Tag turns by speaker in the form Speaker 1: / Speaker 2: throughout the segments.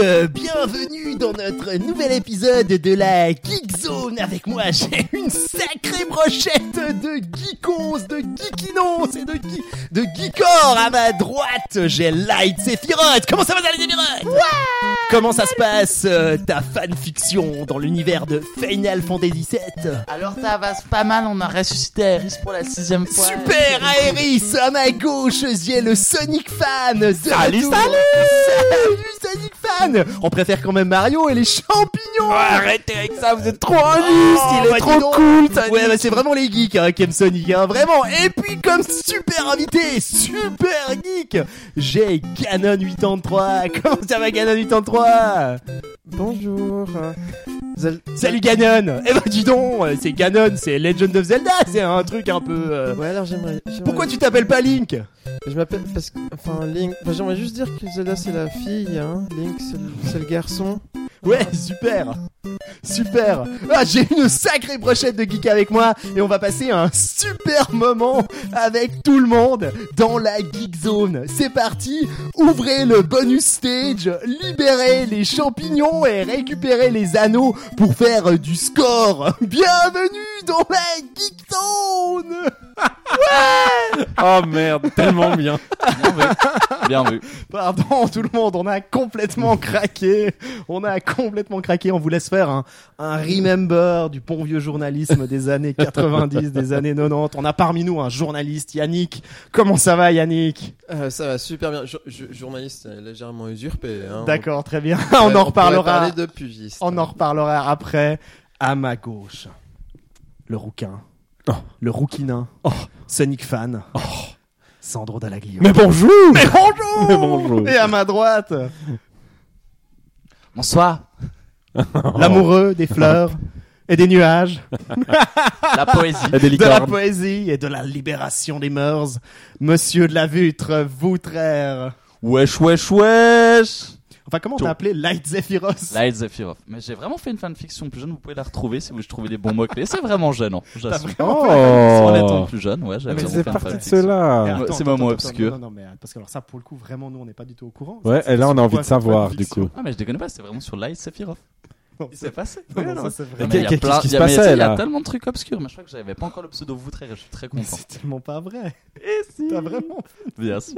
Speaker 1: euh, bienvenue dans notre nouvel épisode de la Geek Zone. Avec moi, j'ai une sacrée brochette de geekos, de geekinos et de, ge de geekor. À ma droite, j'ai Light Sephiroth. Comment ça va, les Sephiroth? Ouais Comment ça se passe, euh, ta fanfiction dans l'univers de Final Fantasy VII
Speaker 2: Alors ça va pas mal, on a ressuscité Aeris pour la sixième fois.
Speaker 1: Super Aeris, à ma gauche, j'ai le Sonic fan. De
Speaker 2: salut,
Speaker 1: retour. Salut Sonic fan On préfère quand même Mario et les champignons
Speaker 2: Arrêtez avec ça, vous êtes trop injuste, il est
Speaker 1: bah,
Speaker 2: trop
Speaker 1: donc.
Speaker 2: cool Sonic.
Speaker 1: Ouais, bah, c'est vraiment les geeks hein, qui aiment Sonic, hein, vraiment. Et puis comme super invité, super geek, j'ai Ganon 83. Comment ça va Ganon 83
Speaker 3: Bonjour. Zel-
Speaker 1: Salut Ganon Eh bah dis donc, euh, c'est Ganon, c'est Legend of Zelda, c'est un truc un peu... euh,
Speaker 3: Ouais, alors j'aimerais.
Speaker 1: Pourquoi tu t'appelles pas Link?
Speaker 3: Je m'appelle parce que. Enfin, Link. Enfin, j'aimerais juste dire que Zelda c'est la fille, hein. Link c'est le, c'est le garçon.
Speaker 1: Ouais, super Super ah, J'ai une sacrée brochette de geek avec moi et on va passer un super moment avec tout le monde dans la Geek Zone. C'est parti Ouvrez le bonus stage, libérez les champignons et récupérez les anneaux pour faire du score. Bienvenue dans la Geek Zone
Speaker 4: Oh merde, tellement bien.
Speaker 2: Bien vu, bien vu.
Speaker 1: Pardon tout le monde, on a complètement craqué. On a complètement craqué. On vous laisse faire un, un remember du bon vieux journalisme des années 90, des années 90. On a parmi nous un journaliste, Yannick. Comment ça va Yannick?
Speaker 3: Euh, ça va super bien. Jo- jo- journaliste euh, légèrement usurpé. Hein.
Speaker 1: D'accord, très bien.
Speaker 3: On-
Speaker 1: on en
Speaker 3: pourrait
Speaker 1: reparlera.
Speaker 3: parler de pugiste.
Speaker 1: On en reparlera après. À ma gauche, le rouquin.
Speaker 4: Oh.
Speaker 1: Le rouquinin. Sonic fan. Sandro Dallaglio.
Speaker 4: Mais bonjour
Speaker 1: Mais bonjour
Speaker 4: Mais bonjour.
Speaker 1: Et à ma droite,
Speaker 2: Bonsoir.
Speaker 1: l'amoureux des fleurs et des nuages,
Speaker 2: La poésie.
Speaker 4: La
Speaker 1: de la poésie et de la libération des mœurs, monsieur de la Vutre, Voutraire.
Speaker 2: Wesh, wesh, wesh.
Speaker 1: Enfin, comment on t'a appelé Light Zephyros?
Speaker 2: Light Zephyroth. Mais j'ai vraiment fait une fanfiction plus jeune, vous pouvez la retrouver si vous voulez trouver les bons mots-clés. C'est vraiment gênant.
Speaker 1: T'as
Speaker 2: J'assume.
Speaker 4: Oh.
Speaker 2: En étant plus jeune, ouais, j'avais
Speaker 4: Mais
Speaker 2: vraiment
Speaker 4: c'est parti de cela.
Speaker 2: c'est
Speaker 1: attends,
Speaker 2: obscur.
Speaker 1: Non, non, mais parce que alors ça, pour le coup, vraiment, nous, on n'est pas du tout au courant.
Speaker 4: Ouais, et là on a envie de savoir du coup.
Speaker 2: Ah, mais je déconne pas, c'est vraiment sur Light Sephiroth.
Speaker 1: Non,
Speaker 2: Il s'est passé.
Speaker 1: non,
Speaker 2: Ouais,
Speaker 1: non, ça, vrai.
Speaker 2: mais il y a
Speaker 4: Qu'est-ce
Speaker 2: plein-
Speaker 4: qui se
Speaker 2: il y a- mais
Speaker 4: passait,
Speaker 2: Il y a
Speaker 4: là
Speaker 2: tellement de trucs obscurs, mais je crois que j'avais pas encore le pseudo et je suis très content.
Speaker 1: c'est tellement pas vrai.
Speaker 2: Et si
Speaker 1: T'as vraiment
Speaker 2: Bien sûr.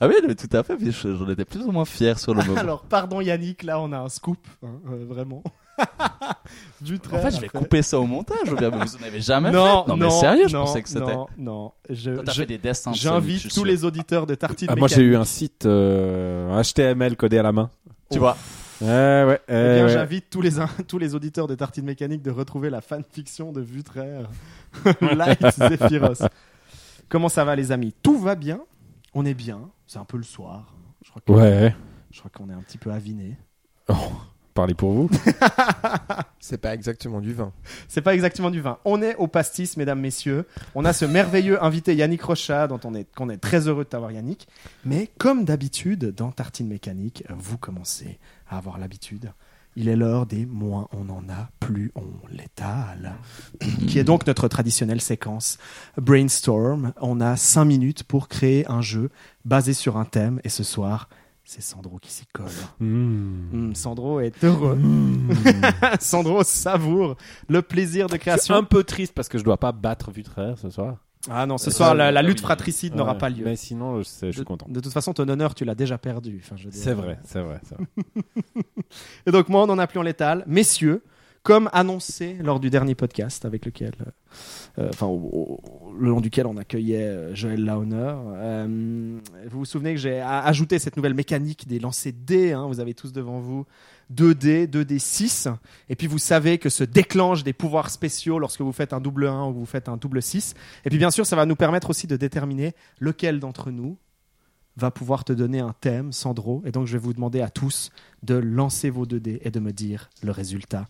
Speaker 2: Ah oui, mais tout à fait, j'en étais plus ou moins fier sur le moment.
Speaker 1: Alors, pardon Yannick, là, on a un scoop, hein, euh, vraiment. du
Speaker 2: En
Speaker 1: trait.
Speaker 2: fait, je vais
Speaker 1: après.
Speaker 2: couper ça au montage, ou bien vous en avez jamais
Speaker 1: Non,
Speaker 2: fait Non,
Speaker 1: non,
Speaker 2: mais sérieux, je
Speaker 1: non,
Speaker 2: pensais que c'était.
Speaker 1: Non, non. Je,
Speaker 2: Toi, t'as
Speaker 1: je-
Speaker 2: fait des dessins. Sonic, je
Speaker 1: J'invite tous les auditeurs de Tartine
Speaker 4: Ah, moi j'ai eu un site euh, HTML codé à la main.
Speaker 2: Tu vois.
Speaker 4: Ouais, ouais.
Speaker 1: Eh
Speaker 4: euh,
Speaker 1: bien,
Speaker 4: ouais.
Speaker 1: j'invite tous les, tous les auditeurs de Tartine Mécanique de retrouver la fanfiction de Vutraire. Light Zephyros. Comment ça va, les amis? Tout va bien? On est bien. C'est un peu le soir. Je crois que-
Speaker 4: Ouais.
Speaker 1: je crois qu'on est un petit peu aviné.
Speaker 4: Parlez pour vous.
Speaker 3: C'est pas exactement du vin.
Speaker 1: C'est pas exactement du vin. On est au pastis, mesdames, messieurs. On a ce merveilleux invité Yannick Rocha, dont on est, qu'on est très heureux de t'avoir, Yannick. Mais comme d'habitude, dans Tartine Mécanique, vous commencez à avoir l'habitude. Il est l'heure des moins on en a, plus on l'étale. qui est donc notre traditionnelle séquence Brainstorm. On a cinq minutes pour créer un jeu basé sur un thème. Et ce soir, c'est Sandro qui s'y colle.
Speaker 4: Mmh.
Speaker 1: Hmm, Sandro est heureux. Sandro savoure le plaisir de
Speaker 4: Je suis
Speaker 1: création.
Speaker 4: un peu triste parce que je dois pas battre Vutraire ce soir.
Speaker 1: Ah non, ce
Speaker 2: Euh,
Speaker 1: soir, la, la lutte fratricide n'aura pas lieu.
Speaker 4: Mais sinon, je, sais- je suis
Speaker 1: de,
Speaker 4: content.
Speaker 1: de toute façon, ton honneur, tu l'as déjà perdu. Enfin, je veux dire.
Speaker 4: C'est vrai, c'est vrai. c'est vrai.
Speaker 1: Et donc, moi, on en a plus en létal. Messieurs, comme annoncé lors du dernier podcast avec lequel, euh, euh, enfin, au- au- le long duquel on accueillait euh, Joël Launer, euh, vous vous souvenez que j'ai a- ajouté cette nouvelle mécanique des lancers de dés. hein, vous avez tous devant vous 2D, 2D6. Et puis vous savez que se déclenchent des pouvoirs spéciaux lorsque vous faites un double 1 ou vous faites un double 6. Et puis bien sûr, ça va nous permettre aussi de déterminer lequel d'entre nous va pouvoir te donner un thème, Sandro. Et donc je vais vous demander à tous de lancer vos 2D et de me dire le résultat.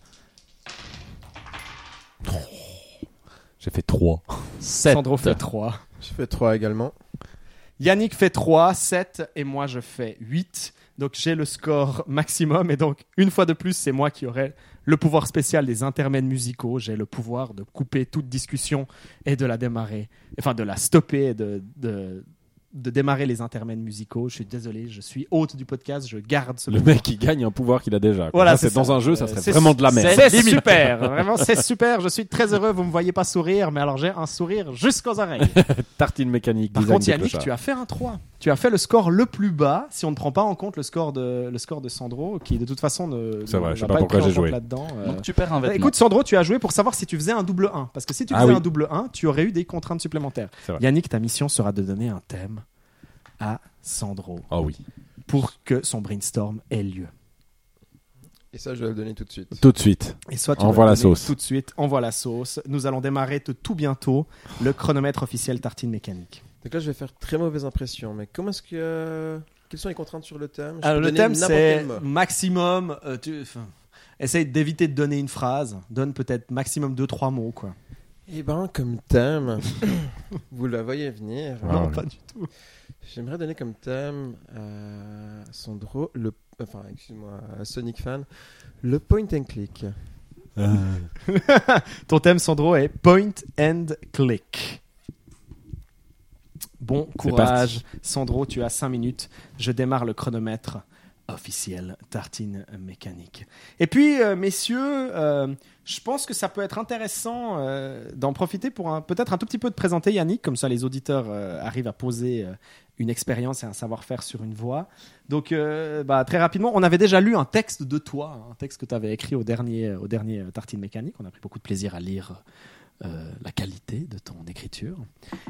Speaker 4: J'ai fait 3.
Speaker 2: 7.
Speaker 1: Sandro fait 3.
Speaker 3: Je fais 3 également.
Speaker 1: Yannick fait 3, 7 et moi je fais 8. Donc j'ai le score maximum et donc une fois de plus c'est moi qui aurai le pouvoir spécial des intermèdes musicaux. J'ai le pouvoir de couper toute discussion et de la démarrer, enfin de la stopper et de, de, de démarrer les intermèdes musicaux. Je suis désolé, je suis hôte du podcast, je garde ce
Speaker 4: Le mec qui gagne un pouvoir qu'il a déjà. quoi.
Speaker 1: Voilà, c'est
Speaker 4: dans un jeu, ça
Speaker 1: Euh,
Speaker 4: serait vraiment de la merde.
Speaker 1: C'est super, vraiment c'est super. Je suis très heureux. Vous me voyez pas sourire, mais alors j'ai un sourire jusqu'aux oreilles.
Speaker 4: Tartine mécanique.
Speaker 1: Par contre, Yannick, tu as fait un 3. Tu as fait le score le plus bas, si on ne prend pas en compte le score de, le score de Sandro, qui de toute façon ne.
Speaker 4: C'est vrai, je
Speaker 1: va
Speaker 4: sais pas pourquoi j'ai joué.
Speaker 1: là-dedans. euh.
Speaker 2: Donc tu perds un
Speaker 1: Bah,
Speaker 2: vêtement.
Speaker 1: Écoute, Sandro, tu as joué pour savoir si tu faisais un double 1. Parce que si tu
Speaker 4: Ah
Speaker 1: faisais
Speaker 4: oui.
Speaker 1: un double 1, tu aurais eu des contraintes supplémentaires. Yannick, ta mission sera de donner un thème à Sandro
Speaker 4: Oh oui.
Speaker 1: pour que son brainstorm ait lieu.
Speaker 3: Et ça, je vais le donner tout de suite.
Speaker 4: Tout de suite.
Speaker 1: Et soit tu
Speaker 4: Envoie la sauce.
Speaker 1: Tout de suite, envoie la sauce. Nous allons démarrer de tout bientôt le chronomètre officiel Tartine Mécanique.
Speaker 3: Donc là, je vais faire très mauvaise impression. Mais comment est-ce que. Quelles sont les contraintes sur le thème? Je
Speaker 1: Alors, le thème, c'est maximum. euh, tu- enfin, essaye d'éviter de donner une phrase. Donne peut-être maximum 2-3 mots, quoi.
Speaker 3: Eh ben, comme thème, vous la voyez venir.
Speaker 4: Ah
Speaker 1: non, pas du tout.
Speaker 3: J'aimerais donner comme thème à Sandro, le, enfin, excuse-moi, à Sonic Fan, le point and click.
Speaker 1: Ton thème, Sandro, est point and click. Bon courage, Sandro, tu as 5 minutes. Je démarre le chronomètre officiel Tartine Mécanique. Et puis, euh, messieurs, euh, je pense que ça peut être intéressant euh, d'en profiter pour peut-être un tout petit peu de présenter Yannick, comme ça les auditeurs arrivent à poser une expérience et un savoir-faire sur une voix. Donc, bah, très rapidement, on avait déjà lu un texte de toi, hein, un texte que tu avais écrit au dernier, au dernier Tartine Mécanique. On a pris beaucoup de plaisir à lire la qualité de ton écriture.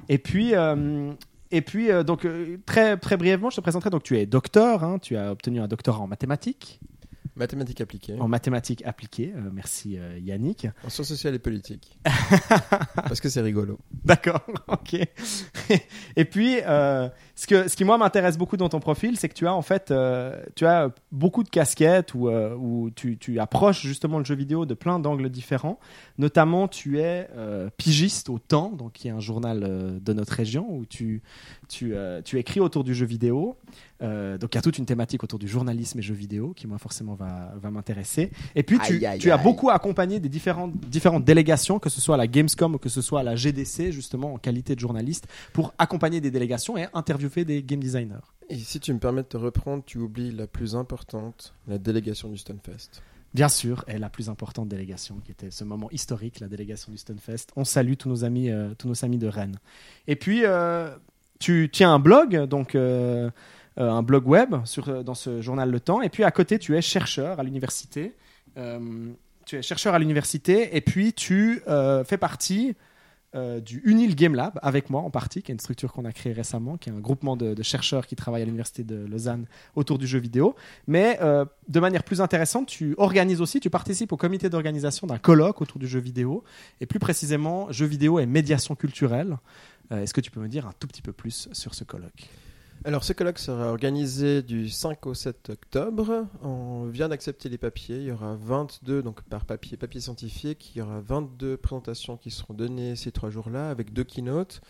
Speaker 1: Et puis, euh, et puis euh, donc, euh, très, très brièvement, je te présenterai. Donc, tu es docteur, hein, tu as obtenu un doctorat en mathématiques,
Speaker 3: Mathématiques appliquées,
Speaker 1: en mathématiques appliquées. Euh, merci euh, Yannick.
Speaker 3: en sciences sociales et politiques. Parce que c'est rigolo.
Speaker 1: D'accord, ok. et puis, euh, ce, que, ce qui moi m'intéresse beaucoup dans ton profil, c'est que tu as en fait, tu as beaucoup de casquettes où, où tu, tu approches justement le jeu vidéo de plein d'angles différents. Notamment, tu es pigiste au Temps, donc qui est un journal de notre région où tu, tu, euh, tu écris autour du jeu vidéo. Euh, donc il y a toute une thématique autour du journalisme et jeux vidéo qui moi forcément va, va m'intéresser. Et puis tu,
Speaker 3: Aïe, aïe,
Speaker 1: tu as
Speaker 3: aïe.
Speaker 1: beaucoup accompagné des différentes, différentes délégations, que ce soit à la Gamescom ou que ce soit à la GDC justement en qualité de journaliste, pour accompagner des délégations et interviewer des game designers.
Speaker 3: Et si tu me permets de te reprendre, tu oublies la plus importante, la délégation du Stunfest.
Speaker 1: Bien sûr, et la plus importante délégation, qui était ce moment historique, la délégation du Stunfest. On salue tous nos amis, euh, tous nos amis de Rennes. Et puis, euh, tu tiens un blog, donc euh, euh, un blog web euh, dans ce journal Le Temps. Et puis, à côté, tu es chercheur à l'université. Tu es chercheur à l'université, et puis tu fais partie euh, du Unil Game Lab avec moi en partie, qui est une structure qu'on a créée récemment, qui est un groupement de, chercheurs qui travaillent à l'université de Lausanne autour du jeu vidéo. Mais euh, de manière plus intéressante, tu organises aussi, tu participes au comité d'organisation d'un colloque autour du jeu vidéo, et plus précisément jeu vidéo et médiation culturelle. Euh, Est-ce que tu peux me dire un tout petit peu plus sur ce colloque?
Speaker 3: Alors, ce colloque sera organisé du 5 au 7 octobre. On vient d'accepter les papiers. Il y aura 22, donc par papier, papier scientifique, il y aura 22 présentations qui seront données ces trois jours-là avec deux keynotes.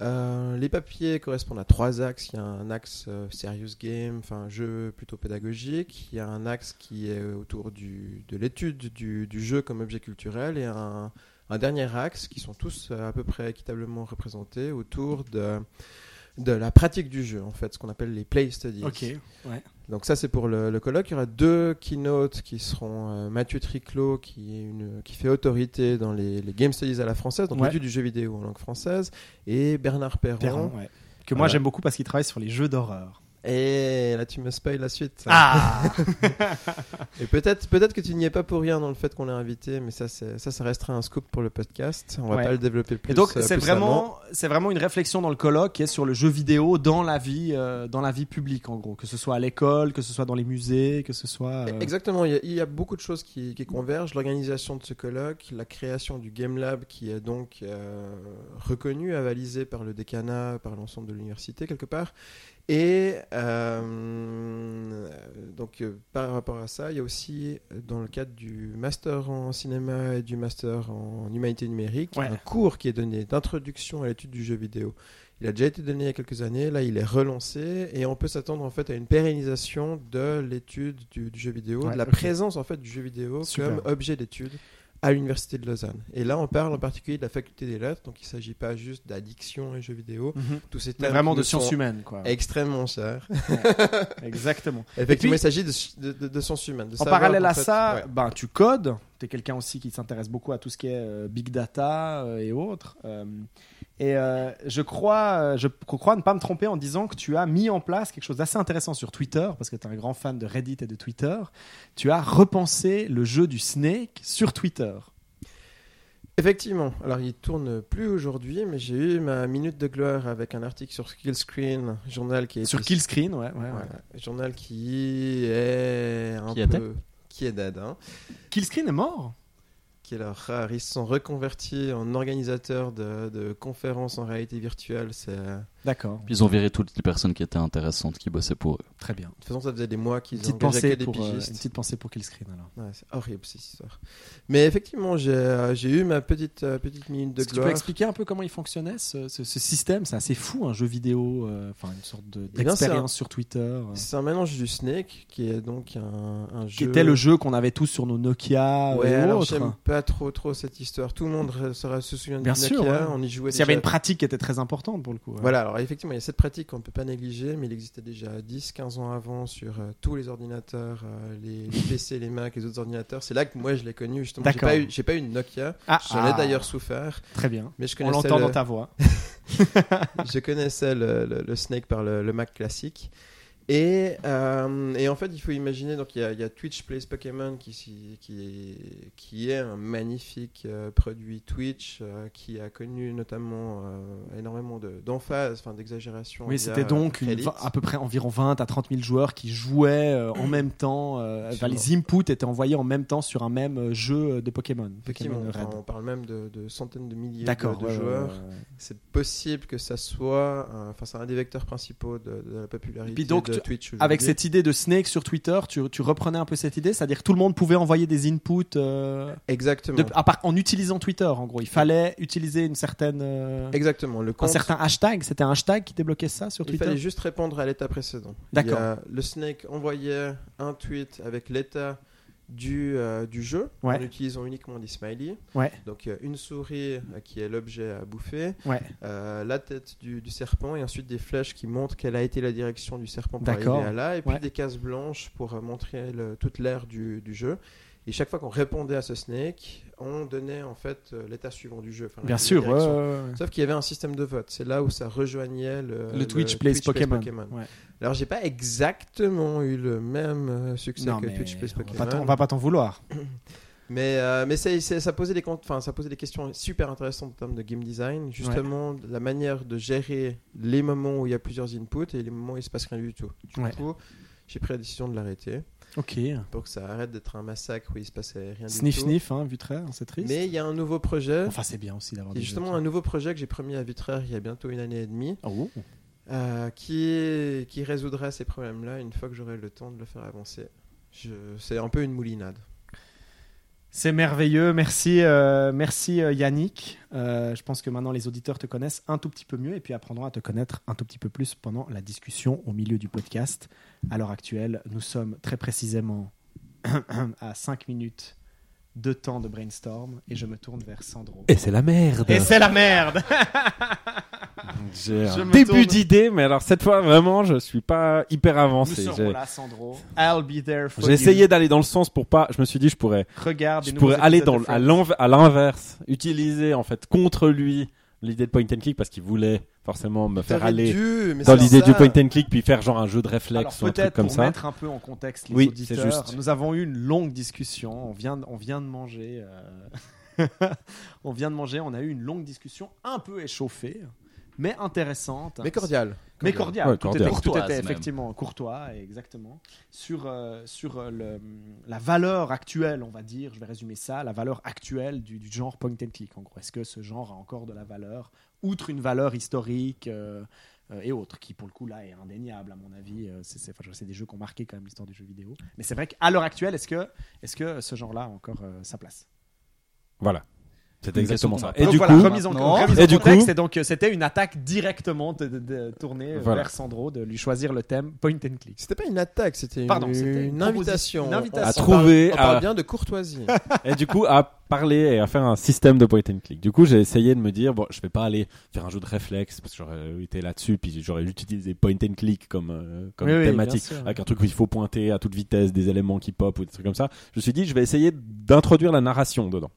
Speaker 3: Euh, les papiers correspondent à trois axes. Il y a un axe euh, serious game, enfin jeu plutôt pédagogique. Il y a un axe qui est autour du, de l'étude du, jeu comme objet culturel et un, dernier axe qui sont tous euh, à peu près équitablement représentés autour de, de la pratique du jeu, en fait, ce qu'on appelle les play studies.
Speaker 1: ouais.
Speaker 3: Donc ça c'est pour le, le colloque. Il y aura deux keynotes qui seront euh, Mathieu Triclot qui, est une, qui fait autorité dans les, les game studies à la française, donc
Speaker 1: Ouais.
Speaker 3: l'étude du jeu vidéo en langue française, et Bernard Perron.
Speaker 1: Perron, ouais. Que moi
Speaker 3: Voilà.
Speaker 1: j'aime beaucoup parce qu'il travaille sur les jeux d'horreur.
Speaker 3: Et là tu me spoil la suite.
Speaker 1: Ah
Speaker 3: Et peut-être peut-être que tu n'y es pas pour rien dans le fait qu'on l'ait invité, mais ça c'est- ça ça restera un scoop pour le podcast. On va
Speaker 1: Ouais.
Speaker 3: pas le développer plus.
Speaker 1: Et donc
Speaker 3: euh,
Speaker 1: c'est vraiment, c'est vraiment une réflexion dans le colloque qui est sur le jeu vidéo dans la vie, euh, dans la vie publique en gros, que ce soit à l'école, que ce soit dans les musées, que ce soit. euh,
Speaker 3: Exactement, il y, a, il y a beaucoup de choses qui, qui convergent. L'organisation de ce colloque, la création du Game Lab qui est donc euh, reconnu, avalisé par le décanat, par l'ensemble de l'université quelque part. Et euh, donc euh, par rapport à ça, il y a aussi euh, dans le cadre du master en cinéma et du master en humanité numérique,
Speaker 1: Ouais.
Speaker 3: un cours qui est donné d'introduction à l'étude du jeu vidéo. Il a déjà été donné il y a quelques années, là il est relancé et on peut s'attendre en fait à une pérennisation de l'étude du, du jeu vidéo,
Speaker 1: Ouais,
Speaker 3: de la présence en fait du jeu vidéo
Speaker 1: Super.
Speaker 3: comme objet d'étude à l'université de Lausanne. Et là, on parle en particulier de la faculté des lettres, donc il ne s'agit pas juste d'addiction et jeux vidéo. Tous ces thèmes
Speaker 1: vraiment de sciences humaines, quoi.
Speaker 3: extrêmement chers.
Speaker 1: Exactement.
Speaker 3: Effectivement,
Speaker 1: puis-
Speaker 3: il s'agit de, de, de- de sciences humaines.
Speaker 1: En parallèle à
Speaker 3: fait-
Speaker 1: ça,
Speaker 3: ouais.
Speaker 1: ben, tu codes. Tu es quelqu'un aussi qui s'intéresse beaucoup à tout ce qui est euh, big data euh, et autres. Euh, et euh, je, crois, je crois ne pas me tromper en disant que tu as mis en place quelque chose d'assez intéressant sur Twitter, parce que tu es un grand fan de Reddit et de Twitter. Tu as repensé le jeu du Snake sur Twitter.
Speaker 3: Effectivement. Alors, il tourne plus aujourd'hui, mais j'ai eu ma minute de gloire avec un article sur Skillscreen, journal qui est
Speaker 1: Sur Killscreen, ouais. ouais, ouais.
Speaker 3: Voilà, journal qui est un
Speaker 2: Qui était
Speaker 3: peu qui est dead, hein,
Speaker 1: Killscreen est mort?
Speaker 3: Rare. Ils se sont reconvertis en organisateurs de, de conférences en réalité virtuelle. C'est
Speaker 1: D'accord,
Speaker 2: Puis ils ont viré toutes les personnes qui étaient intéressantes, qui bossaient pour eux.
Speaker 1: très bien.
Speaker 3: toute façon, ça faisait des mois qu'ils
Speaker 1: Petite
Speaker 3: engageaient
Speaker 1: pensée,
Speaker 3: des
Speaker 1: pour, euh,
Speaker 3: pigistes.
Speaker 1: une petite pensée pour Killscreen alors.
Speaker 3: Ouais, c'est horrible cette histoire. Mais effectivement, j'ai euh, j'ai eu ma petite euh, petite minute de
Speaker 1: Est-ce que tu peux
Speaker 3: gloire.
Speaker 1: expliquer un peu comment il fonctionnait ce, ce- ce système? C'est assez fou, un jeu vidéo, euh, enfin une sorte de-
Speaker 3: Eh bien,
Speaker 1: d'expérience sur Twitter. euh,
Speaker 3: C'est un mélange du Snake, qui est donc un, un
Speaker 1: qui
Speaker 3: jeu.
Speaker 1: était le jeu qu'on avait tous sur nos Nokia
Speaker 3: Ouais,
Speaker 1: et
Speaker 3: alors j'aime pas trop trop cette histoire. Tout le monde se se souvient de
Speaker 1: Bien
Speaker 3: Nokia.
Speaker 1: sûr, ouais.
Speaker 3: On y jouait
Speaker 1: S'il y avait une pratique qui était très importante pour le coup. ouais.
Speaker 3: Voilà, alors effectivement, il y a cette pratique qu'on ne peut pas négliger, mais il existait déjà 10-15 ans avant sur euh, tous les ordinateurs, euh, les, les PC, les Mac, les autres ordinateurs. C'est là que moi je l'ai connu, justement. J'ai pas, eu, j'ai pas eu une Nokia,
Speaker 1: Ah,
Speaker 3: j'en ai
Speaker 1: ah,
Speaker 3: d'ailleurs souffert,
Speaker 1: Très bien.
Speaker 3: mais je
Speaker 1: On l'entend
Speaker 3: le,
Speaker 1: dans ta voix.
Speaker 3: je connaissais le, le- le Snake par le Mac classique. Et, euh, et en fait, il faut imaginer, donc il y a, il y a Twitch Plays Pokémon qui, est, qui est un magnifique euh, produit Twitch euh, qui a connu notamment énormément de- d'emphase, enfin d'exagération.
Speaker 1: Oui, c'était donc une à peu près environ 20 à 30 000 joueurs qui jouaient en même temps. enfin, les inputs étaient envoyés en même temps sur un même jeu de Pokémon. Red.
Speaker 3: on parle même de, de centaines de milliers de, de
Speaker 1: ouais,
Speaker 3: joueurs.
Speaker 1: ouais, ouais.
Speaker 3: C'est possible que ça soit, enfin, c'est un des vecteurs principaux de, de la popularité
Speaker 1: Puis donc,
Speaker 3: de
Speaker 1: tu-
Speaker 3: Twitch.
Speaker 1: Avec cette idée de Snake sur Twitter, tu, tu reprenais un peu cette idée, c'est-à-dire que tout le monde pouvait envoyer des inputs euh,
Speaker 3: Exactement.
Speaker 1: de- à part, en utilisant Twitter, en gros. Il fallait utiliser une certaine, euh,
Speaker 3: Exactement. Le
Speaker 1: un certain hashtag. C'était un hashtag qui débloquait ça sur
Speaker 3: il
Speaker 1: Twitter.
Speaker 3: fallait juste répondre à l'état précédent.
Speaker 1: D'accord.
Speaker 3: Il Le Snake envoyait un tweet avec l'état du, euh, du jeu
Speaker 1: Ouais.
Speaker 3: en utilisant uniquement des smileys.
Speaker 1: Ouais.
Speaker 3: Donc euh, une souris euh, qui est l'objet à bouffer,
Speaker 1: Ouais.
Speaker 3: euh, la tête du, du serpent et ensuite des flèches qui montrent quelle a été la direction du serpent pour arriver à là et puis des cases blanches pour montrer le- toute l'aire du, du jeu. Et chaque fois qu'on répondait à ce snake, on donnait en fait euh, l'état suivant du jeu.
Speaker 1: Bien sûr. ouais, ouais.
Speaker 3: Sauf qu'il y avait un système de vote. C'est là où ça rejoignait le,
Speaker 1: Le Twitch Plays Pokémon. Ouais.
Speaker 3: Alors j'ai pas exactement eu le même euh, succès
Speaker 1: Non,
Speaker 3: que Twitch Plays
Speaker 1: on va
Speaker 3: Pokémon.
Speaker 1: t'en- on va pas t'en vouloir.
Speaker 3: Mais, euh, ça, posait des, con- enfin, ça posait des questions super intéressantes en termes de game design. Justement, la manière de gérer les moments où il y a plusieurs inputs et les moments où il se passe rien du tout. Du
Speaker 1: Ouais.
Speaker 3: coup, j'ai pris la décision de l'arrêter
Speaker 1: Ok.
Speaker 3: pour que ça arrête d'être un massacre où il se passait rien
Speaker 1: Sniff
Speaker 3: du tout.
Speaker 1: sniff, hein, Vutraire, c'est triste.
Speaker 3: Mais il y a un nouveau projet.
Speaker 1: Enfin, c'est bien aussi d'avoir
Speaker 3: justement un nouveau projet que j'ai promis à Vitraire il y a bientôt une année et demie,
Speaker 1: Oh.
Speaker 3: euh, qui, qui résoudra ces problèmes-là une fois que j'aurai le temps de le faire avancer. Je... C'est un peu une moulinade.
Speaker 1: C'est merveilleux, merci, euh, merci euh, Yannick. Euh, je pense que maintenant les auditeurs te connaissent un tout petit peu mieux et puis apprendront à te connaître un tout petit peu plus pendant la discussion au milieu du podcast. À l'heure actuelle, nous sommes très précisément à 5 minutes de temps de brainstorm et je me tourne vers Sandro.
Speaker 4: Et c'est la merde.
Speaker 1: Et c'est la merde
Speaker 4: J'ai un début d'idée, mais alors cette fois vraiment, je suis pas hyper
Speaker 1: Nous
Speaker 4: avancé.
Speaker 1: serons
Speaker 4: J'ai
Speaker 1: là, Sandro. I'll be there for
Speaker 4: j'ai essayé d'aller dans le sens pour pas. Je me suis dit, je pourrais,
Speaker 1: Regarde,
Speaker 4: je pourrais aller dans à l'inverse, utiliser en fait contre lui l'idée de point and click parce qu'il voulait forcément me faire aller
Speaker 3: dû,
Speaker 4: dans l'idée du point and click puis faire genre un jeu de
Speaker 1: Alors
Speaker 4: réflexe ou un truc
Speaker 1: peut-être
Speaker 4: comme
Speaker 1: pour
Speaker 4: ça.
Speaker 1: mettre un peu en contexte les
Speaker 4: Oui,
Speaker 1: auditeurs,
Speaker 4: c'est juste.
Speaker 1: nous avons eu une longue discussion. On vient, on vient de manger. euh, on vient de manger. On a eu une longue discussion un peu échauffée, mais intéressante.
Speaker 3: Mais cordial.
Speaker 1: Mais cordial.
Speaker 4: Ouais,
Speaker 1: tout. Était, tout
Speaker 2: même.
Speaker 1: effectivement courtois, exactement. Sur, euh, sur euh, le- la valeur actuelle, on va dire, je vais résumer ça, la valeur actuelle du, du genre point and click. En gros, est-ce que ce genre a encore de la valeur, outre une valeur historique euh, et autres, qui pour le coup là est indéniable à mon avis. C'est, enfin, des jeux qui ont marqué quand même l'histoire du jeu vidéo. Mais c'est vrai qu'à l'heure actuelle, est-ce que, est-ce que ce genre-là a encore euh, sa place?
Speaker 4: Voilà.
Speaker 2: Question
Speaker 4: exactement ça.
Speaker 2: a
Speaker 4: Et du
Speaker 1: voilà,
Speaker 4: coup,
Speaker 1: remise en,
Speaker 2: maintenant-
Speaker 1: remise
Speaker 4: Et
Speaker 1: en
Speaker 4: du
Speaker 1: contexte,
Speaker 4: coup-
Speaker 1: et donc euh, c'était une attaque directement de, de- de- tournée
Speaker 4: Voilà.
Speaker 1: vers Sandro, de lui choisir le thème point and click.
Speaker 3: C'était pas une attaque, c'était une,
Speaker 1: Pardon, c'était une
Speaker 3: une
Speaker 1: proposition-
Speaker 3: invitation.
Speaker 1: une invitation.
Speaker 3: On
Speaker 4: À
Speaker 3: parle-
Speaker 4: trouver,
Speaker 3: On parle
Speaker 4: à-
Speaker 3: bien de courtoisie.
Speaker 4: et du coup à parler et à faire un système de point and click. Du coup, j'ai essayé de me dire bon, je vais pas aller faire un jeu de réflexe parce que j'aurais été là-dessus puis j'aurais utilisé point and click comme euh, comme
Speaker 1: Oui, oui,
Speaker 4: thématique
Speaker 1: bien sûr.
Speaker 4: avec un truc où il faut pointer à toute vitesse des éléments qui pop ou des trucs comme ça. Je me suis dit je vais essayer d'introduire la narration dedans.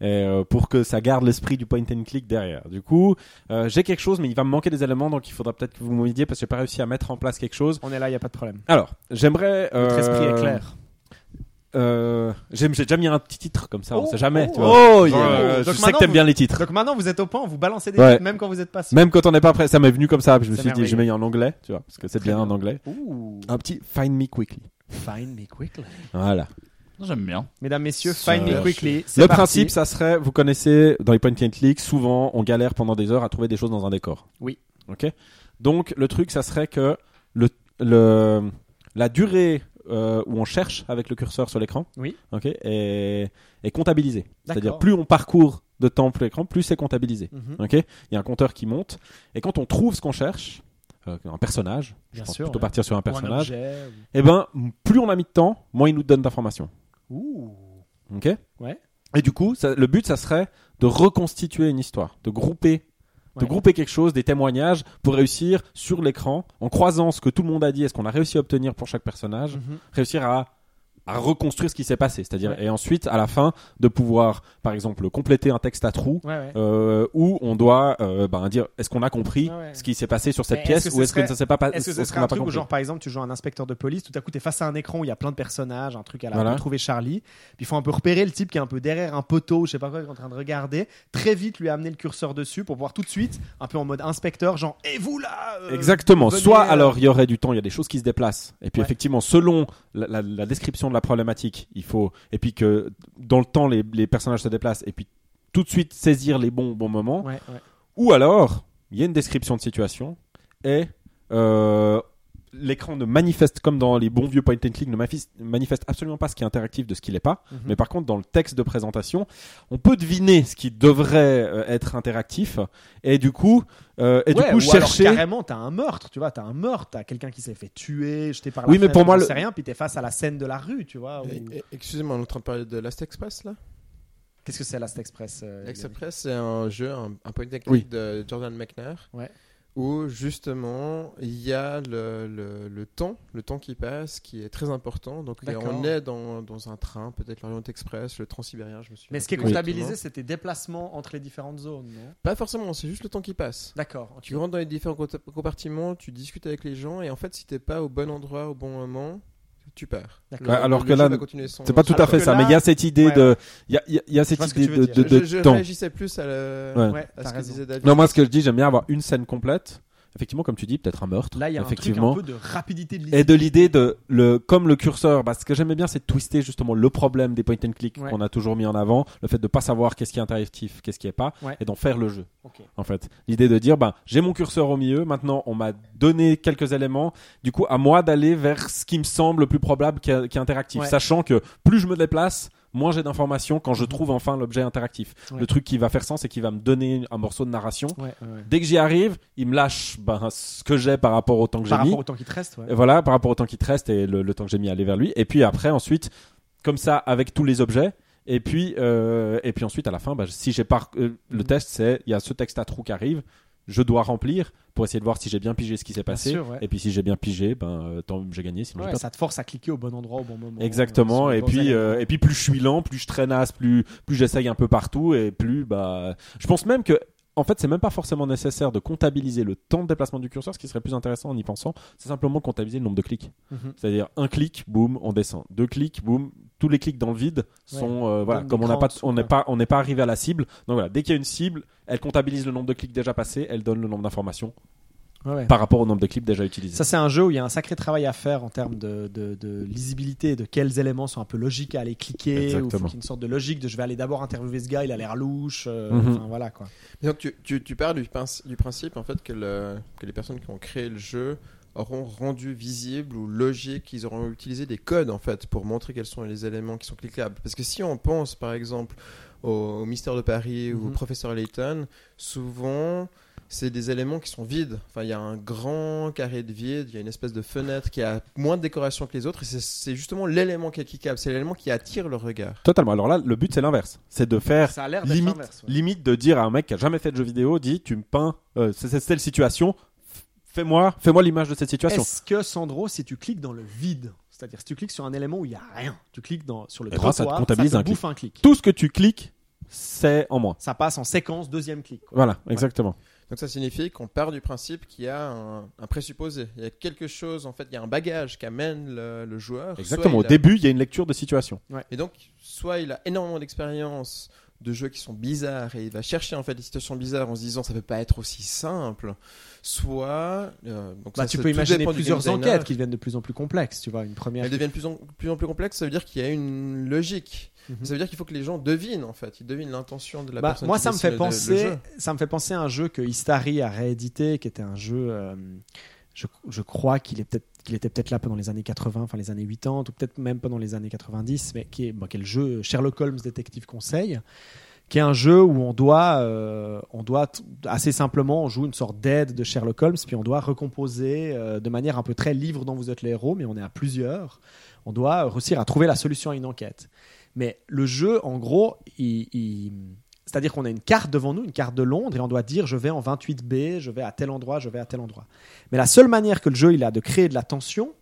Speaker 4: Et, euh, pour que ça garde l'esprit du point and click derrière. Du coup, euh, j'ai quelque chose, mais il va me manquer des éléments, donc il faudra peut-être que vous m'aidiez parce que j'ai pas réussi à mettre en place quelque chose.
Speaker 1: On est là, il y a pas de problème.
Speaker 4: Alors, j'aimerais.
Speaker 1: Votre
Speaker 4: euh,
Speaker 1: esprit est clair.
Speaker 4: Euh, j'ai déjà mis un petit titre comme ça, on
Speaker 1: Oh,
Speaker 4: sait jamais.
Speaker 1: oh,
Speaker 4: tu vois.
Speaker 1: oh, yeah.
Speaker 4: euh, je sais que
Speaker 1: maintenant,
Speaker 4: t'aimes
Speaker 1: vous-
Speaker 4: bien les titres.
Speaker 1: Donc maintenant vous êtes au point, vous balancez des
Speaker 4: Ouais.
Speaker 1: trucs même quand vous êtes pas sûr.
Speaker 4: Même quand on n'est pas prêt, ça m'est venu comme ça. puis je me suis dit, je mets en anglais, tu vois, parce que c'est bien en anglais.
Speaker 1: Ouh.
Speaker 4: Un petit Find Me Quickly.
Speaker 1: Find me quickly.
Speaker 4: Voilà.
Speaker 2: J'aime bien.
Speaker 1: Mesdames, messieurs, find me quickly.
Speaker 4: Le
Speaker 1: parti.
Speaker 4: principe, ça serait, vous connaissez, dans les point and click, souvent, on galère pendant des heures à trouver des choses dans un décor.
Speaker 1: Oui.
Speaker 4: Ok. Donc, le truc, ça serait que le, le, la durée euh, où on cherche avec le curseur sur l'écran,
Speaker 1: Oui.
Speaker 4: ok, est, est comptabilisée. C'est-à-dire, plus on parcourt de temps pour l'écran, plus c'est comptabilisé.
Speaker 1: Mhm.
Speaker 4: Ok, il y a un compteur qui monte et quand on trouve ce qu'on cherche, euh, un personnage, je pense
Speaker 1: sûr,
Speaker 4: plutôt
Speaker 1: ouais.
Speaker 4: partir sur un personnage, et ben plus on a mis de temps, moins il nous donne d'informations.
Speaker 1: Ou- Ouh.
Speaker 4: Ok.
Speaker 1: Ouais.
Speaker 4: Et du coup, ça- le but, ça serait de reconstituer une histoire, de grouper, de
Speaker 1: Ouais.
Speaker 4: grouper quelque chose, des témoignages, pour réussir sur l'écran, en croisant ce que tout le monde a dit et ce qu'on a réussi à obtenir pour chaque personnage,
Speaker 1: Mhm.
Speaker 4: réussir à à reconstruire ce qui s'est passé, c'est-à-dire
Speaker 1: Ouais.
Speaker 4: et ensuite à la fin de pouvoir, par exemple, compléter un texte à trous
Speaker 1: Ouais, ouais.
Speaker 4: euh, où on doit euh, ben, dire est-ce qu'on a compris ce qui s'est passé sur cette
Speaker 1: Mais
Speaker 4: pièce
Speaker 1: est-ce que
Speaker 4: ou
Speaker 1: ce
Speaker 4: est-ce que
Speaker 1: serait-
Speaker 4: ça s'est pas passé
Speaker 1: Est-ce que ce
Speaker 4: est-ce
Speaker 1: serait un truc où, genre, par exemple, tu joues un inspecteur de police, tout à coup, tu es face à un écran où il y a plein de personnages, un truc à la
Speaker 4: Voilà.
Speaker 1: retrouver Charlie, puis il faut un peu repérer le type qui est un peu derrière un poteau, je sais pas quoi, qui est en train de regarder, très vite lui amener le curseur dessus pour voir tout de suite, un peu en mode inspecteur, genre, et vous là euh,
Speaker 4: Exactement.
Speaker 1: venez,
Speaker 4: Soit alors il y aurait du temps, il y a des choses qui se déplacent. Et puis effectivement, selon la, la- la description de la problématique, il faut et puis que dans le temps les, les personnages se déplacent et puis tout de suite saisir les bons bons moments.
Speaker 1: Ouais, ouais.
Speaker 4: Ou alors il y a une description de situation et euh, l'écran ne manifeste comme dans les bons vieux point and click ne manifeste, absolument pas ce qui est interactif de ce qui l'est pas.
Speaker 1: Mhm.
Speaker 4: Mais par contre, dans le texte de présentation, on peut deviner ce qui devrait euh, être interactif et du coup, euh, et
Speaker 1: Ouais,
Speaker 4: du coup
Speaker 1: ou
Speaker 4: chercher.
Speaker 1: alors carrément, t'as un meurtre, tu vois, t'as un meurtre, t'as quelqu'un qui s'est fait tuer, jeté par la
Speaker 4: Oui, mais pour moi, le-
Speaker 1: sais rien, puis t'es face à la scène de la rue, tu vois.
Speaker 3: et- Excusez-moi, on est en train de parler de Last Express là?
Speaker 1: Qu'est-ce que c'est Last Express euh,
Speaker 3: Last Express, c'est un jeu, un, un point and click
Speaker 4: Oui.
Speaker 3: de Jordan McNair.
Speaker 1: Ouais.
Speaker 3: Où justement il y a le, le, le temps, le temps qui passe, qui est très important. Donc on est dans, dans un train, peut-être l'Orient Express, le Transsibérien, je me suis.
Speaker 1: Mais ce qui est comptabilisé, c'est tes déplacements entre les différentes zones, non?
Speaker 3: Pas forcément, c'est juste le temps qui passe.
Speaker 1: D'accord.
Speaker 3: Tu rentres dans les différents compa- compartiments, tu discutes avec les gens, et en fait, si t'es pas au bon endroit au bon moment, tu perds.
Speaker 1: D'accord.
Speaker 3: Le-
Speaker 4: alors
Speaker 3: le
Speaker 4: que là, C'est pas tout à fait ça,
Speaker 1: là-
Speaker 4: mais il y a cette idée
Speaker 1: Ouais,
Speaker 4: de, il y a, il y a- il y a cette idée de,
Speaker 1: dire.
Speaker 4: de, de
Speaker 3: je, je
Speaker 4: temps.
Speaker 3: réagissais plus à, le-
Speaker 4: Ouais.
Speaker 1: Ouais,
Speaker 3: à
Speaker 1: t'as
Speaker 3: ce que
Speaker 1: raison.
Speaker 3: disait David.
Speaker 4: Non, moi, ce que je dis, j'aime bien avoir une scène complète. Effectivement, comme tu dis, peut-être un meurtre.
Speaker 1: Là, il y a un truc
Speaker 4: effectivement.
Speaker 1: un peu de rapidité de
Speaker 4: Et de l'idée de le comme le curseur, bah, ce que j'aimais bien, c'est de twister justement le problème des point and click
Speaker 1: Ouais.
Speaker 4: qu'on a toujours mis en avant, le fait de pas savoir qu'est-ce qui est interactif, qu'est-ce qui est pas,
Speaker 1: Ouais.
Speaker 4: et d'en faire le jeu. En fait, l'idée de dire, bah, j'ai mon curseur au milieu, maintenant on m'a donné quelques éléments, du coup à moi d'aller vers ce qui me semble le plus probable qui est, interactif,
Speaker 1: Ouais.
Speaker 4: sachant que plus je me déplace, moins j'ai d'informations quand je trouve enfin l'objet interactif.
Speaker 1: Mhm. Ouais.
Speaker 4: Le truc qui va faire sens et qui va me donner un morceau de narration.
Speaker 1: Ouais, ouais, ouais.
Speaker 4: Dès que j'y arrive, il me lâche ben, ce que j'ai par rapport au temps que j'ai
Speaker 1: Par
Speaker 4: mis.
Speaker 1: rapport au temps qui te reste.
Speaker 4: Et voilà, par rapport au temps qui te reste et le, le temps que j'ai mis à aller vers lui. Et puis après, ensuite, comme ça, avec tous les objets. Et puis, euh, et puis ensuite, à la fin, bah, si j'ai pas euh, le
Speaker 1: Mhm.
Speaker 4: test, c'est il y a ce texte à trous qui arrive. Je dois remplir pour essayer de voir si j'ai bien pigé ce qui s'est passé.
Speaker 1: sûr, ouais.
Speaker 4: Et puis si j'ai bien pigé, ben euh, tant j'ai gagné. Sinon,
Speaker 1: Ouais, ça te force à cliquer au bon endroit au bon moment.
Speaker 4: Exactement.
Speaker 1: sur les
Speaker 4: Et puis, euh, et puis plus je suis lent, plus je traînasse, plus plus j'essaye un peu partout, et plus bah, je pense même que en fait, c'est même pas forcément nécessaire de comptabiliser le temps de déplacement du curseur. Ce qui serait plus intéressant en y pensant, c'est simplement comptabiliser le nombre de clics.
Speaker 1: Mhm.
Speaker 4: C'est-à-dire un clic, boum, on descend. Deux clics, boum. Tous les clics dans le vide sont euh, voilà, comme on n'a pas, n'est pas, on n'est pas arrivé à la cible. Donc voilà, dès qu'il y a une cible, elle comptabilise le nombre de clics déjà passés, elle donne le nombre d'informations
Speaker 1: Ouais,
Speaker 4: par rapport au nombre de clips déjà utilisés.
Speaker 1: Ça, c'est un jeu où il y a un sacré travail à faire en termes de, de, de lisibilité, de quels éléments sont un peu logiques à aller cliquer, ou faut y une sorte de logique de je vais aller d'abord interviewer ce gars, il a l'air louche, euh,
Speaker 4: Mhm.
Speaker 1: enfin voilà quoi.
Speaker 3: Donc tu, tu, tu pars du, principe en fait que, le, que les personnes qui ont créé le jeu auront rendu visible ou logique, ils auront utilisé des codes en fait pour montrer quels sont les éléments qui sont cliquables. Parce que si on pense par exemple au, au Mystère de Paris ou au
Speaker 1: Mhm.
Speaker 3: Professeur Layton, souvent c'est des éléments qui sont vides. Enfin, il y a un grand carré de vide, il y a une espèce de fenêtre qui a moins de décoration que les autres, et c'est- justement l'élément qui est cliquable, c'est l'élément qui attire le regard.
Speaker 4: Totalement. Alors là, le but c'est l'inverse. C'est de faire
Speaker 1: Ça a
Speaker 4: limite,
Speaker 1: ouais.
Speaker 4: limite de dire à un mec qui a jamais fait de jeu vidéo, dit tu me peins euh, c'est cette telle situation, fais-moi, fais-moi l'image de cette situation.
Speaker 1: Est-ce que Sandro, si tu cliques dans le vide, c'est-à-dire si tu cliques sur un élément où il y a rien, tu cliques dans sur le
Speaker 4: Eh ben, ça te
Speaker 1: trottoir,
Speaker 4: comptabilise
Speaker 1: te
Speaker 4: un clic.
Speaker 1: bouffe un clic.
Speaker 4: Tout ce que tu cliques, c'est en moins.
Speaker 1: Ça passe en séquence deuxième clic. quoi.
Speaker 4: Voilà, exactement.
Speaker 3: Donc ça signifie qu'on part du principe qu'il y a un, un présupposé, il y a quelque chose, en fait, il y a un bagage qu'amène le, le joueur.
Speaker 4: Exactement. Au
Speaker 3: a-
Speaker 4: début, il y a une lecture de situation.
Speaker 3: Et donc, soit il a énormément d'expérience de jeux qui sont bizarres et il va chercher en fait des situations bizarres en se disant ça peut pas être aussi simple. Soit, euh, donc
Speaker 1: Bah,
Speaker 3: ça,
Speaker 1: tu peux imaginer plusieurs enquêtes qui deviennent de plus en plus complexes. Tu vois, une première.
Speaker 3: Elles deviennent de plus en plus, en plus complexes, ça veut dire qu'il y a une logique.
Speaker 1: Mhm.
Speaker 3: Ça veut dire qu'il faut que les gens devinent en fait, ils devinent l'intention de la
Speaker 1: Bah,
Speaker 3: personne.
Speaker 1: moi,
Speaker 3: qui
Speaker 1: ça me fait penser, ça me fait penser à un jeu que Istari a réédité, qui était un jeu. euh, je, crois qu'il était peut-être là pendant les années 80, enfin les années 80, ou peut-être même pendant les années 90, mais qui est, bon, le jeu Sherlock Holmes Détective Conseil, qui est un jeu où on doit, euh, on doit assez simplement, on joue une sorte d'aide de Sherlock Holmes, puis on doit recomposer euh, de manière un peu très livre dont vous êtes le héros, mais on est à plusieurs. On doit réussir à trouver la solution à une enquête. Mais le jeu, en gros, il, c'est-à-dire qu'on a une carte devant nous, une carte de Londres, et on doit dire je vais en 28B, je vais à tel endroit, je vais à tel endroit. Mais la seule manière que le jeu il a de créer de la tension,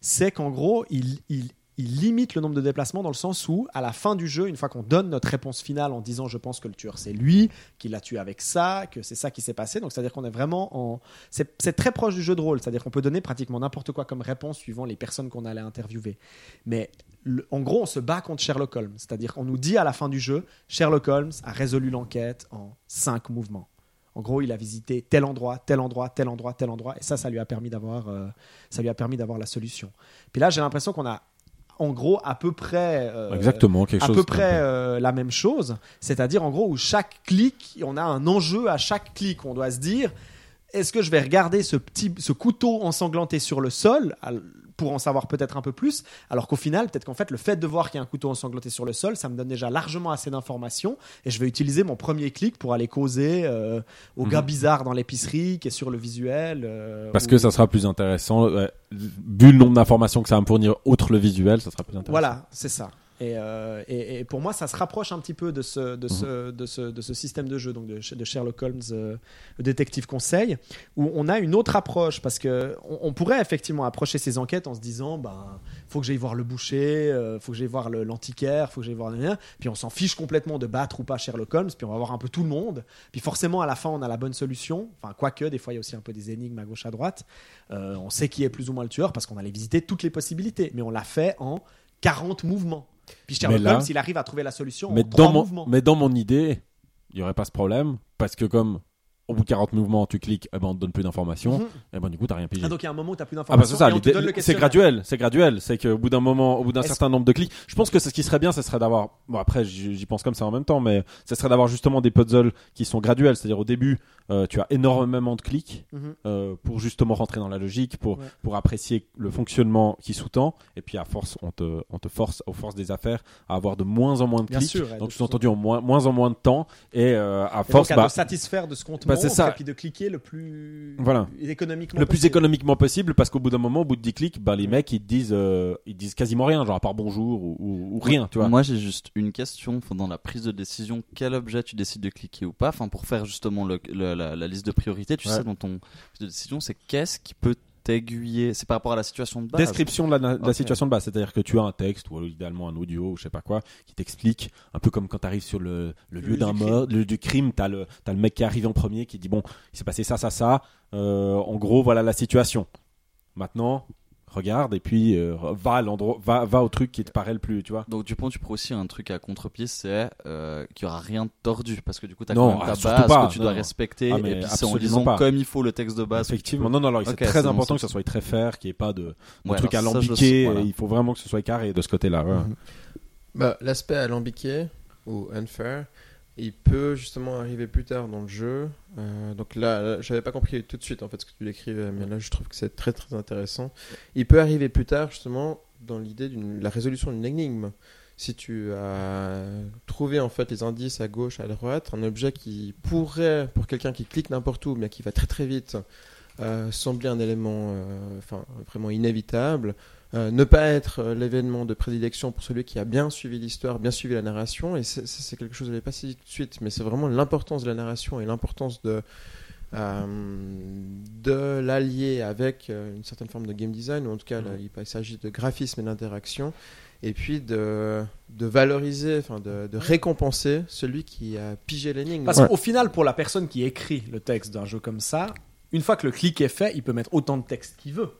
Speaker 1: c'est qu'en gros, il, il- limite le nombre de déplacements dans le sens où, à la fin du jeu, une fois qu'on donne notre réponse finale en disant je pense que le tueur c'est lui, qu'il l'a tué avec ça, que c'est ça qui s'est passé, donc c'est-à-dire qu'on est vraiment en. C'est c'est très proche du jeu de rôle, c'est-à-dire qu'on peut donner pratiquement n'importe quoi comme réponse suivant les personnes qu'on allait interviewer. Mais le- en gros, on se bat contre Sherlock Holmes. C'est-à-dire qu'on nous dit à la fin du jeu, Sherlock Holmes a résolu l'enquête en cinq mouvements. En gros, il a visité tel endroit, tel endroit, tel endroit, tel endroit, et ça, ça lui a permis d'avoir, euh, ça lui a permis d'avoir la solution. Puis là, j'ai l'impression qu'on a, en gros, à peu près, euh,
Speaker 4: Exactement, quelque
Speaker 1: à
Speaker 4: chose.
Speaker 1: peu près euh, la même chose. C'est-à-dire, en gros, où chaque clic, on a un enjeu à chaque clic. On doit se dire, est-ce que je vais regarder ce petit, ce couteau ensanglanté sur le sol pour en savoir peut-être un peu plus, alors qu'au final, peut-être qu'en fait, le fait de voir qu'il y a un couteau ensanglanté sur le sol, ça me donne déjà largement assez d'informations, et je vais utiliser mon premier clic pour aller causer euh, au
Speaker 4: Mhm.
Speaker 1: gars bizarre dans l'épicerie qui est sur le visuel. euh,
Speaker 4: Parce
Speaker 1: ou-
Speaker 4: que ça sera plus intéressant. ouais. Vu le nombre d'informations que ça va me fournir, outre le visuel, ça sera plus intéressant.
Speaker 1: Voilà, c'est ça. Et, euh, et, et pour moi, ça se rapproche un petit peu de ce, de ce,
Speaker 4: Mhm.
Speaker 1: de ce, de ce système de jeu, donc de, de Sherlock Holmes, euh, détective conseil, où on a une autre approche, parce que on, on pourrait effectivement approcher ces enquêtes en se disant, ben, faut que j'aille voir le boucher, euh, faut que j'aille voir l'antiquaire, faut que j'aille voir le mien, puis on s'en fiche complètement de battre ou pas Sherlock Holmes, puis on va voir un peu tout le monde, puis forcément à la fin on a la bonne solution, enfin quoique des fois il y a aussi un peu des énigmes à gauche à droite, Euh, on sait qui est plus ou moins le tueur parce qu'on allait visiter toutes les possibilités, mais on l'a fait en 40 mouvements. Puis Sherlock
Speaker 4: Mais là-
Speaker 1: Holmes, il arrive à trouver la solution
Speaker 4: Mais
Speaker 1: en 3
Speaker 4: dans, mon,
Speaker 1: mouvements.
Speaker 4: mais dans mon idée, il n'y aurait pas ce problème. Parce que comme au bout de 40 mouvements, tu cliques, eh ben, on te donne plus d'informations.
Speaker 1: Mhm.
Speaker 4: Et ben, du coup, t'as rien pigé.
Speaker 1: Ah, donc il y a un moment où tu n'as plus
Speaker 4: Ah bah c'est
Speaker 1: d'informations.
Speaker 4: ça,
Speaker 1: le
Speaker 4: c'est graduel, c'est graduel, c'est qu'au bout d'un moment, au bout d'un
Speaker 1: Est-ce-
Speaker 4: certain nombre de clics, je pense que ce qui serait bien, ce serait d'avoir, bon après j'y pense comme ça en même temps, mais ce serait d'avoir justement des puzzles qui sont graduels, c'est-à-dire au début, euh, tu as énormément de clics
Speaker 1: Mhm.
Speaker 4: euh, pour justement rentrer dans la logique, pour
Speaker 1: Ouais.
Speaker 4: pour apprécier le fonctionnement qui sous-tend, et puis à force, on te on te force, aux forces des affaires, à avoir de moins en moins de
Speaker 1: Bien
Speaker 4: clics,
Speaker 1: sûr, ouais,
Speaker 4: donc sous-entendu en moins moins en moins de temps, et euh, à
Speaker 1: Et
Speaker 4: force,
Speaker 1: donc, à
Speaker 4: bah,
Speaker 1: te satisfaire de ce qu'on te
Speaker 4: bah, c'est ça.
Speaker 1: et puis de cliquer le plus
Speaker 4: Voilà.
Speaker 1: économiquement
Speaker 4: le plus
Speaker 1: possible.
Speaker 4: économiquement possible parce qu'au bout d'un moment au bout de 10 clics bah les mecs ils te disent euh, ils te disent quasiment rien genre à part bonjour ou, ou- ou rien tu vois
Speaker 2: Moi, j'ai juste une question. Dans la prise de décision, quel objet tu décides de cliquer ou pas? Enfin, pour faire justement le- le- la, la liste de priorités, tu
Speaker 4: Ouais.
Speaker 2: sais, dans ton prise de décision, c'est qu'est-ce qui peut t'aiguiller C'est par rapport à la situation de base.
Speaker 4: description de la, situation de base c'est-à-dire que tu as un texte ou idéalement un audio ou je sais pas quoi qui t'explique un peu comme quand tu arrives sur le, le lieu d'un
Speaker 1: du crime.
Speaker 4: mort le lieu du crime t'as le t'as le mec qui arrive en premier qui dit bon il s'est passé ça ça ça Euh, en gros voilà la situation maintenant regarde et puis euh, va à l'endroit va va au truc qui te paraît le plus tu vois
Speaker 2: Donc du point, tu prends aussi un truc à contre-pied, c'est euh, qu'il y aura rien de tordu parce que du coup, t'as
Speaker 4: Non,
Speaker 2: quand même ta
Speaker 4: ah, surtout
Speaker 2: base
Speaker 4: pas,
Speaker 2: que tu dois
Speaker 4: non.
Speaker 2: respecter
Speaker 4: Ah,
Speaker 2: et puis c'est en
Speaker 4: absolument
Speaker 2: lisant
Speaker 4: pas.
Speaker 2: comme il faut le texte de base. tu
Speaker 4: Effectivement,
Speaker 2: peux-
Speaker 4: non, non, alors c'est très important que ça soit très faire, qu'il n'y ait pas de, de
Speaker 2: Ouais,
Speaker 4: truc alambiqué.
Speaker 2: voilà.
Speaker 4: Il faut vraiment que ce soit carré de ce côté-là. ouais.
Speaker 3: Mhm. Bah, L'aspect alambiqué ou unfair, il peut justement arriver plus tard dans le jeu. Euh, donc là, là, j'avais pas compris tout de suite en fait ce que tu décrivais, mais là je trouve que c'est très très intéressant. Il peut arriver plus tard justement dans l'idée de la résolution d'une énigme. si tu as trouvé en fait les indices à gauche, à droite, un objet qui pourrait, pour quelqu'un qui clique n'importe où, mais qui va très très vite, euh, sembler un élément euh, enfin, vraiment inévitable, euh, ne pas être euh, l'événement de prédilection pour celui qui a bien suivi l'histoire, bien suivi la narration, et c'est- quelque chose que je n'avais pas saisi tout de suite, mais c'est vraiment l'importance de la narration et l'importance de, euh, de l'allier avec une certaine forme de game design, ou en tout cas là, il, il s'agit de graphisme et d'interaction, et puis de, de valoriser, enfin de, de récompenser celui qui a pigé l'énigme.
Speaker 1: Parce qu'au final, pour la personne qui écrit le texte d'un jeu comme ça, une fois que le clic est fait, il peut mettre autant de texte qu'il veut.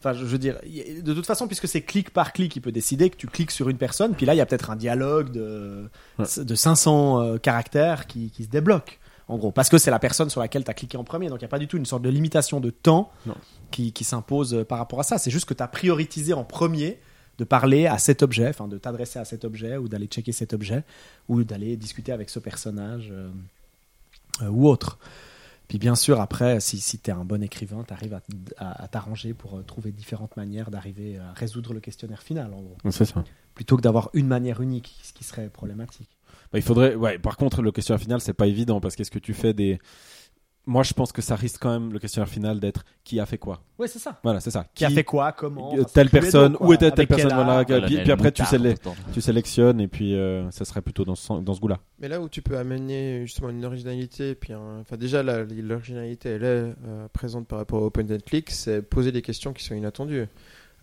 Speaker 1: Enfin, je veux dire, de toute façon, puisque c'est clic par clic, il peut décider que tu cliques sur une personne, puis là, il y a peut-être un dialogue de,
Speaker 4: Ouais.
Speaker 1: de 500 euh, caractères qui, qui se débloque, en gros. Parce que c'est la personne sur laquelle tu as cliqué en premier. Donc, il n'y a pas du tout une sorte de limitation de temps
Speaker 4: Non.
Speaker 1: qui, qui s'impose euh, par rapport à ça. C'est juste que tu as prioritisé en premier de parler à cet objet, enfin, de t'adresser à cet objet, ou d'aller checker cet objet, ou d'aller discuter avec ce personnage. euh, euh, ou autre. Puis bien sûr, après, si, si tu es un bon écrivain, tu arrives à, à- à t'arranger pour euh, trouver différentes manières d'arriver à résoudre le questionnaire final, en gros.
Speaker 4: C'est ça.
Speaker 1: Plutôt que d'avoir une manière unique, ce qui serait problématique.
Speaker 4: Bah, il faudrait. Ouais. Par contre, le questionnaire final, c'est pas évident parce qu'est-ce que tu fais des. Moi, je pense que ça risque quand même le questionnaire final d'être qui a fait quoi.
Speaker 1: Ouais, c'est ça.
Speaker 4: Voilà, c'est ça.
Speaker 1: Qui, a fait quoi, comment
Speaker 4: euh,
Speaker 1: enfin,
Speaker 4: telle personne, où était telle
Speaker 1: Avec
Speaker 4: personne, voilà, puis- puis après, tu. Tu sélectionnes et puis euh, ça serait plutôt dans ce, dans ce goût-là.
Speaker 3: Mais là où tu peux amener justement une originalité, puis enfin déjà la- l'originalité elle est euh, présente par rapport au point and click, c'est poser des questions qui sont inattendues.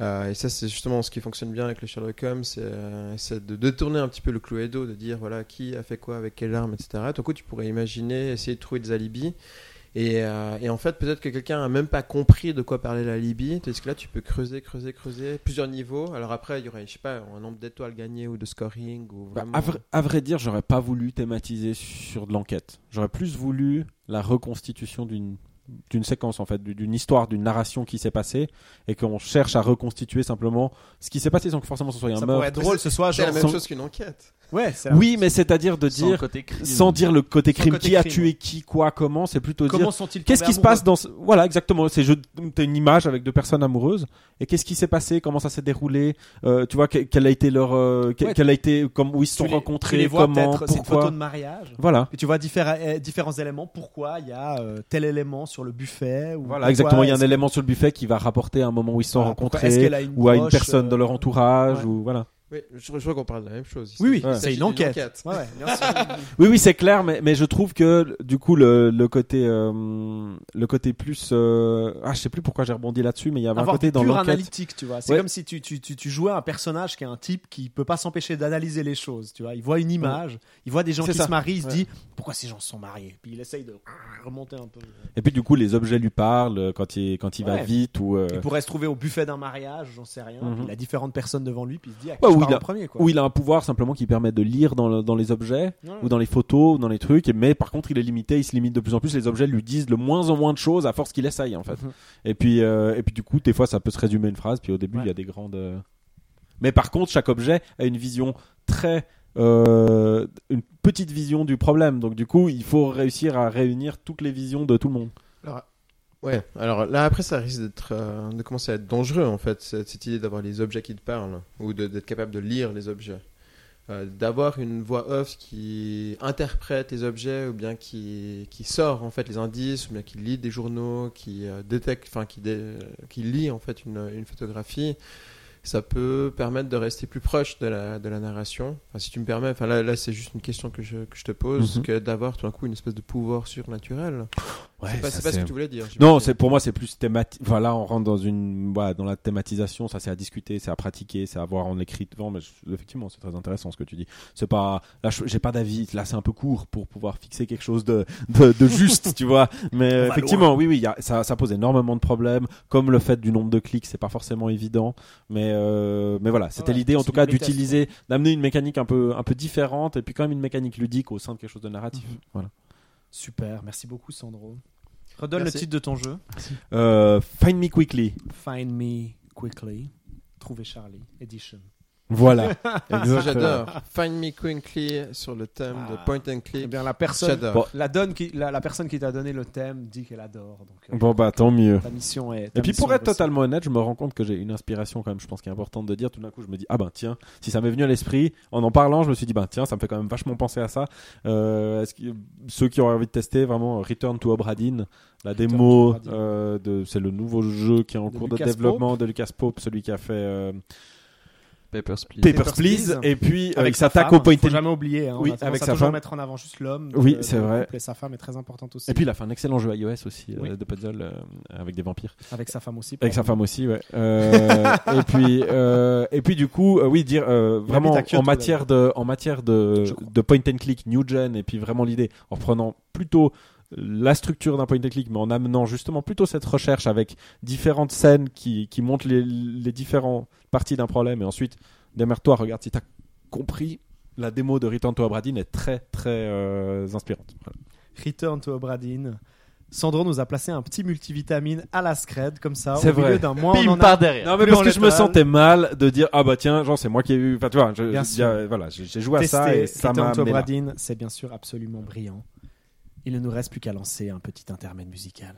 Speaker 3: Euh, et ça c'est justement ce qui fonctionne bien avec le Sherlock Holmes, c'est euh, c'est de détourner un petit peu le Cluedo, de dire voilà qui a fait quoi avec quelle arme, etc. Du coup tu pourrais imaginer essayer de trouver des alibis. Et, euh, et en fait, peut-être que quelqu'un a même pas compris de quoi parlait l'alibi. Tandis que là, tu peux creuser, creuser, creuser, plusieurs niveaux? Alors après, il y aurait, je sais pas, un nombre d'étoiles gagnées ou de scoring. Ou
Speaker 4: Bah, à, vrai, à vrai dire, j'aurais pas voulu thématiser sur de l'enquête. J'aurais plus voulu la reconstitution d'une d'une séquence en fait, du- d'une histoire, d'une narration qui s'est passée et qu'on cherche à reconstituer simplement ce qui s'est passé sans que forcément ce soit un
Speaker 1: Ça
Speaker 4: meurtre.
Speaker 1: pourrait être drôle, ce soit
Speaker 3: C'est la
Speaker 1: genre.
Speaker 3: même
Speaker 4: sans-
Speaker 3: chose qu'une enquête.
Speaker 1: Ouais,
Speaker 4: Oui, mais c'est-à-dire de
Speaker 2: Sans
Speaker 4: dire
Speaker 2: côté crime.
Speaker 4: sans dire le côté
Speaker 1: Sans
Speaker 4: crime,
Speaker 1: côté
Speaker 4: qui a
Speaker 1: crime,
Speaker 4: tué qui, quoi, comment, c'est plutôt
Speaker 1: Comment
Speaker 4: dire
Speaker 1: sont-ils
Speaker 4: qu'est-ce qui se passe dans ce... voilà exactement c'est je t'as une image avec deux personnes amoureuses et qu'est-ce qui s'est passé? Comment ça s'est déroulé? Euh, tu vois que- quel a été leur euh, que-
Speaker 1: Ouais.
Speaker 4: quel a été comme où ils se sont
Speaker 1: les- tu
Speaker 4: rencontrés
Speaker 1: les vois
Speaker 4: comment
Speaker 1: peut-être, c'est une
Speaker 4: pourquoi
Speaker 1: photo de mariage.
Speaker 4: voilà
Speaker 1: Et tu vois différents, euh, différents éléments. Pourquoi il y a euh, tel élément sur le buffet ou
Speaker 4: voilà exactement il y a un élément sur le buffet qui va rapporter à un moment où ils se sont
Speaker 1: voilà,
Speaker 4: rencontrés
Speaker 1: qu'elle
Speaker 4: ou à une personne de leur entourage
Speaker 1: ouais.
Speaker 4: ou voilà
Speaker 3: Oui, je, je crois qu'on parle de la même chose. ici.
Speaker 1: Oui, oui,
Speaker 4: Ouais.
Speaker 1: c'est une enquête. Ouais, ouais, bien sûr.
Speaker 4: oui oui c'est clair mais mais je trouve que du coup le, le côté euh, le côté plus euh, ah je sais plus pourquoi j'ai rebondi là-dessus mais il y avait un côté dans l'enquête
Speaker 1: analytique, tu vois. C'est
Speaker 4: Ouais.
Speaker 1: comme si tu, tu, tu, tu jouais un personnage qui est un type qui peut pas s'empêcher d'analyser les choses, tu vois. Il voit une image, il voit des gens qui
Speaker 4: ça.
Speaker 1: se marient, il se
Speaker 4: Ouais.
Speaker 1: dit pourquoi ces gens se sont mariés? Puis il essaye de remonter un peu.
Speaker 4: et puis du coup les objets lui parlent euh, quand il quand il va vite ou euh,
Speaker 1: Il pourrait se trouver au buffet d'un mariage, j'en sais rien.
Speaker 4: Mhm.
Speaker 1: puis il a différentes personnes devant lui, puis il se dit à parle
Speaker 4: il a-
Speaker 1: en premier, quoi.
Speaker 4: Ou il a un pouvoir simplement qui permet de lire dans, le- dans les objets,
Speaker 1: Ouais.
Speaker 4: ou dans les photos, ou dans les trucs, et- mais par contre il est limité, il se limite de plus en plus, les objets lui disent le moins en moins de choses à force qu'il essaye en fait.
Speaker 1: Mhm.
Speaker 4: Et puis, euh, et puis du coup, des fois ça peut se résumer une phrase, puis au début il y a des grandes... euh, Mais par contre, chaque objet a une vision très... euh, une petite vision du problème, donc du coup il faut réussir à réunir toutes les visions de tout le monde.
Speaker 3: Alors, ouais, alors là après ça risque d'être euh, de commencer à être dangereux en fait, cette, cette idée d'avoir les objets qui te parlent ou d'être capable de lire les objets. Euh, d'avoir une voix off qui interprète les objets ou bien qui, qui sort en fait les indices ou bien qui lit des journaux, qui euh, détecte, enfin qui, dé- qui lit en fait une, une photographie, ça peut permettre de rester plus proche de la, de la narration. Enfin, si tu me permets, enfin là, là c'est juste une question que je, que je te pose,
Speaker 4: Mhm.
Speaker 3: que d'avoir tout d'un coup une espèce de pouvoir surnaturel. C'est pas,
Speaker 4: ça,
Speaker 3: c'est pas ce que tu voulais dire.
Speaker 4: Non, c'est pour moi c'est plus thématique. Voilà, on rentre dans une, voilà, dans la thématisation. Ça, c'est à discuter, c'est à pratiquer, c'est à voir en écrit devant. Mais je- effectivement, c'est très intéressant ce que tu dis. C'est pas, là, j'ai pas d'avis. Là, c'est un peu court pour pouvoir fixer quelque chose de, de, de juste, tu vois. Mais effectivement, oui, oui, il y a- ça, ça pose énormément de problèmes. Comme le fait du nombre de clics, c'est pas forcément évident. Mais, euh, mais voilà, c'était
Speaker 1: Ouais,
Speaker 4: l'idée en tout cas d'utiliser, d'amener une mécanique un peu, un peu différente et puis quand même une mécanique ludique au sein de quelque chose de narratif.
Speaker 1: Mhm.
Speaker 4: Voilà.
Speaker 1: Super, merci beaucoup Sandro. Redonne
Speaker 3: Merci.
Speaker 1: le titre de ton jeu.
Speaker 4: Euh, Find Me Quickly.
Speaker 1: Find Me Quickly. Trouver Charlie Edition.
Speaker 4: Voilà.
Speaker 3: J'adore. Find Me Quickly sur le thème de
Speaker 1: Ah.
Speaker 3: Point and
Speaker 1: Eh
Speaker 3: Click.
Speaker 1: bien, la personne.
Speaker 4: Bon.
Speaker 1: la, donne qui, la, la personne qui t'a donné le thème dit qu'elle adore. Donc, euh,
Speaker 4: Bon bah tant mieux.
Speaker 1: ta mission est. ta
Speaker 4: Et puis pour être totalement honnête, je me rends compte que j'ai une inspiration quand même, je pense qui est importante de dire. Tout d'un coup, je me dis ah ben tiens, si ça m'est venu à l'esprit, en en parlant, je me suis dit ben tiens, ça me fait quand même vachement penser à ça. Euh, est-ce que ceux qui auraient envie de tester vraiment Return to Obradin, la
Speaker 1: Return
Speaker 4: démo euh, de, c'est le nouveau jeu qui est en
Speaker 1: De
Speaker 4: cours de
Speaker 1: Lucas
Speaker 4: développement de Lucas Pope, celui qui a fait euh,
Speaker 2: Papers, Please.
Speaker 4: Papers,
Speaker 1: Papers,
Speaker 4: Please. Et puis euh,
Speaker 1: Avec
Speaker 4: il
Speaker 1: sa
Speaker 4: s'attaque au point
Speaker 1: Faut
Speaker 4: and
Speaker 1: jamais oublier. Hein,
Speaker 4: Oui,
Speaker 1: on a
Speaker 4: avec sa
Speaker 1: toujours
Speaker 4: femme.
Speaker 1: mettre en avant juste l'homme.
Speaker 4: Oui, c'est vrai.
Speaker 1: Et sa femme est très importante aussi.
Speaker 4: Et puis il a fait un excellent jeu iOS aussi euh, de puzzle euh, avec des vampires.
Speaker 1: avec sa femme aussi.
Speaker 4: Avec sa femme aussi, ouais. Euh, et puis, euh, et puis du coup, euh, oui, dire euh, vraiment
Speaker 1: Kyoto,
Speaker 4: en matière de, en matière de, de point and click new gen, et puis vraiment l'idée en reprenant plutôt la structure d'un point and click, mais en amenant justement plutôt cette recherche avec différentes scènes qui, qui montrent les, les différentes parties d'un problème, et ensuite démerde-toi, regarde si t'as compris. La démo de Return to Obradin est très très euh, inspirante. Voilà.
Speaker 1: Return to Obradin. Sandro nous a placé un petit multivitamine à la scred comme ça. Au milieu
Speaker 4: vrai.
Speaker 1: d'un mois, on
Speaker 2: Bim
Speaker 1: en a
Speaker 2: par derrière.
Speaker 4: Non mais
Speaker 1: Plus
Speaker 4: parce que je me sentais mal de dire ah bah tiens genre c'est moi qui ai eu enfin tu vois je, je- voilà j'ai joué à ça et ça
Speaker 1: Return
Speaker 4: m'a
Speaker 1: to
Speaker 4: amené là.
Speaker 1: Obradin, c'est bien sûr absolument brillant. Il ne nous reste plus qu'à lancer un petit intermède musical.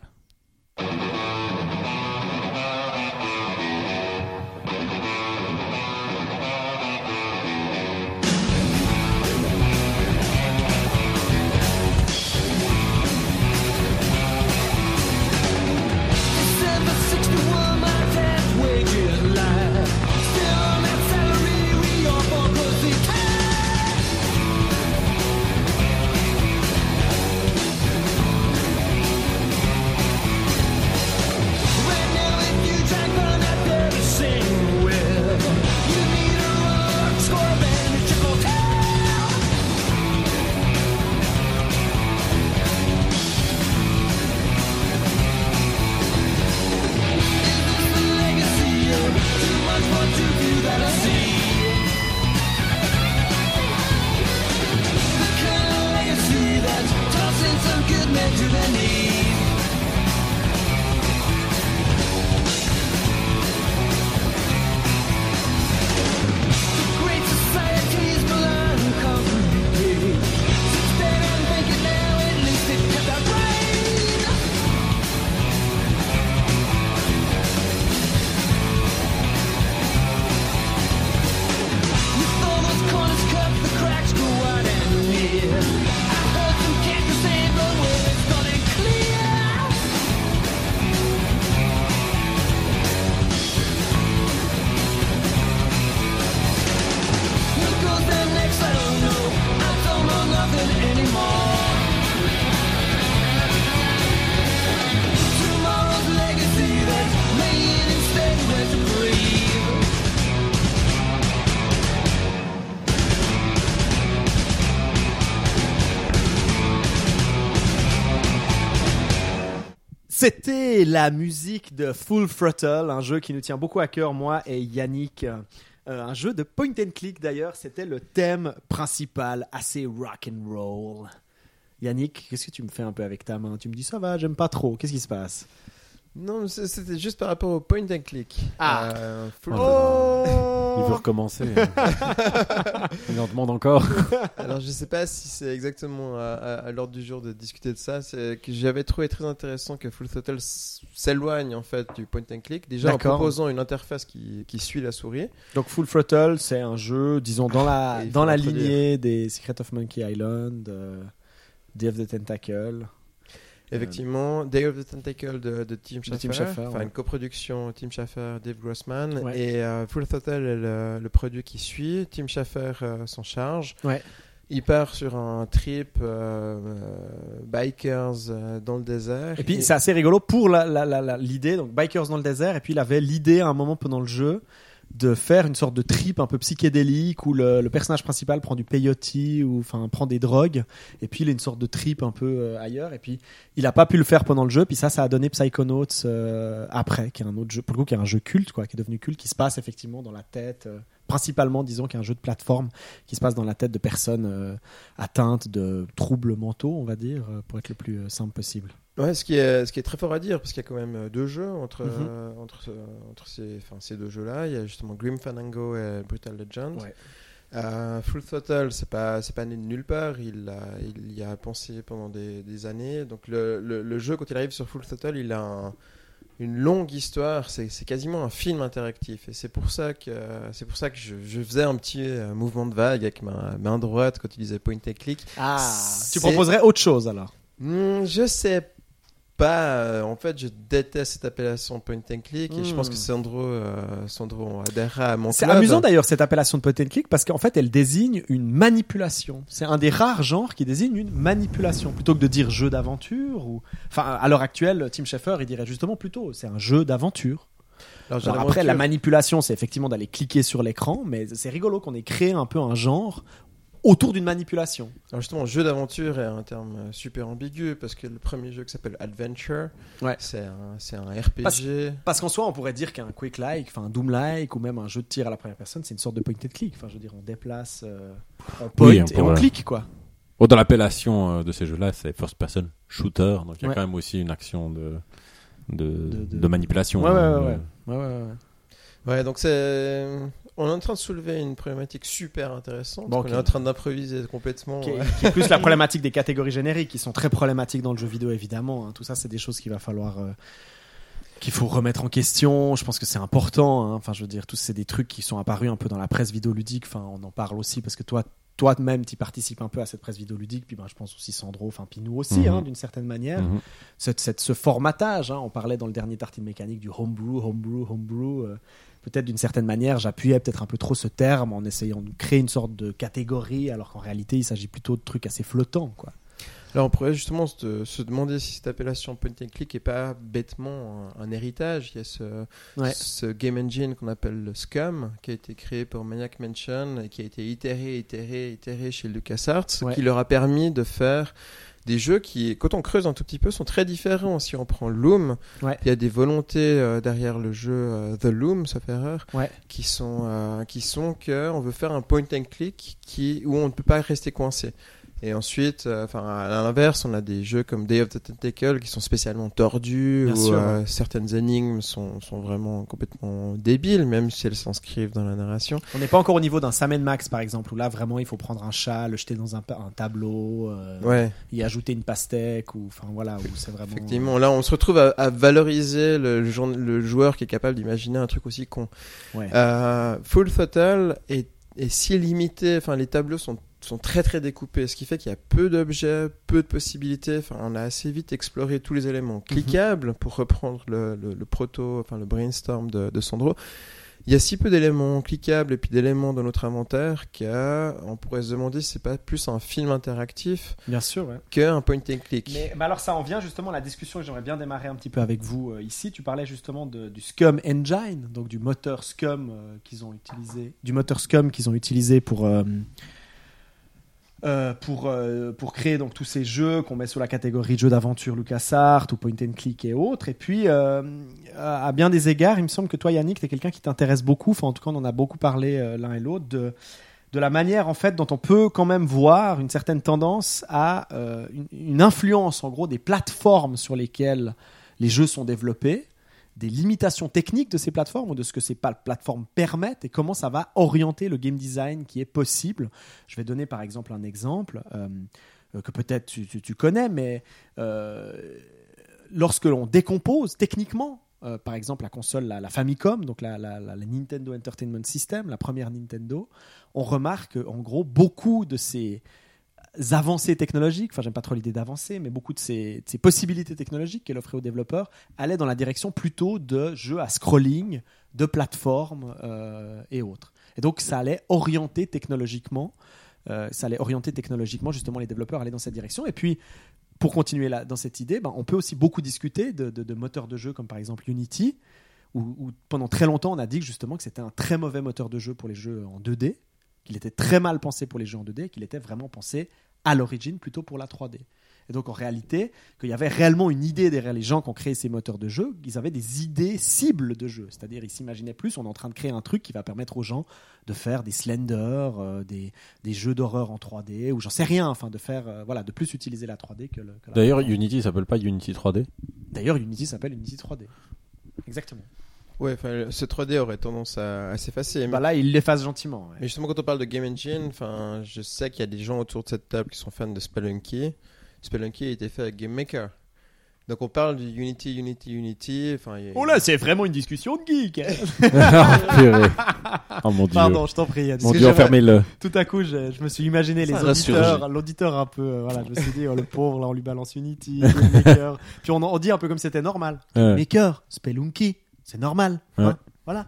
Speaker 1: La musique de Full Throttle, un jeu qui nous tient beaucoup à cœur, moi et Yannick. Euh, un jeu de point and click d'ailleurs, c'était le thème principal, assez rock and roll. Yannick, qu'est-ce que tu me fais un peu avec ta main? Tu me dis ça va, j'aime pas trop. Qu'est-ce qui se passe?
Speaker 3: Non, c'était juste par rapport au point and click.
Speaker 1: Ah.
Speaker 3: Euh, full-
Speaker 4: il veut recommencer il en demande encore
Speaker 3: Alors je sais pas si c'est exactement à, à- à l'ordre du jour de discuter de ça. C'est que j'avais trouvé très intéressant que Full Throttle s'éloigne en fait du point and click. Déjà en proposant une interface qui, qui suit la souris.
Speaker 1: Donc Full Throttle, c'est un jeu, disons, dans la,
Speaker 3: faut
Speaker 1: dans la lignée des Secret of Monkey Island, euh, Day of the Tentacle.
Speaker 3: Effectivement, Day of the Tentacle de, de Tim Schafer, enfin
Speaker 1: ouais.
Speaker 3: une coproduction Tim Schafer, Dave Grossman,
Speaker 1: Ouais.
Speaker 3: et euh, Full Throttle est le, le produit qui suit. Tim Schafer euh, s'en charge.
Speaker 1: Ouais.
Speaker 3: Il part sur un trip euh, euh, bikers euh, dans le désert.
Speaker 1: Et puis c'est assez rigolo pour l'idée, donc Bikers dans le désert, et puis il avait l'idée à un moment pendant le jeu de faire une sorte de trip un peu psychédélique où le, personnage principal prend du peyote ou enfin prend des drogues et puis il a une sorte de trip un peu euh, ailleurs et puis il a pas pu le faire pendant le jeu puis ça ça a donné Psychonauts euh, après qui est un autre jeu pour le coup qui est un jeu culte quoi qui est devenu culte qui se passe effectivement dans la tête euh, principalement disons qui est un jeu de plateforme qui se passe dans la tête de personnes euh, atteintes de troubles mentaux on va dire pour être le plus simple possible
Speaker 3: Ouais, ce qui est ce qui est très fort à dire parce qu'il y a quand même euh, deux jeux entre
Speaker 1: Mhm.
Speaker 3: euh, entre entre ces enfin ces deux jeux-là. Il y a justement Grim Fandango et Brutal Legend.
Speaker 1: Ouais.
Speaker 3: Euh, Full Throttle, c'est pas c'est pas né de nulle part. Il a il y a pensé pendant des, des années. Donc le, le, le jeu quand il arrive sur Full Throttle, il a un- une longue histoire. C'est quasiment un film interactif et c'est pour ça que c'est pour ça que je, je faisais un petit mouvement de vague avec ma main droite quand il disait point and click.
Speaker 1: Ah, tu proposerais autre chose alors?
Speaker 3: Hmm, je sais pas. Euh, En fait, je déteste cette appellation point and click et je pense
Speaker 1: Hmm.
Speaker 3: que Sandro, euh, Sandro adhérera à mon
Speaker 1: C'est amusant d'ailleurs cette appellation de point and click parce qu'en fait elle désigne une manipulation. C'est un des rares genres qui désigne une manipulation plutôt que de dire jeu d'aventure ou enfin à l'heure actuelle Tim Schafer il dirait justement plutôt c'est un jeu d'aventure.
Speaker 3: Alors,
Speaker 1: après la manipulation c'est effectivement d'aller cliquer sur l'écran mais c'est rigolo qu'on ait créé un peu un genre autour d'une manipulation.
Speaker 3: Alors justement, jeu d'aventure est un terme euh, super ambigu parce que le premier jeu qui s'appelle Adventure,
Speaker 1: Ouais.
Speaker 3: c'est un, c'est un RPG.
Speaker 1: Parce qu'en soi on pourrait dire qu'un quick like, enfin un doom like ou même un jeu de tir à la première personne c'est une sorte de point and click. Enfin je veux dire on déplace, euh, on point
Speaker 4: Oui, on
Speaker 1: et on clique quoi.
Speaker 4: Oh, dans l'appellation euh, de ces jeux-là, c'est first person shooter, donc il y a
Speaker 1: Ouais.
Speaker 4: quand même aussi une action de de,
Speaker 1: De- de-
Speaker 4: de manipulation.
Speaker 1: Ouais, ouais,
Speaker 4: hein,
Speaker 1: ouais,
Speaker 4: de-
Speaker 1: Ouais, ouais, ouais.
Speaker 3: Ouais, donc c'est. On est en train de soulever une problématique super intéressante.
Speaker 1: Bon,
Speaker 3: On est en train d'improviser complètement.
Speaker 1: qui est,
Speaker 3: ouais.
Speaker 1: qui est plus la problématique des catégories génériques qui sont très problématiques dans le jeu vidéo évidemment hein. tout ça c'est des choses qu'il va falloir euh, qu'il faut remettre en question je pense que c'est important hein. enfin je veux dire tous c'est des trucs qui sont apparus un peu dans la presse vidéoludique enfin on en parle aussi parce que toi toi-même tu participes un peu à cette presse vidéoludique puis ben, je pense aussi Sandro enfin puis nous aussi
Speaker 4: Mhm.
Speaker 1: hein, d'une certaine manière
Speaker 4: Mhm.
Speaker 1: cette, cette- ce formatage. hein, on parlait dans le dernier tartine mécanique du homebrew, homebrew, homebrew. euh, peut-être d'une certaine manière, j'appuyais peut-être un peu trop ce terme en essayant de créer une sorte de catégorie, alors qu'en réalité, il s'agit plutôt de trucs assez flottants. Quoi.
Speaker 3: Là, on pourrait justement se, se demander si cette appellation point and click est pas bêtement un, un héritage. Il y a ce,
Speaker 1: Ouais.
Speaker 3: ce game engine qu'on appelle le Scum, qui a été créé par Maniac Mansion et qui a été itéré, itéré, itéré chez LucasArts,
Speaker 1: Ouais.
Speaker 3: qui leur a permis de faire des jeux qui, quand on creuse un tout petit peu, sont très différents. Si on prend Loom,
Speaker 1: Ouais.
Speaker 3: il y a des volontés euh, derrière le jeu euh, The Loom, sauf erreur,
Speaker 1: Ouais.
Speaker 3: qui sont euh, qui sont que on veut faire un point and click qui où on ne peut pas rester coincé. Et ensuite, euh, enfin à l'inverse, on a des jeux comme Day of the Tentacle qui sont spécialement tordus,
Speaker 1: Bien
Speaker 3: où
Speaker 1: sûr,
Speaker 3: euh, certaines énigmes sont, sont vraiment complètement débiles, même si elles s'inscrivent dans la narration.
Speaker 1: On n'est pas encore au niveau d'un Sam Max, par exemple, où là, vraiment, il faut prendre un chat, le jeter dans un, tableau, euh,
Speaker 3: Ouais,
Speaker 1: y ajouter une pastèque, ou enfin voilà, où c'est vraiment.
Speaker 3: effectivement. Là, on se retrouve à, à valoriser le, joueur qui est capable d'imaginer un truc aussi con.
Speaker 1: Ouais.
Speaker 3: Euh, Full Throttle est, est si limité, enfin les tableaux sont, sont très très découpés, ce qui fait qu'il y a peu d'objets, peu de possibilités, enfin on a assez vite exploré tous les éléments cliquables, pour reprendre le, le, le proto, enfin le brainstorm de, de Sandro. Il y a si peu d'éléments cliquables et puis d'éléments dans notre inventaire qu'on pourrait se demander si c'est pas plus un film interactif
Speaker 1: Bien sûr, ouais.
Speaker 3: qu'un point and click.
Speaker 1: Mais, mais alors ça en vient justement à la discussion que j'aimerais bien démarrer un petit peu avec vous euh, ici. Tu parlais justement de- du Scum Engine, donc du moteur Scum euh, qu'ils ont utilisé, du moteur Scum qu'ils ont utilisé pour euh, euh, pour euh, pour créer donc tous ces jeux qu'on met sous la catégorie jeux d'aventure LucasArts ou point and click et autres. Et puis euh, à bien des égards, il me semble que toi Yannick, tu es quelqu'un qui t'intéresse beaucoup. Enfin en tout cas, on en a beaucoup parlé l'un et l'autre de de la manière en fait dont on peut quand même voir une certaine tendance à une, une influence en gros des plateformes sur lesquelles les jeux sont développés, des limitations techniques de ces plateformes ou de ce que ces plateformes permettent et comment ça va orienter le game design qui est possible? Je vais donner par exemple un exemple euh, euh, que peut-être tu, connais, mais euh, lorsque l'on décompose techniquement par exemple la console, la, Famicom, donc la Nintendo Entertainment System, la première Nintendo, on remarque en gros beaucoup de ces avancées technologiques, enfin j'aime pas trop l'idée d'avancer, mais beaucoup de ces, possibilités technologiques qu'elle offrait aux développeurs allaient dans la direction plutôt de jeux à scrolling, de plateformes euh, et autres. Et donc ça allait orienter technologiquement, euh, ça allait orienter technologiquement justement les développeurs à aller dans cette direction. Et puis pour continuer là, dans cette idée, ben, on peut aussi beaucoup discuter de, moteurs de jeu comme par exemple Unity, où, pendant très longtemps on a dit justement que c'était un très mauvais moteur de jeu pour les jeux en 2D, qu'il était très mal pensé pour les jeux en 2D, et qu'il était vraiment pensé à l'origine plutôt pour la 3D. Et donc en réalité, qu'il y avait réellement une idée derrière les gens qui ont créé ces moteurs de jeu, ils avaient des idées cibles de jeu. C'est-à-dire ils s'imaginaient plus, on est en train de créer un truc qui va permettre aux gens de faire des Slender, euh, des, des jeux d'horreur en 3D, ou j'en sais rien, enfin de faire, euh, voilà, de plus utiliser la 3D que, le, que la
Speaker 4: D'ailleurs, Unity s'appelle pas Unity 3D.
Speaker 1: D'ailleurs, Unity s'appelle Unity 3D. Exactement.
Speaker 3: Ouais, enfin, ce 3D aurait tendance à, à s'effacer.
Speaker 1: Bah là, il l'efface gentiment. ouais.
Speaker 3: mais justement, quand on parle de Game Engine, enfin, je sais qu'il y a des gens autour de cette table qui sont fans de Spelunky. Spelunky a été fait avec Game Maker. Donc on parle du Unity, Unity, Unity. Enfin, a-
Speaker 1: Oh là, c'est vraiment une discussion de geek.
Speaker 4: oh, purée. Oh mon dieu.
Speaker 1: Pardon, je t'en prie.
Speaker 4: Mon dieu, enfermez-le.
Speaker 1: Tout à coup, je, je me suis imaginé les
Speaker 2: Ça
Speaker 1: auditeurs,
Speaker 2: ressurgit.
Speaker 1: l'auditeur un peu. euh, voilà, je me suis dit, oh, le pauvre, là, on lui balance Unity, Game Maker. Puis on, on dit un peu comme si c'était normal.
Speaker 4: Ouais.
Speaker 1: Maker, Spelunky, c'est normal.
Speaker 4: Ouais.
Speaker 1: hein. Voilà.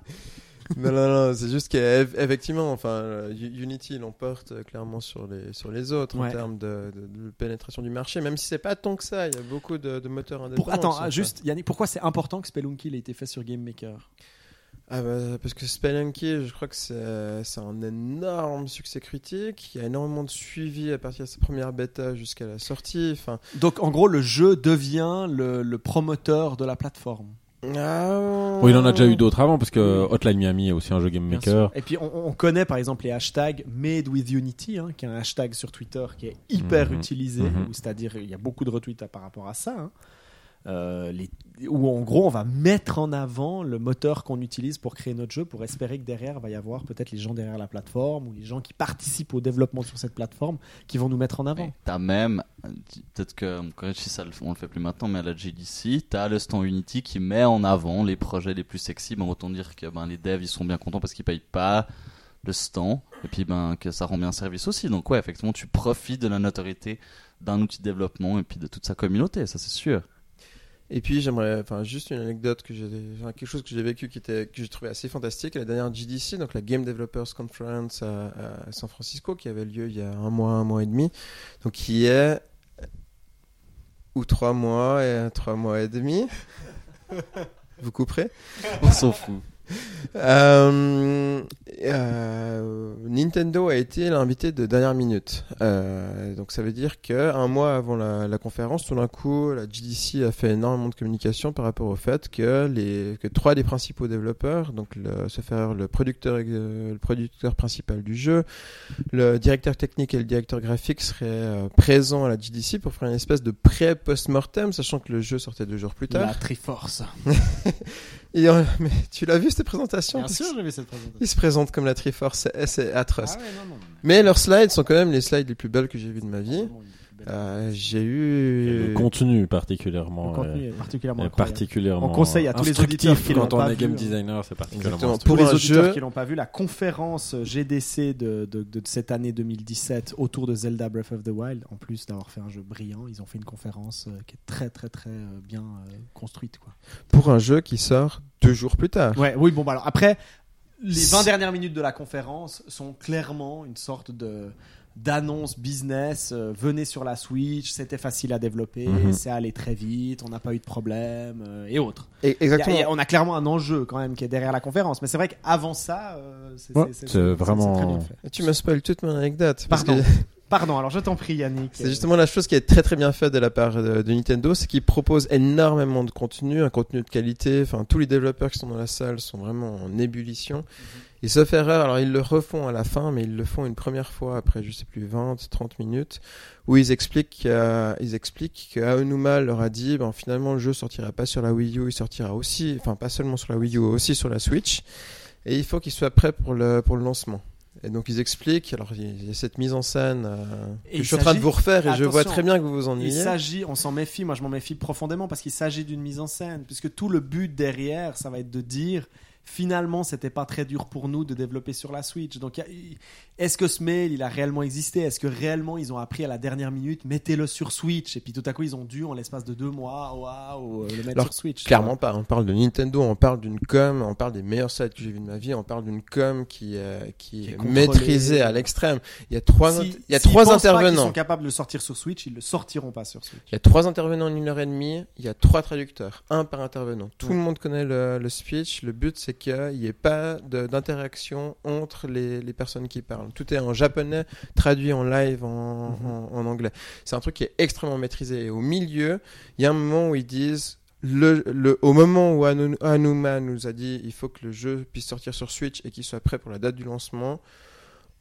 Speaker 3: non, non, non, c'est juste qu'effectivement, enfin, euh, Unity l'emporte euh, clairement sur les, sur les autres
Speaker 1: Ouais.
Speaker 3: en termes de, de- de pénétration du marché, même si c'est pas tant que ça. Il y a beaucoup de, de moteurs indépendants.
Speaker 1: Pour, attends, ah, juste, Yannick, pourquoi c'est important que Spelunky ait été fait sur Game Maker?
Speaker 3: Ah bah, parce que Spelunky, je crois que c'est c'est un énorme succès critique. Il y a énormément de suivi à partir de sa première bêta jusqu'à la sortie. Enfin,
Speaker 1: Donc, en gros, le jeu devient le, le promoteur de la plateforme.
Speaker 3: Ah,
Speaker 4: il en a déjà eu d'autres avant, parce que Hotline Miami est aussi un jeu Game Maker.
Speaker 1: Et puis on, on connaît par exemple les hashtags Made with Unity, hein, qui est un hashtag sur Twitter qui est hyper
Speaker 4: Mhm.
Speaker 1: utilisé,
Speaker 4: Mhm.
Speaker 1: c'est-à-dire il y a beaucoup de retweets à- par rapport à ça. hein. Euh, où en gros on va mettre en avant le moteur qu'on utilise pour créer notre jeu, pour espérer que derrière va y avoir peut-être les gens derrière la plateforme ou les gens qui participent au développement sur cette plateforme qui vont nous mettre en avant.
Speaker 2: Mais T'as même, peut-être que ça on le fait plus maintenant, mais à la GDC, t'as le stand Unity qui met en avant les projets les plus sexy. Ben, autant dire que ben, les devs ils sont bien contents parce qu'ils payent pas le stand et puis ben que ça rend bien service aussi. Donc ouais, effectivement, tu profites de la notoriété d'un outil de développement et puis de toute sa communauté, ça c'est sûr.
Speaker 3: Et puis j'aimerais, enfin juste une anecdote que j'ai, enfin, quelque chose que j'ai vécu qui était, que j'ai trouvé assez fantastique. La dernière GDC, donc la Game Developers Conference à, à San Francisco, qui avait lieu il y a un mois, un mois et demi, donc qui est ou trois mois et trois mois et demi. Vous couperez?
Speaker 2: On s'en fout.
Speaker 3: Euh, euh, Nintendo a été l'invité de dernière minute. Euh, donc ça veut dire que un mois avant la, la conférence, tout d'un coup, la GDC a fait énormément de communication par rapport au fait que les que trois des principaux développeurs, donc le, se faire le producteur le producteur principal du jeu, le directeur technique et le directeur graphique seraient présents à la GDC pour faire une espèce de pré post-mortem, sachant que le jeu sortait deux jours plus tard.
Speaker 1: La Triforce.
Speaker 3: Et, euh, mais tu l'as vu cette présentation?
Speaker 1: Bien sûr, j'ai vu cette présentation.
Speaker 3: Ils se présentent comme la Triforce, c'est atroce.
Speaker 1: Ah ouais, non, non.
Speaker 3: Mais leurs slides sont quand même les slides les plus belles que j'ai vues de ma vie. Euh, j'ai
Speaker 4: Et
Speaker 3: eu.
Speaker 4: Le contenu
Speaker 1: Le
Speaker 4: particulièrement.
Speaker 1: contenu
Speaker 4: euh,
Speaker 1: est particulièrement
Speaker 4: est particulièrement
Speaker 1: On conseille à tous les auditeurs qui l'ont
Speaker 4: quand on
Speaker 1: pas
Speaker 4: est game
Speaker 1: vu, hein.
Speaker 4: designer, c'est particulièrement.
Speaker 1: Pour les auditeurs
Speaker 3: jeu-
Speaker 1: qui l'ont pas vu, la conférence GDC de, de, de cette année 2017 autour de Zelda Breath of the Wild, en plus d'avoir fait un jeu brillant, ils ont fait une conférence euh, qui est très très très euh, bien euh, construite. Quoi.
Speaker 3: Pour un jeu qui sort deux jours plus tard.
Speaker 1: Ouais, oui, bon, bah alors après, les
Speaker 3: Si-
Speaker 1: 20 dernières minutes de la conférence sont clairement une sorte de d'annonce business euh, venez sur la Switch c'était facile à développer
Speaker 4: Mhm.
Speaker 1: c'est allé très vite on n'a pas eu de problème euh, et autres
Speaker 3: Et-
Speaker 1: Il y a-
Speaker 3: exactement.
Speaker 1: il y a- on a clairement un enjeu quand même qui est derrière la conférence mais c'est vrai qu'avant ça euh, c'est
Speaker 4: Ouais, vraiment-
Speaker 1: très bien fait.
Speaker 3: Tu me spoil toute mon anecdote.
Speaker 1: Pardon.
Speaker 3: que
Speaker 1: Pardon, alors je t'en prie Yannick.
Speaker 3: c'est justement la chose qui est très très bien faite de la part de, de Nintendo, c'est qu'ils proposent énormément de contenu, un contenu de qualité. Enfin, tous les développeurs qui sont dans la salle sont vraiment en ébullition. Et sauf erreur, alors ils le refont à la fin, mais ils le font une première fois après, je sais plus, 20, 30 minutes, où ils expliquent, euh, ils expliquent que Aonuma leur a dit, ben, finalement le jeu sortira pas sur la Wii U, il sortira aussi, enfin pas seulement sur la Wii U, aussi sur la Switch, et il faut qu'il soit prêt pour le, pour le lancement. Et donc ils expliquent, alors il y a cette mise en scène euh,
Speaker 1: Et
Speaker 3: que
Speaker 1: il
Speaker 3: je suis en train de vous refaire et je vois très bien que vous vous
Speaker 1: Il
Speaker 3: ennuyez.
Speaker 1: s'agit, on s'en méfie, moi je m'en méfie profondément parce qu'il s'agit d'une mise en scène, puisque tout le but derrière, ça va être de dire finalement c'était pas très dur pour nous de développer sur la Switch. Donc est-ce que ce mail il a réellement existé? Est-ce que réellement ils ont appris à la dernière minute mettez-le sur Switch? Et puis tout à coup ils ont dû en l'espace de deux mois waouh le mettre
Speaker 3: Alors,
Speaker 1: sur Switch
Speaker 3: Clairement pas. On parle de Nintendo, on parle d'une com, on parle des meilleurs sites que j'ai vu de ma vie, on parle d'une com qui, euh, qui,
Speaker 1: Qui est
Speaker 3: maîtrisée à l'extrême. Il y a trois,
Speaker 1: Si-
Speaker 3: il y a trois
Speaker 1: pas
Speaker 3: intervenants.
Speaker 1: sont capables de le sortir sur Switch, ils le sortiront pas sur Switch.
Speaker 3: Il y a trois intervenants en une heure et demie. Il y a trois traducteurs, un par intervenant. Tout
Speaker 1: Ouais.
Speaker 3: le monde connaît le, le speech. Le but, c'est qu'il n'y ait pas d'interaction entre les, les personnes qui parlent. Tout est en japonais, traduit en live en,
Speaker 1: Mhm.
Speaker 3: en- en anglais. C'est un truc qui est extrêmement maîtrisé. Et au milieu, il y a un moment où ils disent, le, le- au moment où Anu- Anuma nous a dit il faut que le jeu puisse sortir sur Switch et qu'il soit prêt pour la date du lancement,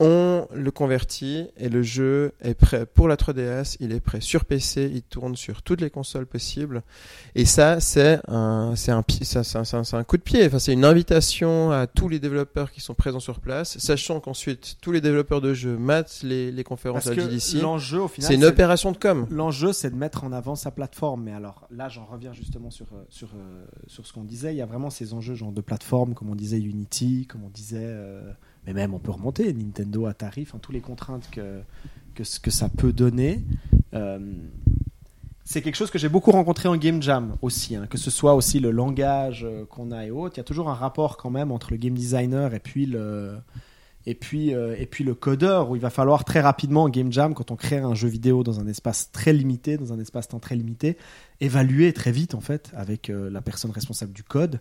Speaker 3: on le convertit et le jeu est prêt pour la 3DS, il est prêt sur PC, il tourne sur toutes les consoles possibles. Et ça, c'est un, c'est un, pi- ça, c'est un, c'est un- coup de pied. Enfin, c'est une invitation à tous les développeurs qui sont présents sur place, sachant qu'ensuite tous les développeurs de jeux matent les, les conférences
Speaker 1: Parce
Speaker 3: à GDC.
Speaker 1: l'enjeu, au final,
Speaker 3: C'est une opération de com.
Speaker 1: L'enjeu, c'est de mettre en avant sa plateforme. Mais alors là, j'en reviens justement sur, euh, sur, euh, sur ce qu'on disait. Il y a vraiment ces enjeux genre de plateforme, comme on disait Unity, comme on disait. euh, mais même, on peut remonter Nintendo, Atari, enfin, tous les contraintes que, que, ce que ça peut donner. Euh, c'est quelque chose que j'ai beaucoup rencontré en game jam aussi, hein, que ce soit aussi le langage euh, qu'on a et autres. Il y a toujours un rapport quand même entre le game designer et puis le, et puis, euh, et puis le codeur, où il va falloir très rapidement en game jam, quand on crée un jeu vidéo dans un espace très limité, dans un espace-temps très limité, évaluer très vite en fait avec la personne responsable du code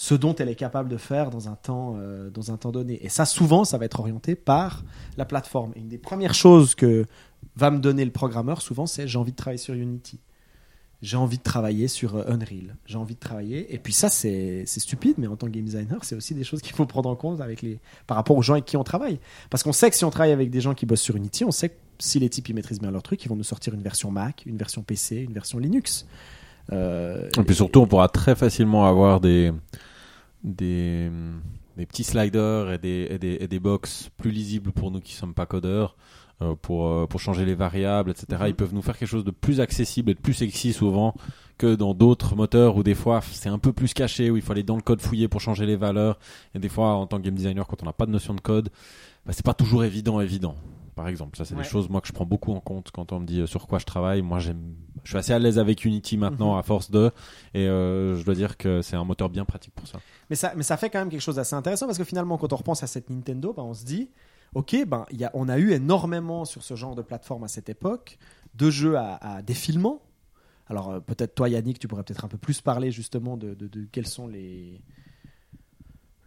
Speaker 1: ce dont elle est capable de faire dans un temps, euh, dans un temps donné. Et ça, souvent, ça va être orienté par la plateforme. Et une des premières choses que va me donner le programmeur, souvent, c'est j'ai envie de travailler sur Unity. J'ai envie de travailler sur euh, Unreal. J'ai envie de travailler. Et puis ça, c'est stupide, mais en tant que game designer, c'est aussi des choses qu'il faut prendre en compte avec les, par rapport aux gens avec qui on travaille. Parce qu'on sait que si on travaille avec des gens qui bossent sur Unity, on sait que si les types ils maîtrisent bien leur truc, ils vont nous sortir une version Mac, une version PC, une version Linux. Euh,
Speaker 4: Et puis surtout, on pourra très facilement avoir des, des, des petits sliders et des, et des, et des box plus lisibles pour nous qui sommes pas codeurs. euh, pour, euh, pour changer les variables, etc.
Speaker 1: Mhm.
Speaker 4: Ils peuvent nous faire quelque chose de plus accessible et de plus sexy souvent que dans d'autres moteurs où des fois c'est un peu plus caché, où il faut aller dans le code fouiller pour changer les valeurs. Et des fois, en tant que game designer, quand on n'a pas de notion de code, bah, c'est pas toujours évident, évident. Par exemple, ça c'est
Speaker 1: Ouais.
Speaker 4: des choses moi que je prends beaucoup en compte quand on me dit euh, sur quoi je travaille. Moi, j'aime, je suis assez à l'aise avec Unity maintenant
Speaker 1: Mhm.
Speaker 4: à force de, et euh, je dois dire que c'est un moteur bien pratique pour ça.
Speaker 1: Mais ça, mais ça fait quand même quelque chose d'assez intéressant parce que finalement, quand on repense à cette Nintendo, ben, on se dit, ok, ben, y a, on a eu énormément sur ce genre de plateforme à cette époque de jeux à, à défilement. Alors euh, peut-être toi, Yannick, tu pourrais peut-être un peu plus parler justement de, de, de quelles sont les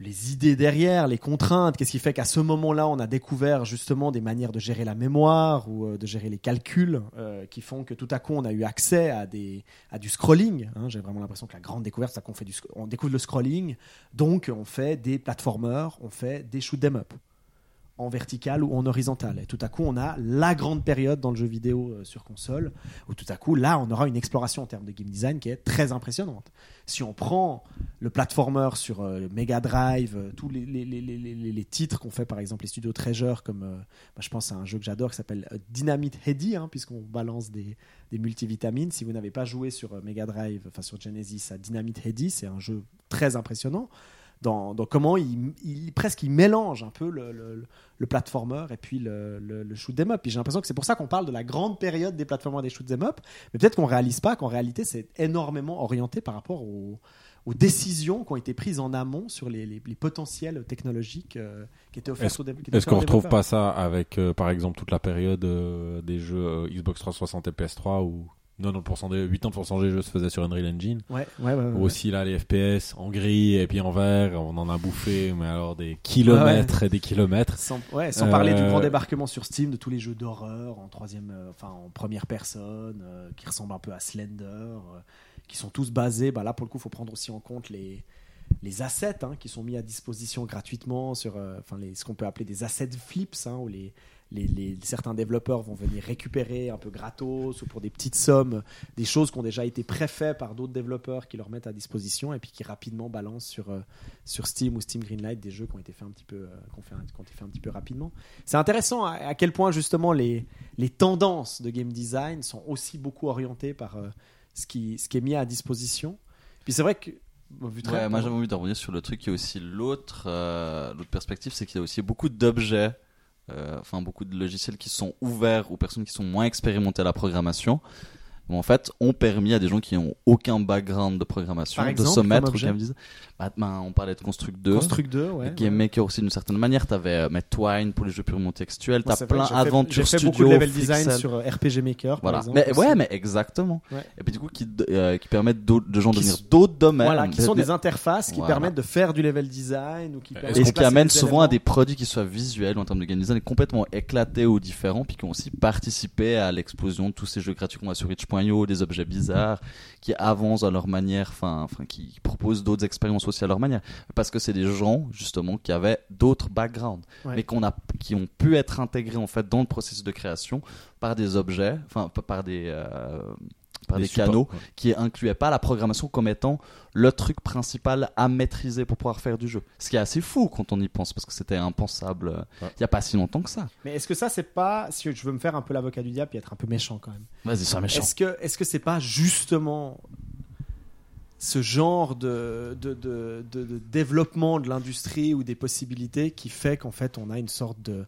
Speaker 1: les idées derrière, les contraintes, qu'est-ce qui fait qu'à ce moment-là, on a découvert justement des manières de gérer la mémoire ou euh, de gérer les calculs euh, qui font que tout à coup, on a eu accès à, des, à du scrolling. hein. J'ai vraiment l'impression que la grande découverte, c'est qu'on fait du, on découvre le scrolling, donc on fait des platformers, on fait des shoot 'em up en vertical ou en horizontal. Et tout à coup, on a la grande période dans le jeu vidéo euh, sur console, où tout à coup, là, on aura une exploration en termes de game design qui est très impressionnante. Si on prend le platformer sur euh, Mega Drive, euh, tous les, titres qu'on fait, par exemple, les studios Treasure, comme bah, je pense à un jeu que j'adore qui s'appelle Dynamite Heady, hein, puisqu'on balance des, des multivitamines. Si vous n'avez pas joué sur Mega Drive, enfin sur Genesis, à Dynamite Heady, c'est un jeu très impressionnant. Dans, dans comment il, il- presque il mélange un peu le, le, le platformer et puis le, le, shoot 'em up. Et j'ai l'impression que c'est pour ça qu'on parle de la grande période des platformers et des shoot 'em up. Mais peut-être qu'on réalise pas qu'en réalité c'est énormément orienté par rapport aux, aux décisions qui ont été prises en amont sur les, les, les potentiels technologiques euh, qui étaient offerts
Speaker 4: Est-ce
Speaker 1: offerts
Speaker 4: qu'on
Speaker 1: aux
Speaker 4: retrouve pas ça avec, euh, par exemple, toute la période euh, des jeux Xbox 360 et PS3 où 90% des, 80% des jeux se faisaient sur Unreal Engine
Speaker 1: Ouais, ouais, ouais, ouais,
Speaker 4: Ou
Speaker 1: ouais.
Speaker 4: aussi là les FPS en gris et puis en vert, on en a bouffé, mais alors des kilomètres et des kilomètres.
Speaker 1: Sans, ouais, sans
Speaker 4: Euh,
Speaker 1: parler du grand débarquement sur Steam de tous les jeux d'horreur en troisième, euh, enfin en première personne, euh, qui ressemblent un peu à Slender, euh, qui sont tous basés. Bah là, pour le coup, il faut prendre aussi en compte les les assets hein, qui sont mis à disposition gratuitement sur, euh, enfin les, ce qu'on peut appeler des assets flips, hein, où les, les, les- certains développeurs vont venir récupérer un peu gratos ou pour des petites sommes des choses qui ont déjà été préfaites par d'autres développeurs qui leur mettent à disposition et puis qui rapidement balancent sur euh, sur Steam ou Steam Greenlight des jeux qui ont été faits un petit peu, euh, fait un- petit peu rapidement. C'est intéressant à, à quel point justement les, les tendances de game design sont aussi beaucoup orientées par euh, ce, qui, ce qui est mis à disposition. Puis c'est vrai que.
Speaker 2: Ouais, moi j'avais envie de revenir sur le truc qui est aussi l'autre euh, l'autre perspective, c'est qu'il y a aussi beaucoup d'objets, euh, enfin beaucoup de logiciels qui sont ouverts aux personnes qui sont moins expérimentées à la programmation. en fait, ont permis à des gens qui ont aucun background de programmation
Speaker 1: Par
Speaker 2: de se mettre
Speaker 1: comme
Speaker 2: on parlait de Construct 2.
Speaker 1: Construct 2, ouais.
Speaker 2: Game Maker aussi d'une certaine manière, t'avais euh, mais Twine pour les jeux purement textuels, t'as plein
Speaker 1: que j'ai fait- beaucoup de level design sur euh, RPG Maker. par
Speaker 2: Voilà.
Speaker 1: exemple,
Speaker 2: Mais
Speaker 1: aussi.
Speaker 2: ouais, mais exactement.
Speaker 1: Ouais.
Speaker 2: Et puis du coup, qui, euh, qui permettent de gens de
Speaker 1: Qui
Speaker 2: venir
Speaker 1: sont-
Speaker 2: d'autres domaines.
Speaker 1: Voilà, qui sont des interfaces qui
Speaker 2: Voilà.
Speaker 1: permettent de faire du level design ou qui
Speaker 2: Et ce qui amène souvent à des produits qui soient visuels en termes de game design et complètement éclatés ou différents, puis qui ont aussi participé à l'explosion de tous ces jeux gratuits qu'on a sur itch.io, des objets bizarres, qui avancent à leur manière, enfin, qui proposent d'autres expériences aussi à leur manière. Parce que c'est des gens, justement, qui avaient d'autres backgrounds,
Speaker 1: Ouais.
Speaker 2: mais qu'on a, qui ont pu être intégrés, en fait, dans le processus de création par des objets, enfin, par des, euh, par des, canaux
Speaker 4: ouais.
Speaker 2: qui incluaient pas la programmation comme étant le truc principal à maîtriser pour pouvoir faire du jeu. Ce qui est assez fou quand on y pense, parce que c'était impensable euh, il
Speaker 4: Ouais.
Speaker 2: y a pas si longtemps que ça.
Speaker 1: Mais est-ce que ça, c'est pas. Si je veux me faire un peu l'avocat du diable et être un peu méchant quand même.
Speaker 2: Vas-y, sois méchant.
Speaker 1: Est-ce que est-ce que c'est pas justement ce genre de, de, de, de- de développement de l'industrie ou des possibilités qui fait qu'en fait on a une sorte de,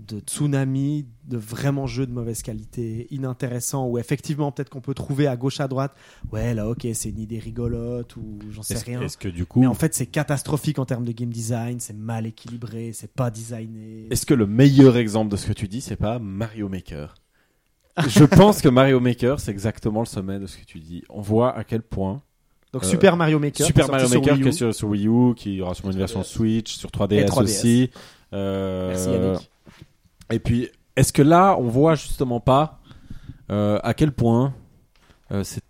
Speaker 1: de tsunami de vraiment jeux de mauvaise qualité, inintéressants, où effectivement peut-être qu'on peut trouver à gauche à droite, ouais là ok c'est une idée rigolote ou j'en sais
Speaker 4: Est-ce
Speaker 1: rien.
Speaker 4: est-ce que du coup,
Speaker 1: Mais en fait c'est catastrophique en termes de game design, c'est mal équilibré, c'est pas designé.
Speaker 4: est-ce que le meilleur exemple de ce que tu dis, c'est pas Mario Maker? Je pense que Mario Maker, c'est exactement le sommet de ce que tu dis. On voit à quel point
Speaker 1: Donc Super Mario Maker,
Speaker 4: Super Mario Maker
Speaker 1: Wii
Speaker 4: qui
Speaker 1: U.
Speaker 4: est sur, sur Wii U, qui aura sûrement une version Switch, sur 3DS,
Speaker 1: Et 3DS.
Speaker 4: aussi. Euh,
Speaker 1: Merci Yannick.
Speaker 4: Et puis, est-ce que là, on voit justement pas euh, à quel point euh, c'est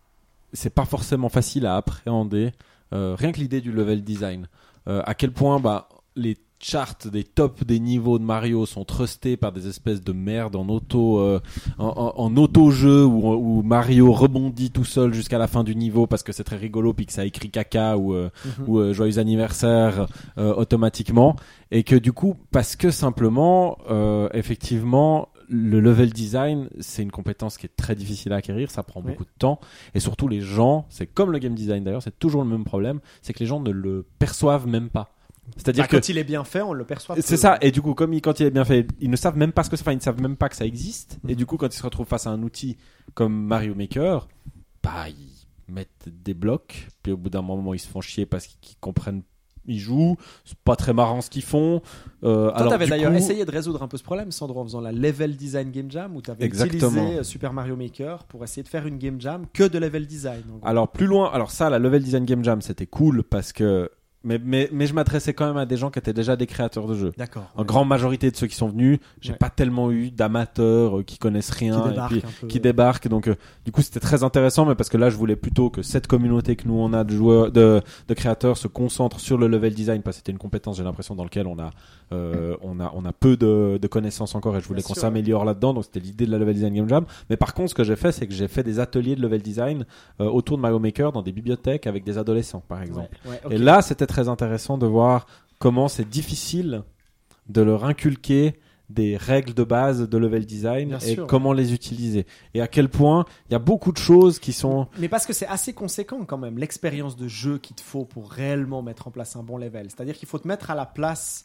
Speaker 4: c'est pas forcément facile à appréhender rien que l'idée du level design. À quel point bah, les charts des tops des niveaux de Mario sont trustés par des espèces de merde en auto euh, en, en- en auto-jeu où, où Mario rebondit tout seul jusqu'à la fin du niveau parce que c'est très rigolo puis que ça écrit caca ou euh,
Speaker 1: Mhm.
Speaker 4: ou euh, joyeux anniversaire euh, automatiquement et que du coup parce que simplement euh, effectivement le level design c'est une compétence qui est très difficile à acquérir ça prend
Speaker 1: Oui.
Speaker 4: beaucoup de temps et surtout les gens c'est comme le game design d'ailleurs c'est toujours le même problème c'est que les gens ne le perçoivent même pas c'est-à-dire
Speaker 1: Bah,
Speaker 4: que
Speaker 1: quand il est bien fait, on le perçoit.
Speaker 4: c'est ça et du coup comme il, quand il est bien fait ils ne savent même pas ce que c'est enfin ils ne savent même pas que ça existe et du coup quand ils se retrouvent face à un outil comme Mario Maker bah ils mettent des blocs puis au bout d'un moment ils se font chier parce qu'ils comprennent ils jouent c'est pas très marrant ce qu'ils font euh,
Speaker 1: Toi, t'avais d'ailleurs
Speaker 4: coup-
Speaker 1: essayé de résoudre un peu ce problème, Sandro, en faisant la Level Design Game Jam, où tu avais
Speaker 4: Exactement.
Speaker 1: utilisé euh, Super Mario Maker pour essayer de faire une Game Jam que de level design.
Speaker 4: Alors plus loin, alors ça, la level design game jam, c'était cool parce que, mais mais mais je m'adressais quand même à des gens qui étaient déjà des créateurs de jeux.
Speaker 1: D'accord.
Speaker 4: En
Speaker 1: ouais.
Speaker 4: grande majorité de ceux qui sont venus, j'ai
Speaker 1: Ouais.
Speaker 4: pas tellement eu d'amateurs euh, qui connaissent rien
Speaker 1: qui
Speaker 4: et
Speaker 1: débarque
Speaker 4: puis
Speaker 1: un peu.
Speaker 4: qui débarquent. Donc euh, du coup, c'était très intéressant, mais parce que là, je voulais plutôt que cette communauté que nous on a de joueurs, de, de créateurs, se concentre sur le level design parce que c'était une compétence, j'ai l'impression, dans lequel on a euh, on a on a peu de, de connaissances encore et je voulais qu'on s'améliore là-dedans. Donc c'était l'idée de la level design game jam. Mais par contre, ce que j'ai fait, c'est que j'ai fait des ateliers de level design euh, autour de Mario Maker dans des bibliothèques avec des adolescents, par exemple.
Speaker 1: Ouais, ouais, ok.
Speaker 4: Et là, c'était très intéressant de voir comment c'est difficile de leur inculquer des règles de base de level design
Speaker 1: Bien
Speaker 4: et
Speaker 1: sûr.
Speaker 4: comment les utiliser. Et à quel point il y a beaucoup de choses qui sont...
Speaker 1: Mais parce que c'est assez conséquent quand même, l'expérience de jeu qu'il te faut pour réellement mettre en place un bon level. C'est-à-dire qu'il faut te mettre à la place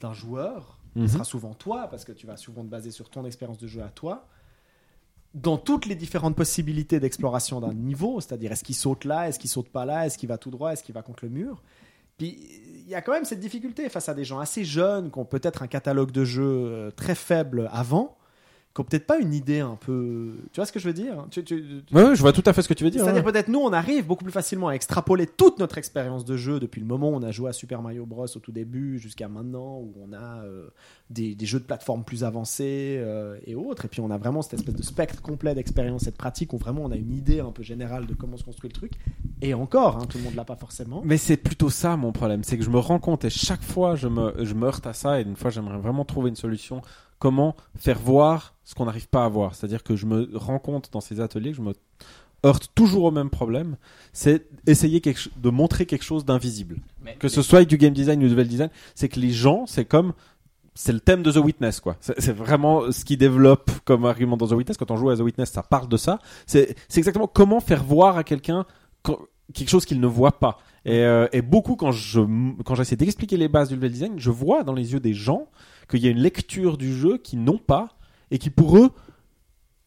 Speaker 1: d'un joueur,
Speaker 4: Mhm.
Speaker 1: qui sera souvent toi, parce que tu vas souvent te baser sur ton expérience de jeu à toi, dans toutes les différentes possibilités d'exploration d'un niveau, c'est-à-dire est-ce qu'il saute là, est-ce qu'il saute pas là, est-ce qu'il va tout droit, est-ce qu'il va contre le mur. Puis il y a quand même cette difficulté face à des gens assez jeunes qui ont peut-être un catalogue de jeux euh, très faible avant, qui ont peut-être pas une idée un peu. Tu vois ce que je veux dire? Tu- tu- tu-
Speaker 4: Ouais, ouais, je vois tout à fait ce que tu veux dire.
Speaker 1: c'est-à-dire
Speaker 4: ouais.
Speaker 1: peut-être nous, on arrive beaucoup plus facilement à extrapoler toute notre expérience de jeu depuis le moment où on a joué à Super Mario Bros au tout début jusqu'à maintenant où on a euh, des, des jeux de plateforme plus avancés euh, et autres. Et puis on a vraiment cette espèce de spectre complet d'expérience et de pratique où vraiment on a une idée un peu générale de comment se construit le truc. Et encore, hein, tout le monde l'a pas forcément.
Speaker 4: Mais c'est plutôt ça mon problème, c'est que je me rends compte et chaque fois je me, je me heurte à ça et une fois j'aimerais vraiment trouver une solution. Comment faire voir ce qu'on n'arrive pas à voir C'est-à-dire que je me rends compte dans ces ateliers que je me heurte toujours au même problème, c'est essayer quelque, de montrer quelque chose d'invisible. Que ce soit du game design ou du level design, c'est que les gens, c'est comme c'est le thème de The Witness quoi. C'est c'est vraiment ce qui développe comme argument dans The Witness. Quand on joue à The Witness, ça parle de ça. C'est c'est exactement comment faire voir à quelqu'un quelque chose qu'il ne voit pas. Et, euh, et beaucoup quand je quand j'essaie d'expliquer les bases du level design, je vois dans les yeux des gens qu'il y a une lecture du jeu qu'ils n'ont pas et qui pour eux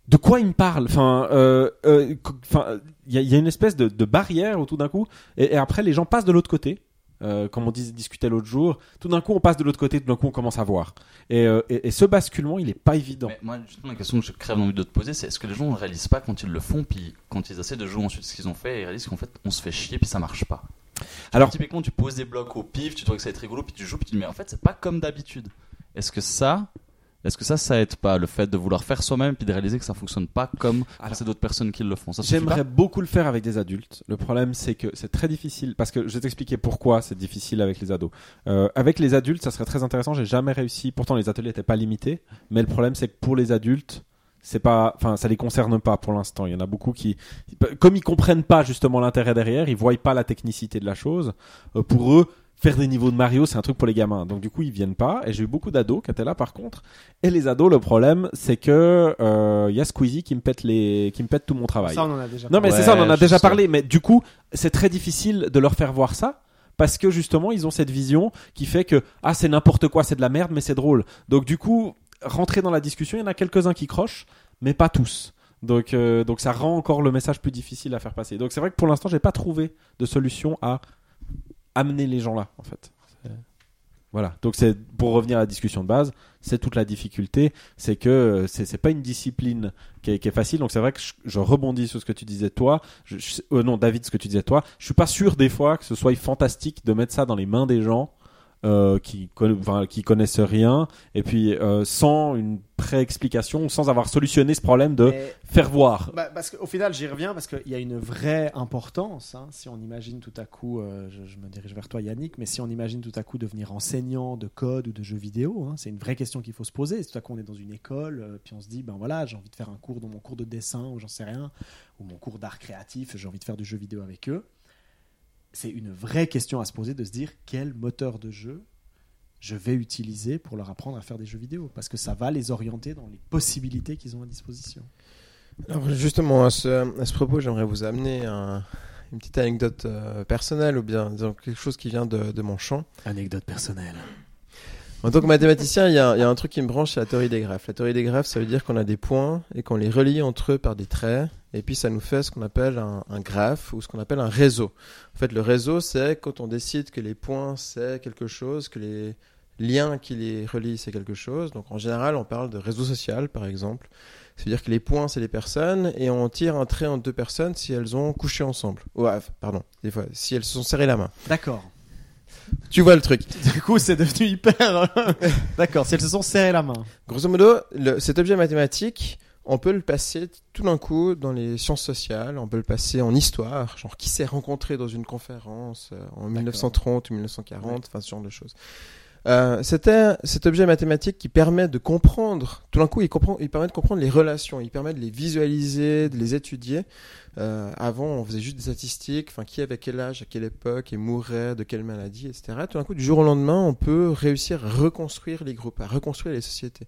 Speaker 4: de quoi il me parle Enfin, euh, euh, enfin, il y, a- il y a une espèce de, de barrière où tout d'un coup, et, et après les gens passent de l'autre côté. Euh, comme on dis- discutait l'autre jour, tout d'un coup on passe de l'autre côté, tout d'un coup on commence à voir. Et, euh, et, et ce basculement, il est pas évident.
Speaker 2: Mais moi, justement, la question que je crève d'envie de te poser, c'est est-ce que les gens ne réalisent pas quand ils le font, puis quand ils essaient de jouer ensuite ce qu'ils ont fait, ils réalisent qu'en fait, on se fait chier, puis ça marche pas.
Speaker 4: Alors-
Speaker 2: typiquement, tu poses des blocs au pif, tu trouves que ça va être rigolo, puis tu joues, puis tu dis, mais en fait, c'est pas comme d'habitude. Est-ce que ça, est-ce que ça, ça aide pas le fait de vouloir faire soi-même, puis de réaliser que ça fonctionne pas comme c'est d'autres personnes qui le font
Speaker 4: J'aimerais beaucoup le faire avec des adultes. Le problème, c'est que c'est très difficile parce que je vais t'expliquer pourquoi c'est difficile avec les ados. Euh, avec les adultes, ça serait très intéressant. J'ai jamais réussi. Pourtant, les ateliers n'étaient pas limités, mais le problème, c'est que pour les adultes, c'est pas, enfin, ça les concerne pas pour l'instant. Il y en a beaucoup qui, comme ils comprennent pas justement l'intérêt derrière, ils voient pas la technicité de la chose. euh, pour eux, faire des niveaux de Mario, c'est un truc pour les gamins. Donc du coup, ils viennent pas. Et j'ai eu beaucoup d'ados qui étaient là, par contre. Et les ados, le problème, c'est que euh, il y a Squeezie qui me pète les, qui me pète tout mon travail.
Speaker 1: Ça, on en a déjà
Speaker 4: Non, mais
Speaker 2: Ouais,
Speaker 4: c'est ça, on en a déjà
Speaker 2: sais.
Speaker 4: parlé. Mais du coup, c'est très difficile de leur faire voir ça. Parce que justement, ils ont cette vision qui fait que ah c'est n'importe quoi, c'est de la merde, mais c'est drôle. Donc du coup, rentrer dans la discussion, il y en a quelques-uns qui crochent, mais pas tous. Donc euh, donc ça rend encore le message plus difficile à faire passer. Donc c'est vrai que pour l'instant, j'ai pas trouvé de solution à amener les gens là, en fait. Voilà. Donc c'est pour revenir à la discussion de base, c'est toute la difficulté, c'est que c'est pas une discipline qui est, facile. Donc c'est vrai que je, je rebondis sur ce que tu disais toi. Je, je- euh, non, David, ce que tu disais toi. Je suis pas sûr des fois que ce soit fantastique de mettre ça dans les mains des gens euh, qui, connaissent rien et puis euh, sans une pré-explication, sans avoir solutionné ce problème de
Speaker 1: Mais-
Speaker 4: faire voir.
Speaker 1: Bah, parce qu'au final, j'y reviens parce qu'il y a une vraie importance. hein, si on imagine tout à coup, euh, je, je me dirige vers toi Yannick, mais si on imagine tout à coup devenir enseignant de code ou de jeux vidéo, hein, c'est une vraie question qu'il faut se poser. Si tout à coup on est dans une école, euh, puis on se dit, ben voilà, j'ai envie de faire un cours dans mon cours de dessin ou j'en sais rien, ou mon cours d'art créatif, j'ai envie de faire du jeu vidéo avec eux. C'est une vraie question à se poser de se dire quel moteur de jeu je vais utiliser pour leur apprendre à faire des jeux vidéo parce que ça va les orienter dans les possibilités qu'ils ont à disposition.
Speaker 3: Alors justement, à ce, à ce propos, j'aimerais vous amener un- une petite anecdote euh, personnelle ou bien disons, quelque chose qui vient de, de mon champ.
Speaker 1: Anecdote personnelle.
Speaker 3: En tant que mathématicien, il y, y a un truc qui me branche, c'est la théorie des graphes. La théorie des graphes, ça veut dire qu'on a des points et qu'on les relie entre eux par des traits. Et puis ça nous fait ce qu'on appelle un, un graphe ou ce qu'on appelle un réseau. En fait, le réseau, c'est quand on décide que les points, c'est quelque chose, que les liens qui les relient, c'est quelque chose. Donc en général, on parle de réseau social, par exemple. C'est-à-dire que les points, c'est les personnes, et on tire un trait entre deux personnes si elles ont couché ensemble. Ouais, pardon, des fois, si elles se sont serrées la main.
Speaker 1: D'accord.
Speaker 3: Tu vois le truc.
Speaker 1: Du coup, c'est devenu hyper. D'accord, si elles se sont serrées la main.
Speaker 3: Grosso modo, le- cet objet mathématique, on peut le passer tout d'un coup dans les sciences sociales, on peut le passer en histoire, genre qui s'est rencontré dans une conférence euh, en 1930 ou 1940, enfin ce genre de choses. Euh, C'était cet objet mathématique qui permet de comprendre, tout d'un coup il, comprend, il permet de comprendre les relations, il permet de les visualiser, de les étudier. Euh, avant on faisait juste des statistiques, enfin qui avait quel âge, à quelle époque, et mourait, de quelle maladie, etc. Tout d'un coup du jour au lendemain on peut réussir à reconstruire les groupes, à reconstruire les sociétés.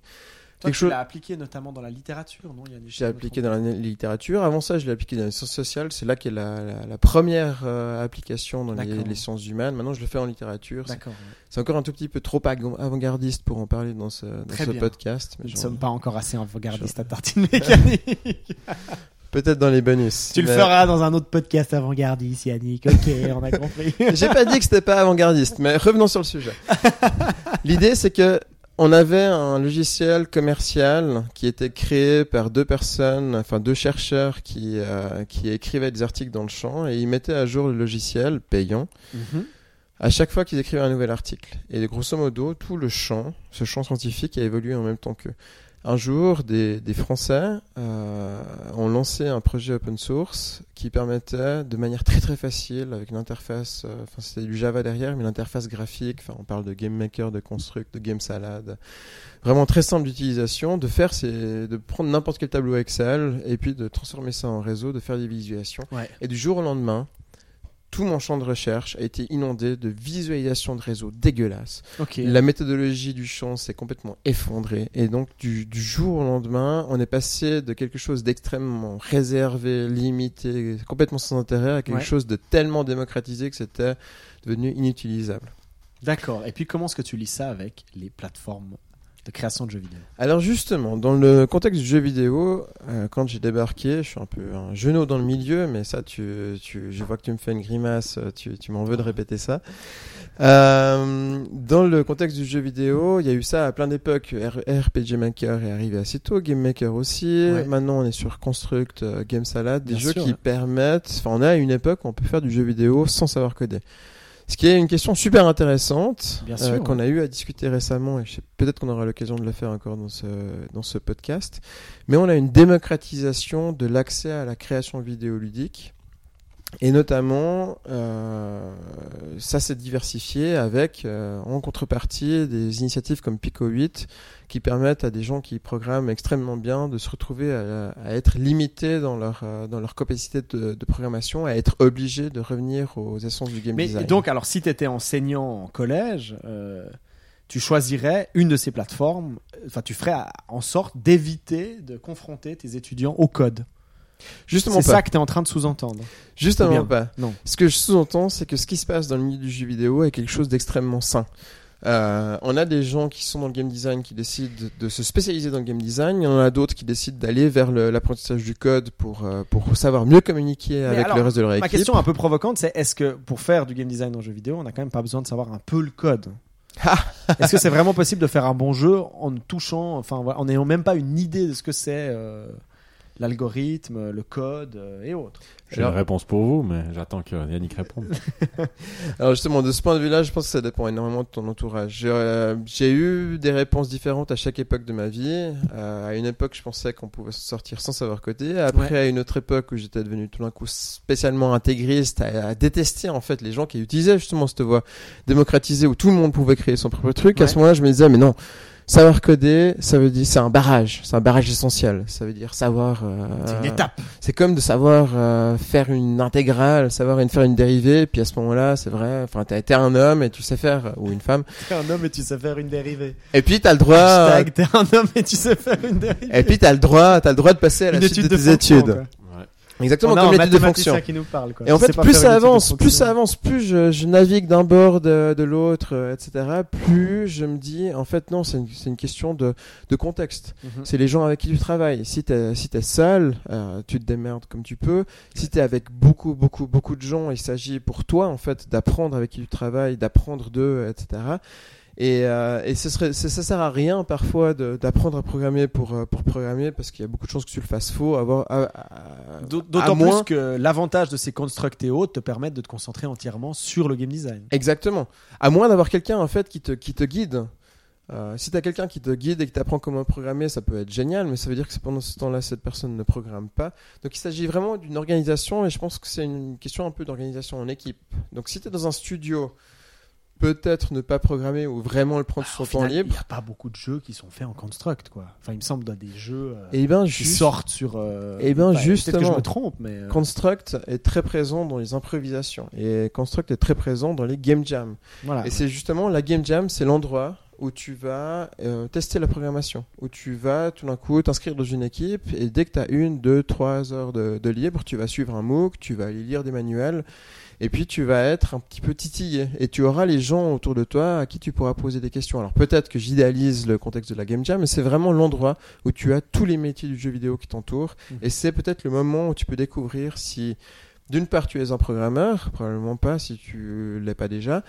Speaker 1: Toi,
Speaker 3: Quelque
Speaker 1: tu
Speaker 3: chose-
Speaker 1: l'as appliqué notamment dans la littérature, non?
Speaker 3: J'ai appliqué dans la littérature. Avant ça, je l'ai appliqué dans les sciences sociales. C'est là qu'est la, la, la première euh, application dans les, sciences humaines. Maintenant, je le fais en littérature. C'est-
Speaker 1: D'accord. ouais.
Speaker 3: C'est encore un tout petit peu trop avant-gardiste pour en parler dans ce, dans ce podcast. mais
Speaker 1: Nous ne sommes pas encore assez avant-gardistes à tartine mécanique.
Speaker 3: Peut-être dans les bonus.
Speaker 1: tu le feras dans un autre podcast avant-gardiste, Yannick. Ok, on a compris.
Speaker 3: J'ai pas dit que c'était pas avant-gardiste, mais revenons sur le sujet. L'idée, c'est que on avait un logiciel commercial qui était créé par deux personnes, enfin deux chercheurs qui euh, qui écrivaient des articles dans le champ et ils mettaient à jour le logiciel payant à chaque fois qu'ils écrivaient un nouvel article. Et grosso modo, tout le champ, ce champ scientifique a évolué en même temps qu'eux. Un jour, des, des Français euh, ont lancé un projet open source qui permettait de manière très très facile, avec une interface, euh, enfin c'était du Java derrière, mais l'interface graphique, enfin on parle de Game Maker, de Construct, de Game Salad, vraiment très simple d'utilisation, de faire ces, de prendre n'importe quel tableau Excel et puis de transformer ça en réseau, de faire des visualisations.
Speaker 1: Ouais.
Speaker 3: Et du jour au lendemain, tout mon champ de recherche a été inondé de visualisations de réseaux dégueulasses. La méthodologie du champ s'est complètement effondrée. Et donc, du, du jour au lendemain, on est passé de quelque chose d'extrêmement réservé, limité, complètement sans intérêt, à quelque
Speaker 1: Ouais.
Speaker 3: chose de tellement démocratisé que c'était devenu inutilisable.
Speaker 1: D'accord. Et puis, comment est-ce que tu lis ça avec les plateformes de création de jeux vidéo
Speaker 3: Alors justement, dans le contexte du jeu vidéo, euh, quand j'ai débarqué, je suis un peu un genou dans le milieu, mais ça, tu, tu, je vois que tu me fais une grimace, tu, tu m'en veux de répéter ça. Euh, dans le contexte du jeu vidéo, il y a eu ça à plein d'époques. RPG Maker est arrivé assez tôt, Game Maker aussi.
Speaker 1: Ouais.
Speaker 3: Maintenant, on est sur Construct, euh, Game Salad, des
Speaker 1: Bien
Speaker 3: jeux
Speaker 1: sûr,
Speaker 3: qui permettent. Enfin, on à une époque où on peut faire du jeu vidéo sans savoir coder. Ce qui est une question super intéressante euh, qu'on a eu à discuter récemment et peut-être qu'on aura l'occasion de le faire encore dans ce, dans ce podcast. Mais on a une démocratisation de l'accès à la création vidéoludique. Et notamment, euh, ça s'est diversifié avec, euh, en contrepartie, des initiatives comme Pico 8 qui permettent à des gens qui programment extrêmement bien de se retrouver à, à être limités dans leur, euh, dans leur capacité de, de programmation, à être obligés de revenir aux essences du game
Speaker 1: Mais
Speaker 3: design.
Speaker 1: donc, alors, si tu étais enseignant en collège, euh, tu choisirais une de ces plateformes. Enfin, tu ferais en sorte d'éviter de confronter tes étudiants au code.
Speaker 3: Justement
Speaker 1: C'est
Speaker 3: pas.
Speaker 1: ça que tu es en train de sous-entendre.
Speaker 3: Justement
Speaker 1: bien,
Speaker 3: pas.
Speaker 1: non.
Speaker 3: Ce que je sous-entends, c'est que ce qui se passe dans le milieu du jeu vidéo est quelque chose d'extrêmement sain. Euh, on a des gens qui sont dans le game design qui décident de se spécialiser dans le game design. Il y en a d'autres qui décident d'aller vers le- l'apprentissage du code pour, euh, pour savoir mieux communiquer avec
Speaker 1: alors,
Speaker 3: le reste de leur
Speaker 1: Ma
Speaker 3: équipe.
Speaker 1: question un peu provocante, c'est est-ce que pour faire du game design en jeu vidéo, on n'a quand même pas besoin de savoir un peu le code
Speaker 3: Ah.
Speaker 1: Est-ce que c'est vraiment possible de faire un bon jeu en touchant, enfin, en n'ayant même pas une idée de ce que c'est euh, l'algorithme, le code euh, et autres
Speaker 4: J'ai
Speaker 3: Alors-
Speaker 4: une réponse pour vous, mais j'attends que Yannick réponde.
Speaker 3: Alors justement, de ce point de vue-là, je pense que ça dépend énormément de ton entourage. J'ai euh, eu des réponses différentes à chaque époque de ma vie. Euh, à une époque, je pensais qu'on pouvait s'en sortir sans savoir coder. Après,
Speaker 1: Ouais.
Speaker 3: à une autre époque où j'étais devenu tout d'un coup spécialement intégriste, à, à détester en fait les gens qui utilisaient justement cette voie démocratisée où tout le monde pouvait créer son propre truc. À ce moment-là, je me disais, mais non. Savoir coder, ça veut dire c'est un barrage, c'est un barrage essentiel. Ça veut dire savoir. euh,
Speaker 1: C'est une étape.
Speaker 3: c'est comme de savoir euh, faire une intégrale, savoir une, faire une dérivée, puis à ce moment-là, c'est vrai, enfin, t'as été un homme et tu sais faire, ou une femme,
Speaker 1: T'es un homme et tu sais faire une dérivée.
Speaker 3: et puis t'as le droit,
Speaker 1: Hashtag, t'es un homme et tu sais faire une dérivée.
Speaker 3: et puis t'as le droit, t'as le droit de passer à la
Speaker 1: une
Speaker 3: suite de
Speaker 1: de
Speaker 3: tes études.
Speaker 1: quoi.
Speaker 3: Exactement
Speaker 1: On
Speaker 3: comme l'étude de fonction.
Speaker 1: qui nous parle. Quoi.
Speaker 3: Et en fait, plus ça avance, plus ça avance, plus je, je navigue d'un bord de, de l'autre, euh, etc. Plus je me dis, en fait, non, c'est une, question de, de contexte.
Speaker 1: Mhm.
Speaker 3: C'est les gens avec qui tu travailles. Si t'es si t'es seul, euh, tu te démerdes comme tu peux. Si t'es avec beaucoup, beaucoup, beaucoup de gens, il s'agit pour toi en fait d'apprendre avec qui tu travailles, d'apprendre d'eux, etc. Et, euh, et ce serait, ça, ça sert à rien parfois d'apprendre à programmer pour euh, pour programmer parce qu'il y a beaucoup de chances que tu le fasses faux. Avoir,
Speaker 1: D'autant
Speaker 3: moins-
Speaker 1: plus que l'avantage de ces constructs et autres te permettent de te concentrer entièrement sur le game design.
Speaker 3: Exactement. À moins d'avoir quelqu'un en fait qui te, qui te guide. Euh, si tu as quelqu'un qui te guide et qui t'apprend comment programmer, ça peut être génial, mais ça veut dire que pendant ce temps-là, cette personne ne programme pas. Donc il s'agit vraiment d'une organisation et je pense que c'est une question un peu d'organisation en équipe. Donc si tu es dans un studio, peut-être ne pas programmer ou vraiment le prendre sur
Speaker 1: Au
Speaker 3: son temps
Speaker 1: final, Il
Speaker 3: libre.
Speaker 1: n'y a pas beaucoup de jeux qui sont faits en construct, quoi. Enfin, il me semble dans des jeux euh,
Speaker 3: Et ben
Speaker 1: qui
Speaker 3: juste,
Speaker 1: sortent sur. euh,
Speaker 3: Eh ben,
Speaker 1: enfin, Peut-être que je
Speaker 3: justement.
Speaker 1: me trompe, mais. euh,
Speaker 3: Construct est très présent dans les improvisations et Construct est très présent dans les game jams.
Speaker 1: voilà.
Speaker 3: Et c'est justement la game jam, c'est l'endroit où tu vas euh, tester la programmation, où tu vas tout d'un coup t'inscrire dans une équipe et dès que tu as une, deux, trois heures de, de libre, tu vas suivre un MOOC, tu vas aller lire des manuels et puis tu vas être un petit peu titillé et tu auras les gens autour de toi à qui tu pourras poser des questions. Alors peut-être que j'idéalise le contexte de la game jam, mais c'est vraiment l'endroit où tu as tous les métiers du jeu vidéo qui t'entourent
Speaker 1: Mhm.
Speaker 3: et c'est peut-être le moment où tu peux découvrir si d'une part tu es un programmeur, probablement pas si tu l'es pas déjà,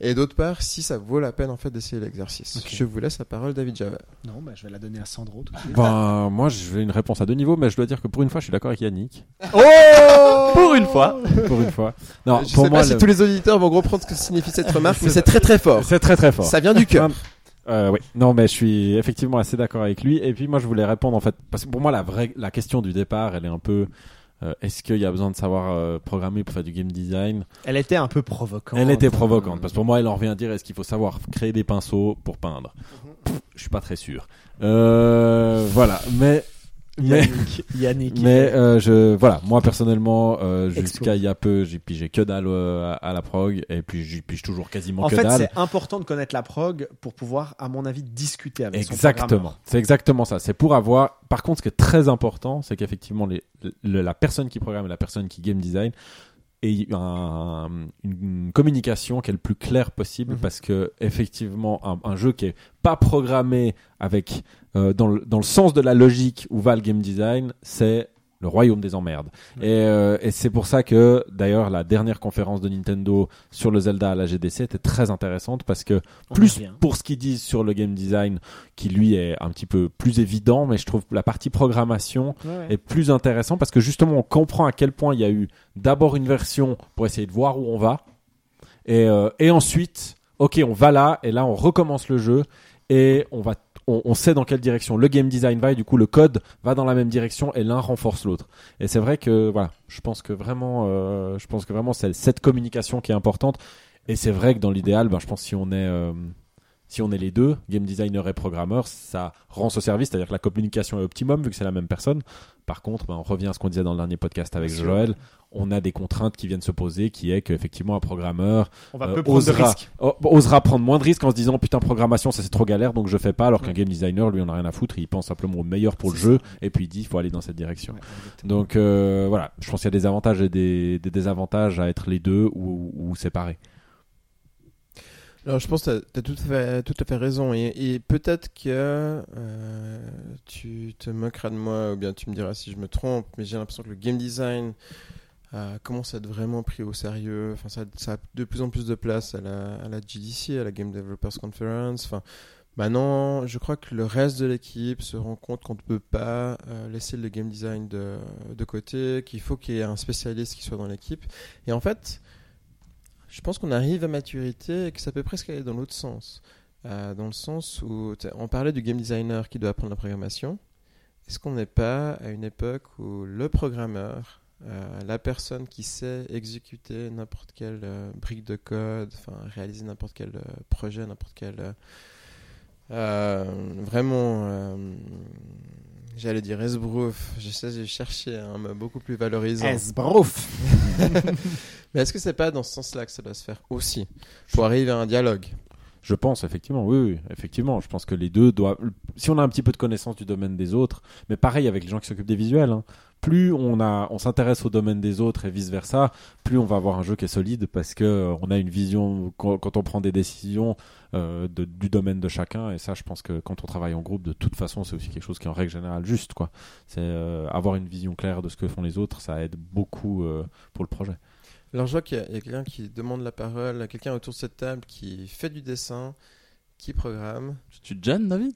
Speaker 3: et d'autre part si ça vaut la peine en fait d'essayer l'exercice. Je vous laisse la parole David Java.
Speaker 1: Non, bah, je vais la donner à Sandro tout de suite.
Speaker 4: Ben, moi, je vais une réponse à deux niveaux, mais je dois dire que pour une fois, je suis d'accord avec Yannick.
Speaker 3: Oh
Speaker 2: Pour une fois.
Speaker 4: Pour une fois. Non,
Speaker 3: Je
Speaker 4: pour
Speaker 3: sais
Speaker 4: moi,
Speaker 3: pas si tous les auditeurs vont comprendre ce que signifie cette remarque, mais c'est très très fort.
Speaker 4: c'est très très fort.
Speaker 3: Ça vient du cœur.
Speaker 4: Euh, oui. Non, mais je suis effectivement assez d'accord avec lui. Et puis moi, je voulais répondre en fait, parce que pour moi, la vraie, la question du départ, elle est un peu, euh, est-ce qu'il y a besoin de savoir euh, programmer pour faire du game design?
Speaker 1: Elle était un peu provocante.
Speaker 4: Elle était provocante, parce que pour moi, elle en revient à dire, est-ce qu'il faut savoir créer des pinceaux pour peindre? Pff, Je suis pas très sûr. Euh, voilà, mais mais
Speaker 1: Yannick. Yannick.
Speaker 4: mais euh, je voilà moi personnellement euh, jusqu'à il y a peu j'ai pigé que dalle euh, à, la prog et puis j'y pige toujours quasiment
Speaker 1: En
Speaker 4: que
Speaker 1: fait,
Speaker 4: dalle
Speaker 1: c'est important de connaître la prog pour pouvoir, à mon avis, discuter avec
Speaker 4: Exactement. C'est exactement ça. C'est pour avoir. Par contre, ce qui est très important, c'est qu'effectivement, les, le- la personne qui programme et la personne qui game design un- une communication qui est le plus claire possible
Speaker 1: Mhm.
Speaker 4: parce que effectivement un, un jeu qui est pas programmé avec euh, dans, le, dans le sens de la logique où va le game design c'est le royaume des emmerdes. Et, euh, et c'est pour ça que d'ailleurs la dernière conférence de Nintendo sur le Zelda à la GDC était très intéressante parce que
Speaker 1: On
Speaker 4: plus pour ce qu'ils disent sur le game design qui lui est un petit peu plus évident mais je trouve la partie programmation
Speaker 1: Ouais, ouais.
Speaker 4: est plus intéressant parce que justement on comprend à quel point il y a eu d'abord une version pour essayer de voir où on va et, euh, et ensuite ok on va là et là on recommence le jeu et on va on, sait dans quelle direction. Le game design va et du coup le code va dans la même direction et l'un renforce l'autre. Et c'est vrai que voilà je pense que vraiment euh, je pense que vraiment c'est cette communication qui est importante. Et c'est vrai que dans l'idéal ben, je pense si on est euh, si on est les deux, game designer et programmeur, ça rend ce service, c'est-à-dire que la communication est optimum vu que c'est la même personne. Par contre, ben, on revient à ce qu'on disait dans le dernier podcast avec
Speaker 1: Bien sûr.
Speaker 4: Joël, on a des contraintes qui viennent se poser, qui est qu'effectivement un programmeur
Speaker 1: On va
Speaker 4: euh,
Speaker 1: peu
Speaker 4: osera, osera prendre moins de risques en se disant putain programmation ça c'est trop galère donc je fais pas alors qu'un game designer lui on a rien à foutre, il pense simplement au meilleur pour le jeu et puis il dit il faut aller dans cette direction.
Speaker 1: Ouais.
Speaker 4: Donc euh, voilà, je pense qu'il y a des avantages et des, des désavantages à être les deux ou, ou séparés.
Speaker 3: Alors, je pense que tu as, tout, à fait- raison. Et, et peut-être que euh, tu te moqueras de moi, ou bien tu me diras si je me trompe, mais j'ai l'impression que le game design euh, commence à être vraiment pris au sérieux. Enfin, ça, ça a de plus en plus de place à la, à la GDC, à la Game Developers Conference. Enfin, maintenant, je crois que le reste de l'équipe se rend compte qu'on ne peut pas euh, laisser le game design de, de côté, qu'il faut qu'il y ait un spécialiste qui soit dans l'équipe. Et en fait, je pense qu'on arrive à maturité et que ça peut presque aller dans l'autre sens. Euh, dans le sens où on parlait du game designer qui doit apprendre la programmation. Est-ce qu'on n'est pas à une époque où le programmeur, euh, la personne qui sait exécuter n'importe quelle euh, brique de code, réaliser n'importe quel projet, n'importe quel vraiment, j'allais dire esbrouf. J'essaie de chercher un mot beaucoup plus valorisant.
Speaker 1: Esbrouf.
Speaker 3: Mais est-ce que c'est pas dans ce sens-là que ça doit se faire aussi Pour arriver à un dialogue?
Speaker 4: Je pense effectivement, oui, effectivement. Je pense que les deux doivent. Si on a un petit peu de connaissance du domaine des autres, mais pareil avec les gens qui s'occupent des visuels. hein, plus on on s'intéresse au domaine des autres et vice versa, plus on va avoir un jeu qui est solide parce que euh, on a une vision quand, on prend des décisions euh, du domaine de chacun. Et ça, je pense que quand on travaille en groupe, de toute façon, c'est aussi quelque chose qui est en règle générale juste, quoi. C'est euh, avoir une vision claire de ce que font les autres, ça aide beaucoup pour le projet.
Speaker 3: Alors je vois qu'il y a, quelqu'un qui demande la parole, quelqu'un autour de cette table qui fait du dessin, qui programme.
Speaker 2: Tu te David?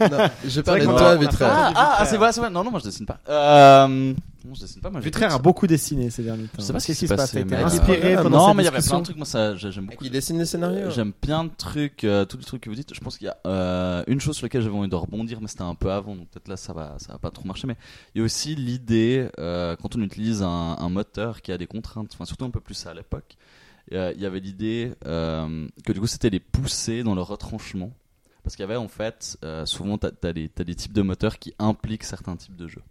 Speaker 3: Non, je parlais de toi, Vitraire.
Speaker 2: Ah, ah, c'est vrai, c'est vrai. Non, non, moi je dessine pas. Euh... Non, je dessine pas. Moi,
Speaker 1: Vitraire a beaucoup dessiné ces derniers temps.
Speaker 2: Je sais pas ce qui
Speaker 1: se passe
Speaker 2: passé, mais-
Speaker 1: inspiré
Speaker 3: Euh,
Speaker 1: pendant
Speaker 2: Non, mais il y avait plein de trucs. Moi, ça, j'ai- j'aime beaucoup.
Speaker 3: Qui dessine les scénarios.
Speaker 2: J'aime plein de trucs, euh, tous les trucs que vous dites. Je pense qu'il y a euh, une chose sur laquelle j'avais envie de rebondir, mais c'était un peu avant, donc peut-être là ça va, ça va pas trop marcher. Mais il y a aussi l'idée, euh, quand on utilise un, un moteur qui a des contraintes, enfin surtout un peu plus ça à l'époque, euh, il y avait l'idée euh, que du coup c'était les pousser dans le retranchement. Parce qu'il y avait en fait, euh, souvent t'as as des, t'as des types de moteurs qui impliquent certains types de jeux.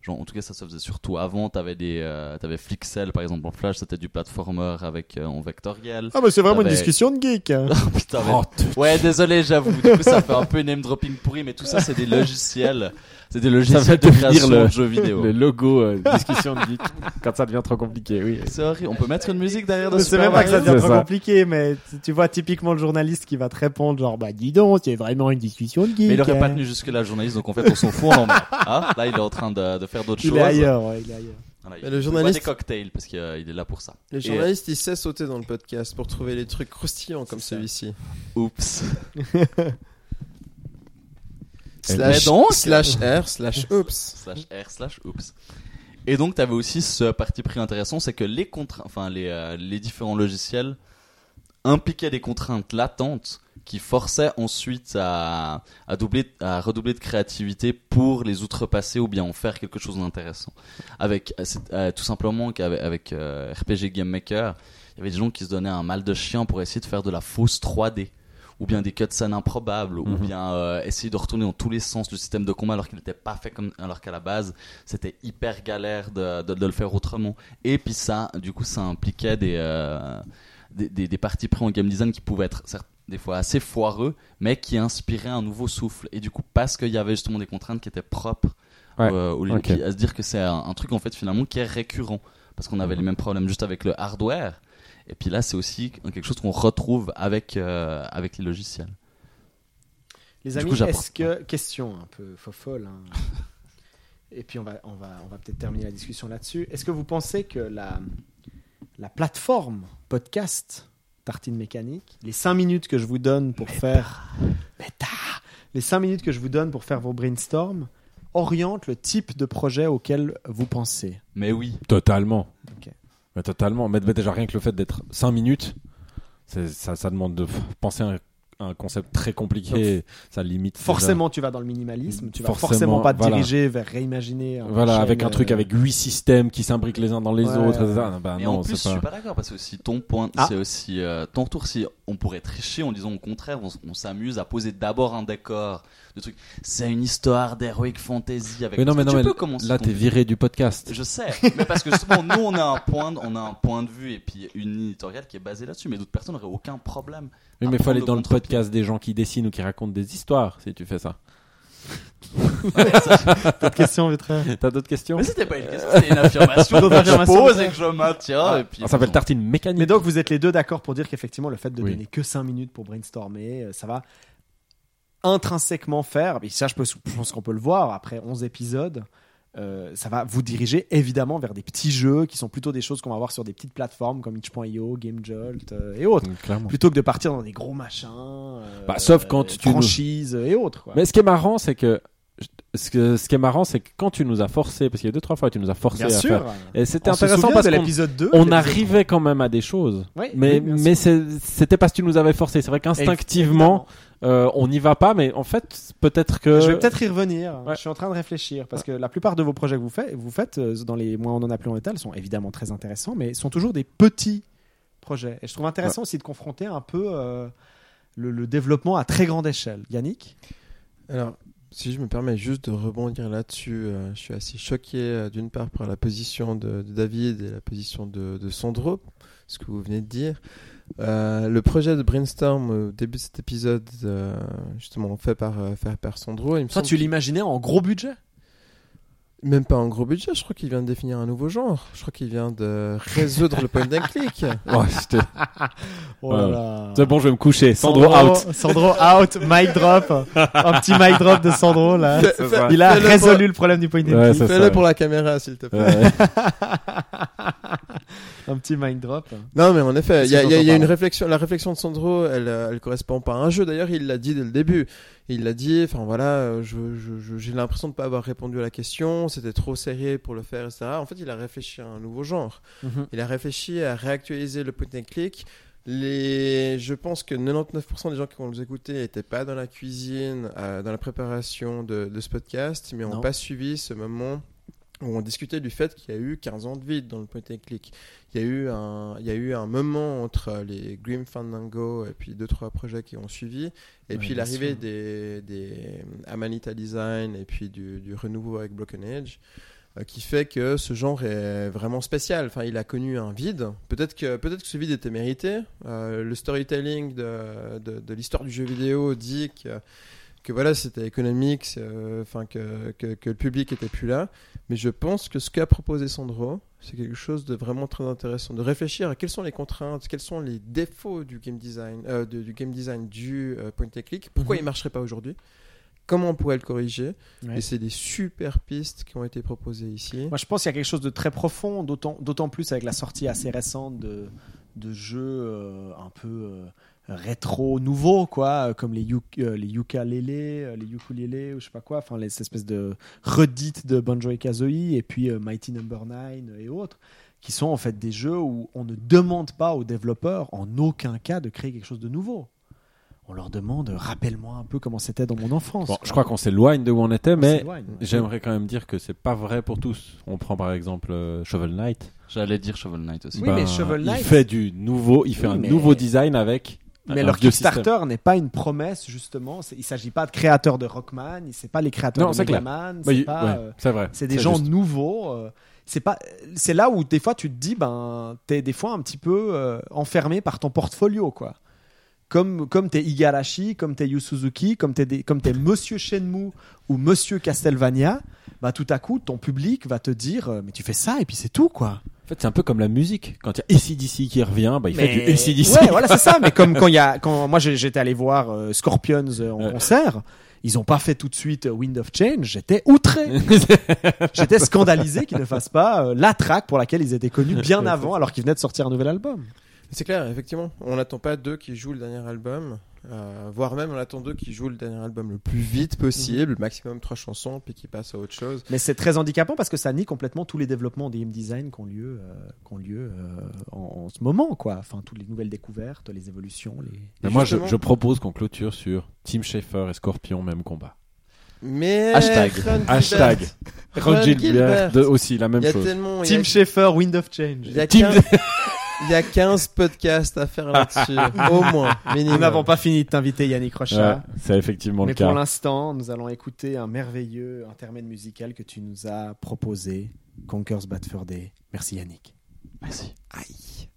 Speaker 2: Genre, en tout cas, ça se faisait surtout avant. T'avais des, euh, t'avais Flixel par exemple en Flash, c'était du platformer avec euh, en vectoriel.
Speaker 1: Ah, mais c'est vraiment une discussion de geek. hein.
Speaker 2: Oh, putain, mais- Ouais, désolé, j'avoue. Du coup, ça fait un peu name dropping pourri, mais tout ça, c'est des logiciels. C'est des logiciels de
Speaker 4: devenir
Speaker 2: création
Speaker 4: le-
Speaker 2: de jeux vidéo.
Speaker 4: Le logo euh, discussion de geek quand ça devient trop compliqué, oui.
Speaker 2: C'est horrible. On peut mettre une musique derrière de
Speaker 1: C'est même pas que ça devient trop
Speaker 4: ça.
Speaker 1: compliqué, mais tu- vois typiquement le journaliste qui va te répondre genre bah dis donc, c'est vraiment une discussion de geek.
Speaker 2: Mais il aurait pas
Speaker 1: hein.
Speaker 2: tenu jusque-là, le journaliste, donc en fait, on s'en fout, on l'emmerde. Ah, là, il est en train de, de faire d'autres
Speaker 1: Il
Speaker 2: choses.
Speaker 1: est ailleurs, ouais, il est ailleurs.
Speaker 2: Voilà, il,
Speaker 3: le
Speaker 2: il
Speaker 3: journaliste-
Speaker 2: des cocktails parce qu'il euh, il est là pour ça.
Speaker 3: Le
Speaker 2: Et,
Speaker 3: journaliste, il sait sauter dans le podcast pour trouver les trucs croustillants comme celui-ci.
Speaker 2: Oups.
Speaker 3: Slash,
Speaker 2: donc-
Speaker 3: slash R, slash oops.
Speaker 2: slash R slash oups. Et donc, tu avais aussi ce parti pris intéressant, c'est que les contraintes, enfin, les, euh, les différents logiciels impliquaient des contraintes latentes qui forçaient ensuite à, à, doubler, à redoubler de créativité pour les outrepasser ou bien en faire quelque chose d'intéressant. Avec, euh, euh, tout simplement qu'avec avec, euh, RPG Game Maker, il y avait des gens qui se donnaient un mal de chien pour essayer de faire de la fausse 3D. Ou bien des cutscenes improbables, ou
Speaker 4: Mhm.
Speaker 2: bien euh, essayer de retourner dans tous les sens le système de combat alors qu'il n'était pas fait comme, alors qu'à la base c'était hyper galère de, de, de le faire autrement. Et puis ça, du coup, ça impliquait des, euh, des, des, des parties pris en game design qui pouvaient être certes, des fois assez foireux, mais qui inspiraient un nouveau souffle. Et du coup, parce qu'il y avait justement des contraintes qui étaient propres
Speaker 4: Ouais,
Speaker 2: euh, au lieu-
Speaker 4: ok.
Speaker 2: qui- à se dire que c'est un, un truc en fait finalement qui est récurrent. parce qu'on avait les mêmes problèmes juste avec le hardware. Et puis là, c'est aussi quelque chose qu'on retrouve avec, euh, avec les logiciels.
Speaker 1: Les amis, est-ce que question un peu fofolle hein. et puis on va on va on va peut-être terminer la discussion là-dessus. Est-ce que vous pensez que la la plateforme podcast Tartine Mécanique, les 5 minutes que je vous donne pour faire Méta les 5 minutes que je vous donne pour faire vos brainstorms orientent le type de projet auquel vous pensez?
Speaker 2: Mais oui,
Speaker 4: Totalement.
Speaker 1: Ok.
Speaker 4: Mais totalement. Mais, déjà, rien que le fait d'être 5 minutes, ça, ça demande de penser un, un concept très compliqué. ça limite. déjà.
Speaker 1: Forcément, tu vas dans le minimalisme, tu vas
Speaker 4: Forcément,
Speaker 1: forcément pas te
Speaker 4: voilà.
Speaker 1: diriger vers réimaginer.
Speaker 4: Voilà,
Speaker 1: chaîne,
Speaker 4: avec un truc
Speaker 1: euh,
Speaker 4: avec 8 systèmes qui s'imbriquent les uns dans les
Speaker 1: Ouais.
Speaker 4: autres. etc. Bah,
Speaker 2: Mais
Speaker 4: non,
Speaker 2: en plus, je suis
Speaker 4: pas.
Speaker 2: d'accord parce que aussi ton point,
Speaker 1: Ah.
Speaker 2: c'est aussi euh, ton retour. Si on pourrait tricher en disant au contraire, on, s'amuse à poser d'abord un décor, de trucs. C'est une histoire d'heroic fantasy avec.
Speaker 4: Mais non, mais
Speaker 2: Tu
Speaker 4: non, mais
Speaker 2: peux commencer
Speaker 4: là, t'es viré du podcast.
Speaker 2: Je sais, mais parce que justement, nous, on a un point, de, on a un point de vue et puis une éditoriale qui est basée là-dessus, mais d'autres personnes n'auraient aucun problème.
Speaker 4: Oui, mais il faut aller dans
Speaker 2: le
Speaker 4: podcast des gens qui dessinent ou qui racontent des histoires si tu fais ça.
Speaker 1: D'autres questions, Vétrin
Speaker 4: T'as d'autres questions?
Speaker 2: Mais c'était pas une question, c'était une affirmation que je pose et que je maintiens. et puis,
Speaker 4: Ça s'appelle tartine mécanique.
Speaker 1: Mais donc, vous êtes les deux d'accord pour dire qu'effectivement, le fait de
Speaker 4: Oui.
Speaker 1: donner que 5 minutes pour brainstormer, euh, ça va intrinsèquement faire, et ça, je, peux- je pense qu'on peut le voir après 11 épisodes, euh, ça va vous diriger évidemment vers des petits jeux qui sont plutôt des choses qu'on va voir sur des petites plateformes comme itch.io, GameJolt euh, et autres.
Speaker 4: Clairement.
Speaker 1: Plutôt que de partir dans des gros machins, euh,
Speaker 4: Bah, sauf quand tu nous-
Speaker 1: franchises et autres. Quoi.
Speaker 4: Mais ce qui est marrant, c'est que ce, que ce qui est marrant, c'est que quand tu nous as forcé, parce qu'il y a deux trois fois, tu nous as forcé
Speaker 1: Bien
Speaker 4: à
Speaker 1: sûr.
Speaker 4: faire. Et c'était intéressant parce
Speaker 1: l'épisode 2.
Speaker 4: on arrivait quand même à des choses.
Speaker 1: 3. Oui,
Speaker 4: Mais
Speaker 1: oui,
Speaker 4: mais c'était parce que tu nous avais forcé. C'est vrai qu'instinctivement, euh, on n'y va pas, mais en fait, peut-être que.
Speaker 1: Je vais peut-être y revenir.
Speaker 4: Ouais.
Speaker 1: Je suis en train de réfléchir parce que la plupart de vos projets que vous faites, vous faites euh, dans les mois où on en a plus en étal sont évidemment très intéressants, mais sont toujours des petits projets. Et je trouve intéressant aussi de confronter un peu euh, le, le développement à très grande échelle. Yannick?
Speaker 3: Alors, si je me permets juste de rebondir là-dessus, euh, je suis assez choqué euh, d'une part par la position de, de David et la position de, de Sandro, ce que vous venez de dire. Euh, le projet de Brainstorm au début de cet épisode, justement fait par, fait par Sandro, il me
Speaker 1: Toi, tu l'imaginais en gros budget?
Speaker 3: Même pas un gros budget, je crois qu'il vient de définir un nouveau genre. Je crois qu'il vient de résoudre le point and click.
Speaker 4: Ouais, j'étais-
Speaker 1: Oh
Speaker 4: là
Speaker 1: là
Speaker 4: c'est bon, je vais me coucher. Sandro, out.
Speaker 1: Sandro out, mic drop. Un petit mic drop de Sandro là.
Speaker 3: Fais-
Speaker 4: c'est
Speaker 3: fais-
Speaker 4: ça.
Speaker 1: Il a
Speaker 3: fais-le
Speaker 1: résolu le problème du point and
Speaker 4: Ouais,
Speaker 1: click.
Speaker 4: c'est
Speaker 3: Pour, fais-le
Speaker 4: ça.
Speaker 3: pour la caméra, s'il te plaît.
Speaker 4: Ouais.
Speaker 1: Un petit mic drop.
Speaker 3: Non, mais en effet, il y a, y y une réflexion. La réflexion de Sandro, elle, euh, elle correspond pas à un jeu. D'ailleurs, il l'a dit dès le début. Il l'a dit. Enfin voilà, euh, je, je- je- j'ai l'impression de pas avoir répondu à la question. C'était trop serré pour le faire, etc. En fait, il a réfléchi à un nouveau genre.
Speaker 1: Mhm.
Speaker 3: Il a réfléchi à réactualiser le point and click. Les, je pense que 99% des gens qui vont nous écouter n'étaient pas dans la cuisine, euh, dans la préparation de, de ce podcast, mais
Speaker 1: Non.
Speaker 3: n'ont pas suivi ce moment où on discutait du fait qu'il y a eu 15 ans de vide dans le point and click. Il y a eu un, il y a eu un moment entre les Grim Fandango et puis deux trois projets qui ont suivi, et
Speaker 1: Ouais,
Speaker 3: puis l'arrivée des, des Amanita Design et puis du, du renouveau avec Broken Age euh, qui fait que ce genre est vraiment spécial. Enfin, il a connu un vide. Peut-être que, peut-être que ce vide était mérité. Euh, le storytelling de, de, de l'histoire du jeu vidéo dit que, que voilà, c'était économique, euh, enfin que, que, que le public était plus là. Mais je pense que ce qu'a proposé Sandro, c'est quelque chose de vraiment très intéressant. De réfléchir à quelles sont les contraintes, quels sont les défauts du game design, euh, de- du game design du euh, point and click. Pourquoi
Speaker 1: Mhm.
Speaker 3: il marcherait pas aujourd'hui? Comment on pourrait le corriger?
Speaker 1: Ouais.
Speaker 3: et c'est des super pistes qui ont été proposées ici.
Speaker 1: Moi, je pense qu'il y a quelque chose de très profond, d'autant plus avec la sortie assez récente de, de jeux un peu rétro nouveaux, quoi, euh, comme les, yuk, euh, les ukulélé, euh, les ukulélé, ou je sais pas quoi, enfin les espèces de redites de Banjo et Kazooie, et puis euh, Mighty Number 9 et autres, qui sont en fait des jeux où on ne demande pas aux développeurs en aucun cas de créer quelque chose de nouveau. On leur demande, rappelle-moi un peu comment c'était dans mon enfance.
Speaker 4: Bon, je crois qu'on s'éloigne de où on était,
Speaker 1: On
Speaker 4: mais j'aimerais quand même dire que c'est pas vrai pour tous. On prend par exemple euh, Shovel Knight.
Speaker 2: J'allais dire Shovel Knight aussi.
Speaker 1: Oui, mais Shovel
Speaker 4: il
Speaker 1: Knight-
Speaker 4: fait du nouveau, il fait
Speaker 1: Oui,
Speaker 4: un
Speaker 1: mais-
Speaker 4: nouveau design avec.
Speaker 1: Mais leur. Kickstarter n'est pas une promesse, justement. Il s'agit pas de créateurs de Rockman, c'est pas les créateurs
Speaker 4: Non,
Speaker 1: de. Megaman,
Speaker 4: Bah,
Speaker 1: c'est
Speaker 4: ouais,
Speaker 1: euh,
Speaker 4: c'est vrai.
Speaker 1: c'est des gens
Speaker 4: juste.
Speaker 1: nouveaux. euh, c'est pas, c'est là où des fois tu te dis, ben, t'es des fois un petit peu euh, enfermé par ton portfolio, quoi. Comme, comme t'es Igarashi, comme t'es Yu Suzuki, comme t'es, des- comme t'es Monsieur Shenmue ou Monsieur Castlevania, bah tout à coup ton public va te dire, mais tu fais ça et puis c'est tout, quoi.
Speaker 4: En fait, c'est un peu comme la musique. Quand il y a ACDC qui revient, bah, il fait du ACDC.
Speaker 1: Ouais, voilà, c'est ça. Mais comme quand il y a, quand moi j'étais allé voir euh, Scorpions euh, en concert, ils ont pas fait tout de suite euh, Wind of Change. J'étais outré. j'étais scandalisé qu'ils ne fassent pas euh, la track pour laquelle ils étaient connus bien avant, alors qu'ils venaient de sortir un nouvel album.
Speaker 3: C'est clair, effectivement. On n'attend pas d'eux qui jouent le dernier album, euh, voire même on attend d'eux qui jouent le dernier album le plus vite possible, maximum trois chansons, puis qui passent à autre chose.
Speaker 1: Mais c'est très handicapant parce que ça nie complètement tous les développements des game design qui ont lieu, euh, qui ont lieu euh, en, en ce moment, quoi. Enfin, toutes les nouvelles découvertes, les évolutions, les.
Speaker 4: Mais moi, je, propose qu'on clôture sur Tim Schafer et Scorpion, même combat.
Speaker 3: Mais
Speaker 2: Hashtag.
Speaker 3: Ron
Speaker 4: Hashtag.
Speaker 3: Gilbert.
Speaker 4: Ron Gilbert,
Speaker 3: Gilbert.
Speaker 4: de- aussi la même
Speaker 3: a
Speaker 4: chose.
Speaker 3: tellement. a-
Speaker 1: Tim Schafer, Wind of Change.
Speaker 3: A
Speaker 4: Tim-
Speaker 3: 15, il y a 15 podcasts à faire là-dessus, au moins.
Speaker 1: Nous
Speaker 3: minimum.
Speaker 1: n'avons pas fini de t'inviter, Yannick
Speaker 4: Ouais,
Speaker 1: Rocha.
Speaker 4: c'est effectivement
Speaker 1: Mais
Speaker 4: le cas.
Speaker 1: pour l'instant, nous allons écouter un merveilleux intermède musical que tu nous as proposé, Conquers Bad Fur Day. Merci Yannick.
Speaker 2: Merci.
Speaker 1: Aïe.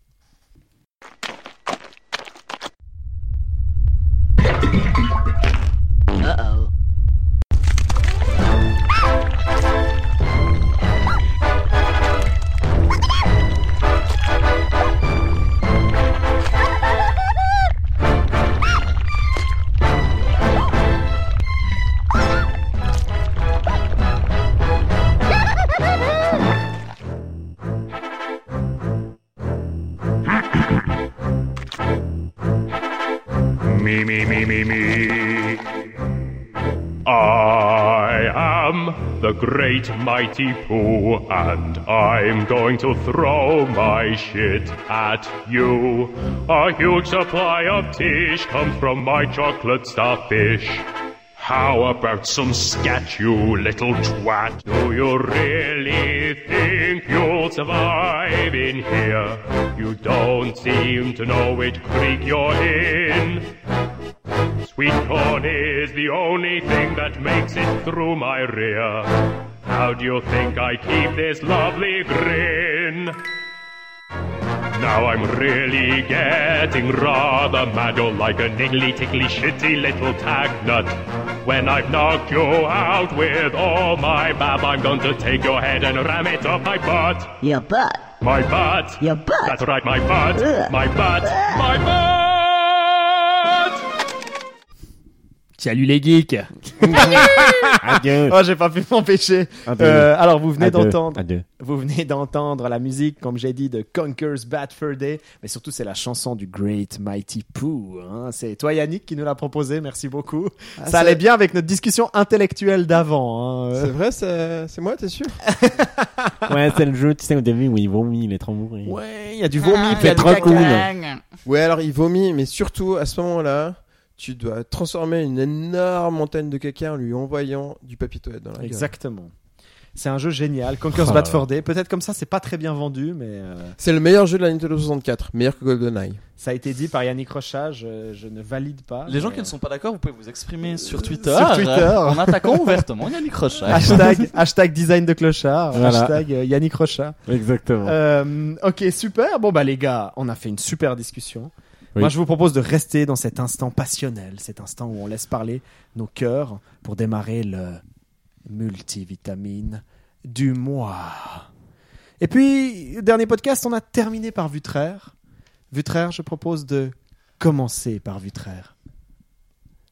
Speaker 5: Me, me, me, me, me. I am the great mighty Pooh, and I'm going to throw my shit at you. A huge supply of tish comes from my chocolate starfish. How about some scat, you little twat? Do you really think you'll survive in here? You don't seem to know which creek you're in. Sweet corn is the only thing that makes it through my rear. How do you think I keep this lovely grin? Now I'm really getting rather mad. You're like a niggly, tickly, shitty little tag nut. When I've knocked you out with all my bab, I'm going to take your head and ram it up my butt.
Speaker 6: Your butt.
Speaker 5: My butt.
Speaker 6: Your butt.
Speaker 5: That's right, my butt.
Speaker 6: Ugh.
Speaker 5: My butt. My butt.
Speaker 1: Salut les geeks
Speaker 4: Adieu.
Speaker 1: Oh, j'ai pas pu m'empêcher. Euh, alors, vous venez d'entendre, vous venez d'entendre la musique, comme j'ai dit, de Conquers Bad Fur Day, mais surtout c'est la chanson du Great Mighty Pooh. Hein. C'est toi Yannick qui nous l'a proposé, merci beaucoup.
Speaker 3: Ah,
Speaker 1: Ça allait bien avec notre discussion intellectuelle d'avant. Hein.
Speaker 3: C'est vrai, c'est moi, t'es sûr?
Speaker 4: Ouais, c'est le jeu, tu sais, au début où il vomit, il est trop bourré.
Speaker 1: Ouais, il y a du vomi, puis il y a
Speaker 4: c'est
Speaker 1: du
Speaker 4: trop cool.
Speaker 3: Ouais, alors il vomit, mais surtout à ce moment-là, tu dois transformer une énorme montagne de caca en lui envoyant du papier toilette dans la gueule.
Speaker 1: Exactement. C'est un jeu génial, Conquers
Speaker 4: Oh
Speaker 1: Bad Day. Peut-être comme ça, c'est pas très bien vendu, mais euh,
Speaker 3: C'est le meilleur jeu de la Nintendo 64, meilleur que GoldenEye.
Speaker 1: ça a été dit par Yannick Rocha. Je, je ne valide pas.
Speaker 2: Les gens qui ne sont pas d'accord, vous pouvez vous exprimer sur Twitter,
Speaker 1: Sur Twitter.
Speaker 2: euh, en attaquant ouvertement Yannick Rocha.
Speaker 1: Hashtag, hashtag design de clochard,
Speaker 4: Voilà.
Speaker 1: hashtag euh, Yannick Rocha.
Speaker 4: Exactement.
Speaker 1: Euh, ok, super. Bon bah les gars, on a fait une super discussion.
Speaker 4: Oui.
Speaker 1: Moi je vous propose de rester dans cet instant passionnel, cet instant où on laisse parler nos cœurs pour démarrer le multivitamine du mois. Et puis, dernier podcast, on a terminé par Vutraire. Vutraire, je propose de commencer par Vutraire.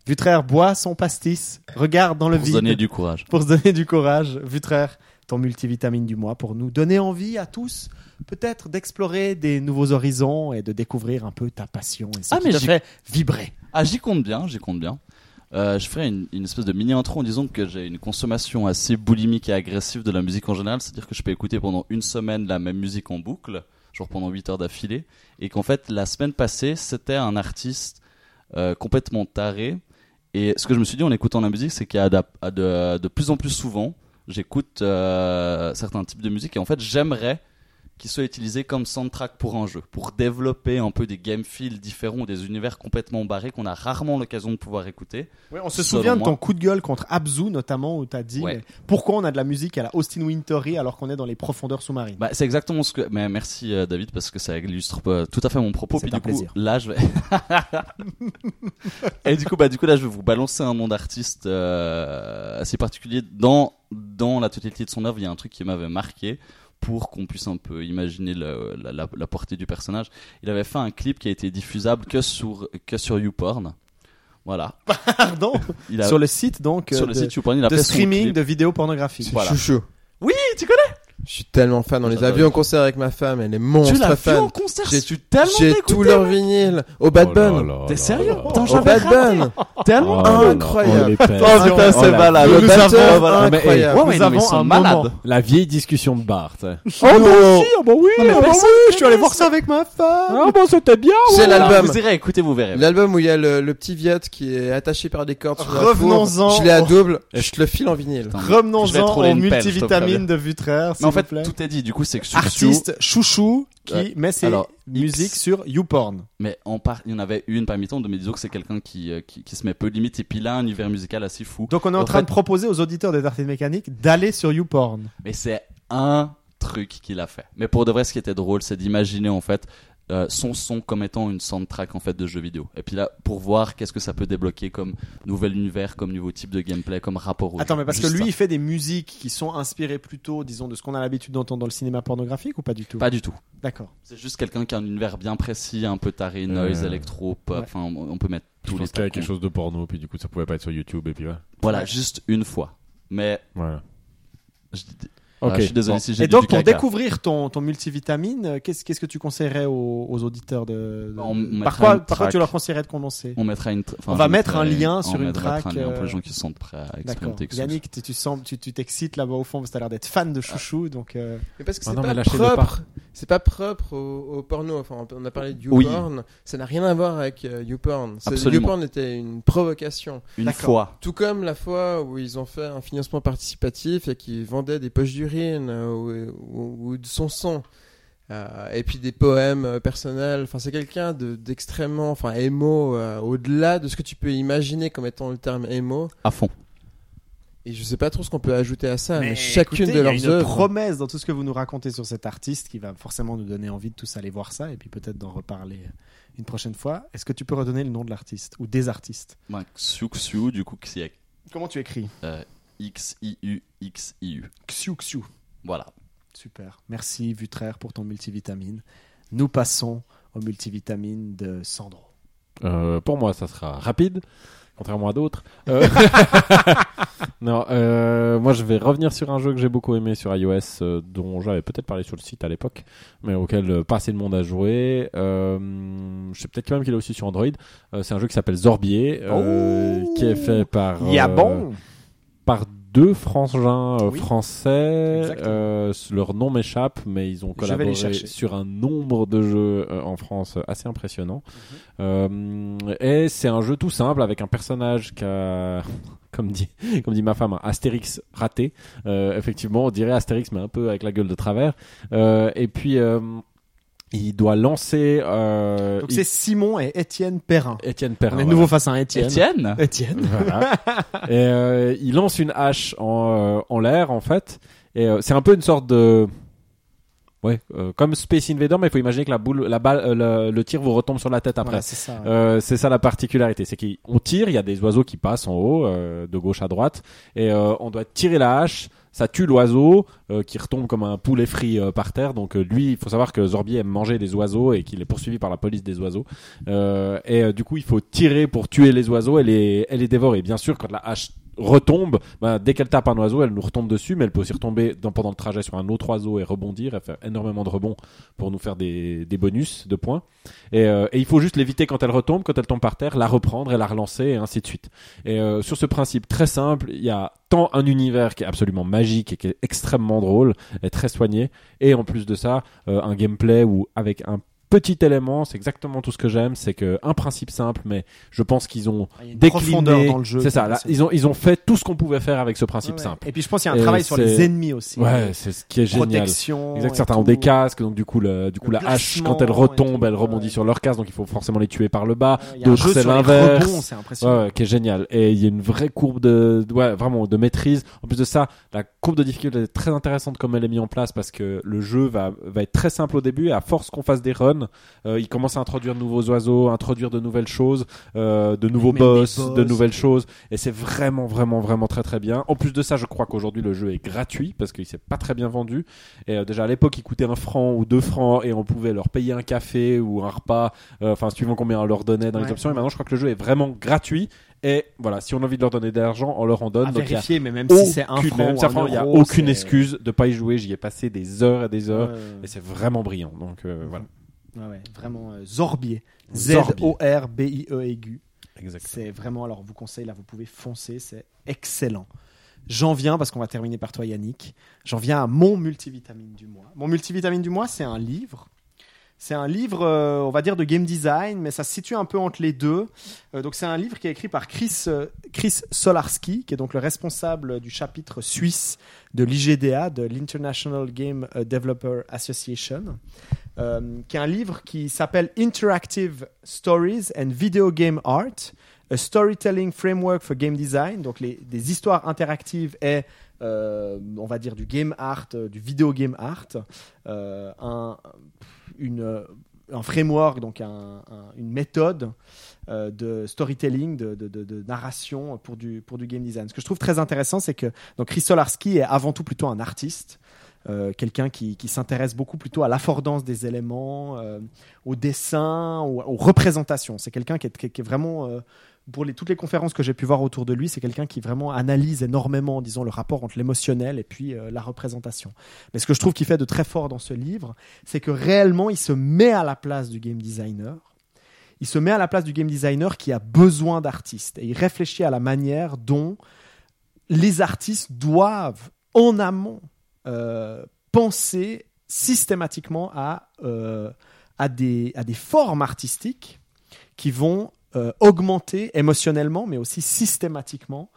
Speaker 1: Vutraire boit son pastis, regarde dans le
Speaker 2: Pour se
Speaker 1: vide
Speaker 2: donner du courage.
Speaker 1: pour se donner du courage. Vutraire, ton multivitamine du mois, pour nous donner envie à tous, peut-être d'explorer des nouveaux horizons et de découvrir un peu ta passion et ce
Speaker 2: Ah,
Speaker 1: qui
Speaker 2: mais
Speaker 1: te fait vibrer.
Speaker 2: Ah, j'y compte bien, j'y compte bien. Euh, je ferai une, une espèce de mini intro en disant que j'ai une consommation assez boulimique et agressive de la musique en général, c'est-à-dire que je peux écouter pendant une semaine la même musique en boucle, genre pendant 8 heures d'affilée, et qu'en fait la semaine passée c'était un artiste euh, complètement taré, et ce que je me suis dit en écoutant la musique c'est qu'il y a de, de, de plus en plus souvent, j'écoute euh, certains types de musique et en fait j'aimerais qu'il soit utilisé comme soundtrack pour un jeu, pour développer un peu des game feels différents ou des univers complètement barrés qu'on a rarement l'occasion de pouvoir écouter.
Speaker 1: on se souvient de ton coup de gueule contre Abzu, notamment, où tu as dit
Speaker 2: Ouais.
Speaker 1: mais pourquoi on a de la musique à la Austin Wintory alors qu'on est dans les profondeurs sous-marines?
Speaker 2: Bah, c'est exactement ce que. Mais merci euh, David parce que ça illustre euh, tout à fait mon propos.
Speaker 1: C'est
Speaker 2: Puis
Speaker 1: un
Speaker 2: du coup,
Speaker 1: plaisir.
Speaker 2: là je vais. Et du coup, bah du coup là, je vais vous balancer un nom d'artiste euh, assez particulier dans dans la totalité de son œuvre. Il y a un truc qui m'avait marqué. Pour qu'on puisse un peu imaginer la, la- la portée du personnage, il avait fait un clip qui a été diffusable que sur, que sur YouPorn. Voilà.
Speaker 1: Pardon.
Speaker 2: Il a,
Speaker 1: Sur le site donc
Speaker 2: sur
Speaker 1: euh,
Speaker 2: le
Speaker 1: de,
Speaker 2: site YouPorn, il a
Speaker 1: de
Speaker 2: fait son
Speaker 1: streaming
Speaker 2: clip.
Speaker 1: de vidéos pornographiques.
Speaker 2: Voilà.
Speaker 3: chouchou.
Speaker 1: Oui, tu connais
Speaker 3: Je suis tellement fan. On les a vus en concert avec ma femme. Elle est
Speaker 2: Tu
Speaker 3: monstre
Speaker 2: l'as vu
Speaker 3: fan.
Speaker 2: en concert
Speaker 3: J'ai-
Speaker 2: Je suis tellement
Speaker 3: J'ai
Speaker 2: dégoûté.
Speaker 3: tous leurs vinyles au Bad
Speaker 4: Oh là
Speaker 3: Bun.
Speaker 2: T'es sérieux Putain.
Speaker 3: Au Bad. Bun.
Speaker 2: Tellement
Speaker 4: Oh
Speaker 3: incroyable.
Speaker 4: oh.
Speaker 2: Oh putain, c'est
Speaker 4: Oh, la-
Speaker 2: malade.
Speaker 3: Le
Speaker 1: Nous
Speaker 3: batteur,
Speaker 1: avons-
Speaker 4: Ah, mais, hey,
Speaker 3: incroyable.
Speaker 1: Nous
Speaker 2: non, mais ils
Speaker 1: avons
Speaker 2: sont
Speaker 1: un
Speaker 2: malades.
Speaker 1: moment.
Speaker 4: La vieille discussion de Bart.
Speaker 1: Oh, bah
Speaker 3: Non.
Speaker 1: oh, bah oui, oh, bah je suis allé voir ça avec ma femme.
Speaker 4: Ah bon, c'était bien.
Speaker 3: C'est l'album.
Speaker 2: Vous irez écouter, vous verrez.
Speaker 3: L'album où il y a le, petit Viet qui est attaché par des cordes sur la
Speaker 1: Revenons-en.
Speaker 3: Je l'ai à double. Je te le file en vinyle.
Speaker 1: Revenons-en multivitamines
Speaker 2: préviens.
Speaker 1: de Vutraire,
Speaker 2: en fait,
Speaker 1: vous plaît.
Speaker 2: tout est dit. Du coup, c'est que
Speaker 1: Artiste chouchou qui
Speaker 2: Ouais.
Speaker 1: met ses
Speaker 2: Alors,
Speaker 1: musiques sur YouPorn.
Speaker 2: Mais par... il y en avait une parmi tant, mais disons que c'est quelqu'un qui, euh, qui, qui se met peu de limites et puis il a un univers musical assez fou.
Speaker 1: Donc on est en,
Speaker 2: En
Speaker 1: train
Speaker 2: fait-
Speaker 1: de proposer aux auditeurs des artistes mécaniques d'aller sur YouPorn.
Speaker 2: Mais c'est un truc qu'il a fait. Mais pour de vrai, ce qui était drôle, c'est d'imaginer en fait euh, son son comme étant une soundtrack en fait de jeu vidéo. Et puis là, pour voir qu'est-ce que ça peut débloquer comme nouvel univers, comme nouveau type de gameplay, comme rapport au
Speaker 1: Attends,
Speaker 2: jeu.
Speaker 1: mais parce
Speaker 2: Juste
Speaker 1: que lui,
Speaker 2: ça.
Speaker 1: il fait des musiques qui sont inspirées plutôt, disons, de ce qu'on a l'habitude d'entendre dans le cinéma pornographique ou pas du tout?
Speaker 2: Pas du tout.
Speaker 1: D'accord.
Speaker 2: C'est juste quelqu'un qui a un univers bien précis, un peu taré, noise,
Speaker 4: Euh,
Speaker 2: électro, pop. Enfin, on on peut mettre
Speaker 4: Je
Speaker 2: tous les
Speaker 4: pense qu'il y avait quelque chose de porno, puis du coup, ça pouvait pas être sur YouTube, et puis ouais.
Speaker 2: Voilà,
Speaker 1: Ouais.
Speaker 2: juste une fois. Mais
Speaker 4: Voilà.
Speaker 2: je, Ah, je suis désolé
Speaker 4: Bon.
Speaker 2: si j'ai
Speaker 1: Et donc,
Speaker 2: du
Speaker 1: pour
Speaker 2: caca.
Speaker 1: découvrir ton, ton multivitamine, euh, qu'est-ce qu'est-ce que tu conseillerais aux, aux auditeurs de, de-
Speaker 2: On mettra
Speaker 1: par, quoi, par quoi tu leur conseillerais de commencer
Speaker 2: On mettra une.
Speaker 1: On va mettre un lien
Speaker 2: on
Speaker 1: sur une track,
Speaker 2: un lien pour
Speaker 1: euh,
Speaker 2: les gens qui se sentent prêts à expérimenter.
Speaker 1: Yannick, tu tu tu tu t'excites là-bas au fond parce que t'as l'air d'être fan de chouchou, donc. euh,
Speaker 3: Mais parce que
Speaker 4: Ah
Speaker 3: c'est pas propre. C'est pas propre au, au porno. Enfin, on a parlé de
Speaker 2: Oui.
Speaker 3: YouPorn. Ça n'a rien à voir avec euh, YouPorn. YouPorn était une provocation.
Speaker 2: Une fois.
Speaker 3: Tout comme la fois où ils ont fait un financement participatif et qu'ils vendaient des poches d'urine euh, ou, ou- ou de son sang. Euh, et puis des poèmes euh, personnels. Enfin, c'est quelqu'un de- d'extrêmement, enfin, émo, euh, au-delà de ce que tu peux imaginer comme étant le terme émo.
Speaker 2: À fond.
Speaker 3: Et je sais pas trop ce qu'on peut ajouter à ça, mais,
Speaker 1: Mais
Speaker 3: chacune
Speaker 1: écoutez,
Speaker 3: de leurs
Speaker 1: Il y a une
Speaker 3: œuvres.
Speaker 1: promesse dans tout ce que vous nous racontez sur cet artiste qui va forcément nous donner envie de tous aller voir ça et puis peut-être d'en reparler une prochaine fois. Est-ce que tu peux redonner le nom de l'artiste ou des artistes?
Speaker 2: Xiu Xiu, du coup, qui
Speaker 1: Comment tu écris?
Speaker 2: Euh, X-I-U-X-I-U.
Speaker 1: Xiu Xiu.
Speaker 2: Voilà.
Speaker 1: Super. Merci Vutraire pour ton multivitamine. Nous passons au multivitamine de Sandro.
Speaker 4: Euh, pour moi, ça sera rapide, contrairement à d'autres. Euh, non, euh, moi, je vais revenir sur un jeu que j'ai beaucoup aimé sur iOS, euh, dont j'avais peut-être parlé sur le site à l'époque, mais auquel euh, pas assez de monde a joué. Euh, je sais peut-être quand même qu'il est aussi sur Android. Euh, c'est un jeu qui s'appelle Zorbier, euh,
Speaker 1: Oh
Speaker 4: qui est fait par
Speaker 1: Ya
Speaker 4: euh,
Speaker 1: bon
Speaker 4: par deux frangins euh,
Speaker 1: Oui.
Speaker 4: français. Euh, leur nom m'échappe, mais ils ont collaboré sur un nombre de jeux euh, en France euh, assez impressionnant.
Speaker 1: Mhm.
Speaker 4: Et c'est un jeu tout simple avec un personnage qui a, comme dit, comme dit ma femme, un Astérix raté. Effectivement, on dirait Astérix, mais un peu avec la gueule de travers. Et puis, il doit lancer. Euh,
Speaker 1: Donc
Speaker 4: il-
Speaker 1: c'est Simon et Étienne Perrin.
Speaker 4: Étienne
Speaker 1: On
Speaker 4: Perrin.
Speaker 1: est de
Speaker 4: voilà.
Speaker 1: nouveau face à un Étienne.
Speaker 2: Étienne
Speaker 1: Étienne.
Speaker 4: Voilà. et euh, il lance une hache en, euh, en l'air en fait. Et euh, c'est un peu une sorte de ouais, euh, comme Space Invader, mais il faut imaginer que la boule, la balle, euh, le, le tir vous retombe sur la tête après.
Speaker 1: Voilà, c'est ça.
Speaker 4: Euh, c'est ça la particularité, c'est qu'on tire, il y a des oiseaux qui passent en haut, euh, de gauche à droite, et euh, on doit tirer la hache. Ça tue l'oiseau euh, qui retombe comme un poulet frit euh, par terre. Donc euh, lui, il faut savoir que Zorbier aime manger des oiseaux et qu'il est poursuivi par la police des oiseaux. Euh, et du coup, il faut tirer pour tuer les oiseaux et les, et les dévorer. Bien sûr, quand la hache retombe, ben, dès qu'elle tape un oiseau, elle nous retombe dessus, mais elle peut aussi retomber dans, pendant le trajet sur un autre oiseau et rebondir et faire énormément de rebonds pour nous faire des, des bonus de points. Et, euh, et il faut juste l'éviter quand elle retombe, quand elle tombe par terre, la reprendre et la relancer et ainsi de suite. Et euh, sur ce principe très simple, il y a tant un univers qui est absolument magique et qui est extrêmement drôle et très soigné, et en plus de ça, euh, un gameplay où avec un petit élément, c'est exactement tout ce que j'aime, c'est que un principe simple, mais je pense qu'ils ont
Speaker 1: Il y a une
Speaker 4: décliné.
Speaker 1: dans le jeu.
Speaker 4: C'est ça. Là, ils ont ils ont fait tout ce qu'on pouvait faire avec ce principe
Speaker 1: Ouais,
Speaker 4: simple.
Speaker 1: Et puis je pense qu'il y a un
Speaker 4: Et
Speaker 1: travail sur les ennemis aussi.
Speaker 4: Ouais, c'est ce qui est génial.
Speaker 1: Protection.
Speaker 4: Exact,
Speaker 1: et
Speaker 4: certains ont des casques, donc du coup, le, du coup
Speaker 1: Le
Speaker 4: la hache, quand elle
Speaker 1: et
Speaker 4: retombe, elle rebondit
Speaker 1: ouais.
Speaker 4: sur leur casque, donc il faut forcément les tuer par le bas.
Speaker 1: Ouais,
Speaker 4: D'autres, c'est l'inverse.
Speaker 1: c'est impressionnant.
Speaker 4: ouais, qui est génial. Et il y a une vraie courbe de, ouais, vraiment de maîtrise. En plus de ça, la courbe de difficulté est très intéressante comme elle est mise en place parce que le jeu va, va être très simple au début et à force qu'on fasse des runs, euh, il commence à introduire de nouveaux oiseaux, introduire de nouvelles choses, euh, de nouveaux boss,
Speaker 1: boss,
Speaker 4: de nouvelles choses, et c'est vraiment, vraiment, vraiment très, très bien. En plus de ça, je crois qu'aujourd'hui le jeu est gratuit parce qu'il s'est pas très bien vendu. Et euh, déjà à l'époque, il coûtait un franc ou deux francs et on pouvait leur payer un café ou un repas, euh, enfin suivant combien on leur donnait dans les options. Et maintenant, je crois que le jeu est vraiment gratuit. Et voilà, si on a envie de leur donner de l'argent, on leur en donne.
Speaker 1: À
Speaker 4: Donc a
Speaker 1: mais même
Speaker 4: aucune,
Speaker 1: si c'est un franc,
Speaker 4: il y a aucune excuse de pas y jouer. J'y ai passé des heures et des heures.
Speaker 1: Ouais,
Speaker 4: Et c'est vraiment brillant. Donc euh, voilà.
Speaker 1: Ouais, ouais, vraiment euh, Zorbier. Z-O-R-B-I-E aigu.
Speaker 4: Exactement.
Speaker 1: C'est vraiment, alors vous conseille, là vous pouvez foncer, c'est excellent. J'en viens, parce qu'on va terminer par toi Yannick, j'en viens à mon multivitamine du mois. Mon multivitamine du mois, c'est un livre. C'est un livre, euh, on va dire, de game design, mais ça se situe un peu entre les deux. Euh, donc c'est un livre qui est écrit par Chris, euh, Chris Solarski, qui est donc le responsable du chapitre suisse de l'IGDA, de l'International Game euh, Developer Association, qui est un livre qui s'appelle Interactive Stories and Video Game Art, a Storytelling Framework for Game Design, donc les, des histoires interactives et on va dire du game art, du video game art, un, une, euh, un framework, donc un- un- une méthode euh, de storytelling, de, narration pour du, pour du game design. Ce que je trouve très intéressant, c'est que donc Chris Solarski est avant tout plutôt un artiste. euh, quelqu'un qui, qui s'intéresse beaucoup plutôt à l'affordance des éléments, au dessin, aux, aux représentations. C'est quelqu'un qui est, qui est- vraiment, pour toutes les conférences que j'ai pu voir autour de lui, c'est quelqu'un qui vraiment analyse énormément, disons, le rapport entre l'émotionnel et puis euh, la représentation. Mais ce que je trouve qui fait de très fort dans ce livre, c'est que réellement, il se met à la place du game designer. Il se met à la place du game designer qui a besoin d'artistes. Et il réfléchit à la manière dont les artistes doivent, en amont, euh, penser systématiquement euh, à des formes artistiques qui vont euh, augmenter émotionnellement, mais aussi systématiquement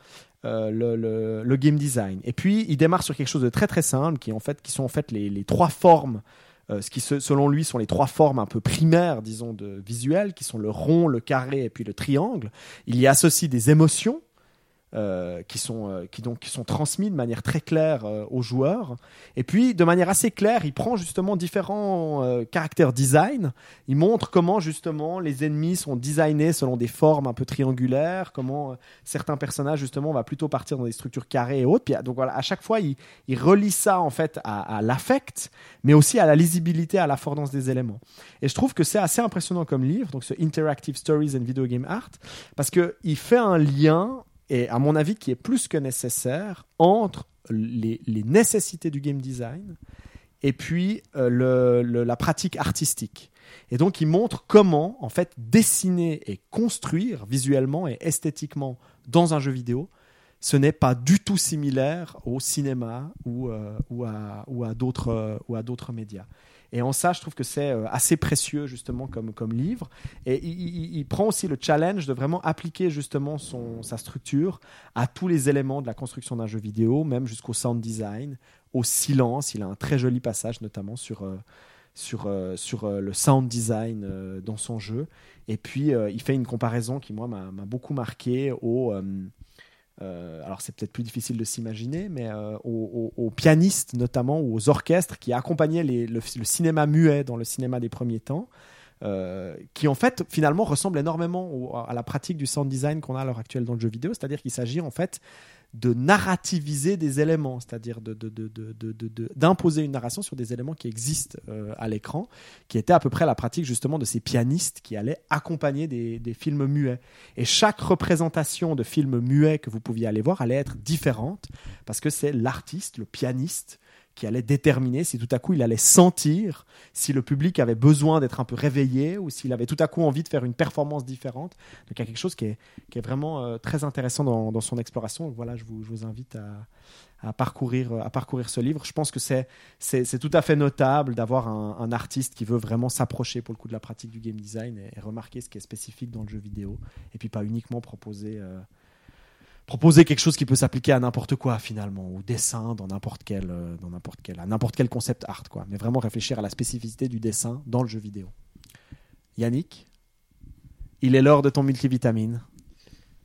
Speaker 1: euh, le, le- le game design. Et puis, il démarre sur quelque chose de très très simple, qui, en fait, qui sont en fait les, les trois formes, euh, ce qui se- selon lui sont les trois formes un peu primaires, disons, de visuel, qui sont le rond, le carré et puis le triangle. Il y associe des émotions. Euh, qui sont euh, qui donc qui sont transmis de manière très claire euh, aux joueurs et puis de manière assez claire il prend justement différents caractères design il montre comment justement les ennemis sont designés selon des formes un peu triangulaires, comment certains personnages justement va plutôt partir dans des structures carrées et autres. Puis, donc voilà, à chaque fois il, relie ça en fait à, à l'affect, mais aussi à la lisibilité, à l'affordance des éléments. Et je trouve que c'est assez impressionnant comme livre, donc ce Interactive Stories and Video Game Art, parce que il fait un lien et à mon avis qui est plus que nécessaire entre les, nécessités du game design et puis euh, la pratique artistique. Et donc, il montre comment, en fait, dessiner et construire visuellement et esthétiquement dans un jeu vidéo, ce n'est pas du tout similaire au cinéma ou, euh, à, ou à d'autres euh, ou à d'autres médias. Et en ça, je trouve que c'est euh, assez précieux justement comme, comme livre. Et il, prend aussi le challenge de vraiment appliquer justement son, sa structure à tous les éléments de la construction d'un jeu vidéo, même jusqu'au sound design, au silence. Il a un très joli passage notamment sur, euh, sur, euh, sur le sound design dans son jeu. Et puis, il fait une comparaison qui, moi, m'a beaucoup marqué au... euh, alors c'est peut-être plus difficile de s'imaginer, mais euh, aux, pianistes notamment ou aux orchestres qui accompagnaient le, cinéma muet dans le cinéma des premiers temps, euh, qui en fait finalement ressemble énormément à la pratique du sound design qu'on a à l'heure actuelle dans le jeu vidéo, c'est-à-dire qu'il s'agit en fait de narrativiser des éléments, c'est-à-dire d'imposer une narration sur des éléments qui existent euh, à l'écran, qui était à peu près la pratique justement de ces pianistes qui allaient accompagner des, des films muets. Et chaque représentation de film muet que vous pouviez aller voir allait être différente, parce que c'est l'artiste, le pianiste, qui allait déterminer si tout à coup il allait sentir si le public avait besoin d'être un peu réveillé ou s'il avait tout à coup envie de faire une performance différente. Donc il y a quelque chose qui est, qui est vraiment euh, très intéressant dans, son exploration. Voilà, je vous, je vous invite à, parcourir, à parcourir ce livre. Je pense que c'est, c'est, tout à fait notable d'avoir un, artiste qui veut vraiment s'approcher pour le coup de la pratique du game design et, et remarquer ce qui est spécifique dans le jeu vidéo et puis pas uniquement proposer. euh, proposer quelque chose qui peut s'appliquer à n'importe quoi finalement au dessin dans n'importe quel euh, dans n'importe quel à n'importe quel concept art quoi mais vraiment réfléchir à la spécificité du dessin dans le jeu vidéo Yannick il est l'heure de ton multivitamine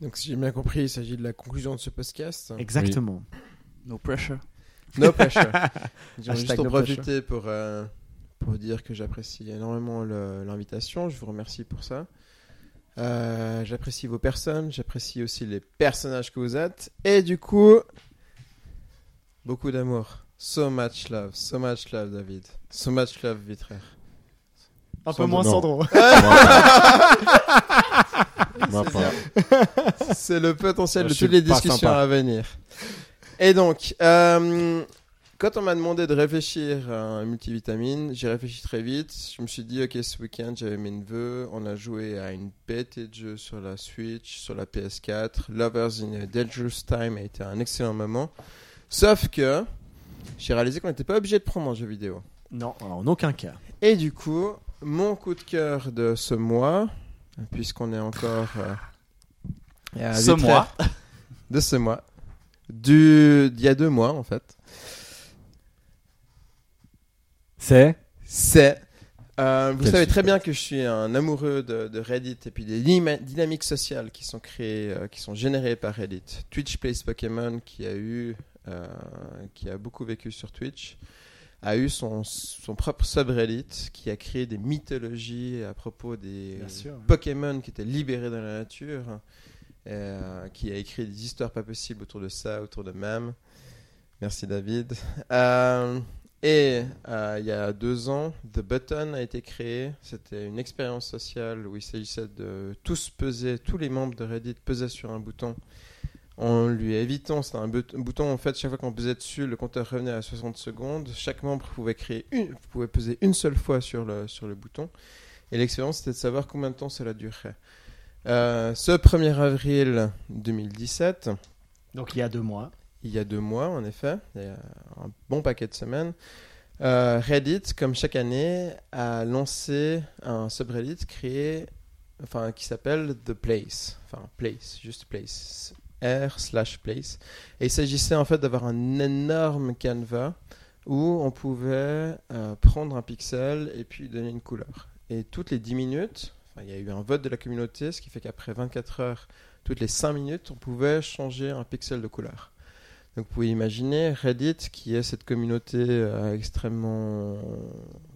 Speaker 3: Donc, si j'ai bien compris, il s'agit de la conclusion de ce podcast.
Speaker 1: exactement
Speaker 2: No pressure.
Speaker 3: No pressure.
Speaker 1: Hashtag
Speaker 3: juste en
Speaker 1: no
Speaker 3: profiter pour, euh, pour dire que j'apprécie énormément l'invitation. Je vous remercie pour ça. Euh, j'apprécie vos personnes, j'apprécie aussi les personnages que vous êtes. Et du coup, beaucoup d'amour. So much love, so much love, David. So much love, Vitraire.
Speaker 1: Un peu moins
Speaker 4: non.
Speaker 1: Sandro.
Speaker 3: C'est le potentiel
Speaker 4: Je
Speaker 3: de toutes les discussions
Speaker 4: sympa.
Speaker 3: à venir. Et donc, euh, quand on m'a demandé de réfléchir à un multivitamine, j'ai réfléchi très vite. Je me suis dit, ok, ce week-end, j'avais mes neveux. On a joué à une bête de jeux sur la Switch, sur la PS4. Lovers in a Dangerous Time a été un excellent moment. Sauf que j'ai réalisé qu'on n'était pas obligé de prendre un jeu vidéo.
Speaker 1: Non, en aucun cas.
Speaker 3: Et du coup, mon coup de cœur de ce mois, puisqu'on est encore euh,
Speaker 2: Ce mois.
Speaker 3: de ce mois, du d'il y a deux mois en fait,
Speaker 4: C'est
Speaker 3: c'est euh, vous
Speaker 4: Quel
Speaker 3: savez très bien que je suis un amoureux de, de Reddit et puis des dynamiques sociales qui sont créées, euh, qui sont générées par Reddit. Twitch Plays Pokémon qui a eu, euh, qui a beaucoup vécu sur Twitch, a eu son, son propre subreddit qui a créé des mythologies à propos des
Speaker 1: sûr.
Speaker 3: Pokémon qui étaient libérés dans la nature, euh, qui a écrit des histoires pas possibles autour de ça, autour de même. Merci David. Euh, et euh, il y a deux ans, The Button a été créé. C'était une expérience sociale où il s'agissait de tous peser, tous les membres de Reddit pesaient sur un bouton. En lui évitant, c'était un, bouton en fait, chaque fois qu'on pesait dessus, le compteur revenait à 60 secondes. Chaque membre pouvait créer pouvait peser une seule fois sur le, sur le bouton. Et l'expérience, c'était de savoir combien de temps cela durerait. Euh, ce 1er avril 2017,
Speaker 1: Donc il y a deux mois.
Speaker 3: Il y a deux mois en effet, il y a un bon paquet de semaines, euh, Reddit, comme chaque année, a lancé un subreddit créé, enfin, qui s'appelle The Place, enfin Place, juste Place, r slash Place. Et il s'agissait en fait d'avoir un énorme canevas où on pouvait euh, prendre un pixel et puis donner une couleur. Et toutes les 10 minutes, il y a eu un vote de la communauté, ce qui fait qu'après 24 heures, toutes les 5 minutes, on pouvait changer un pixel de couleur. Donc vous pouvez imaginer Reddit qui est cette communauté euh, extrêmement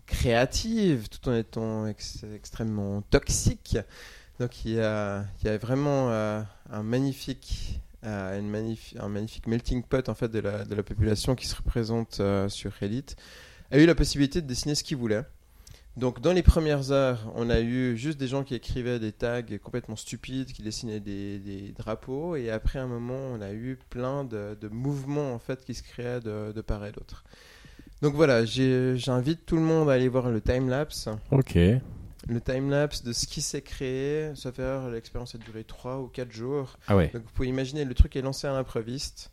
Speaker 3: créative tout en étant ex- extrêmement toxique. Donc il y a, vraiment euh, un magnifique euh, un magnifique melting pot en fait de la, population qui se représente sur Reddit a eu la possibilité de dessiner ce qu'il voulait. Donc dans les premières heures, on a eu juste des gens qui écrivaient des tags complètement stupides, qui dessinaient des, des drapeaux, et après un moment, on a eu plein de, de mouvements en fait qui se créaient de, de part et d'autre. Donc voilà, j'invite tout le monde à aller voir le timelapse,
Speaker 4: Ok.
Speaker 3: le timelapse de ce qui s'est créé. Ça fait l'expérience a duré 3 ou 4 jours.
Speaker 4: Ah ouais.
Speaker 3: Donc vous pouvez imaginer, le truc est lancé à l'improviste.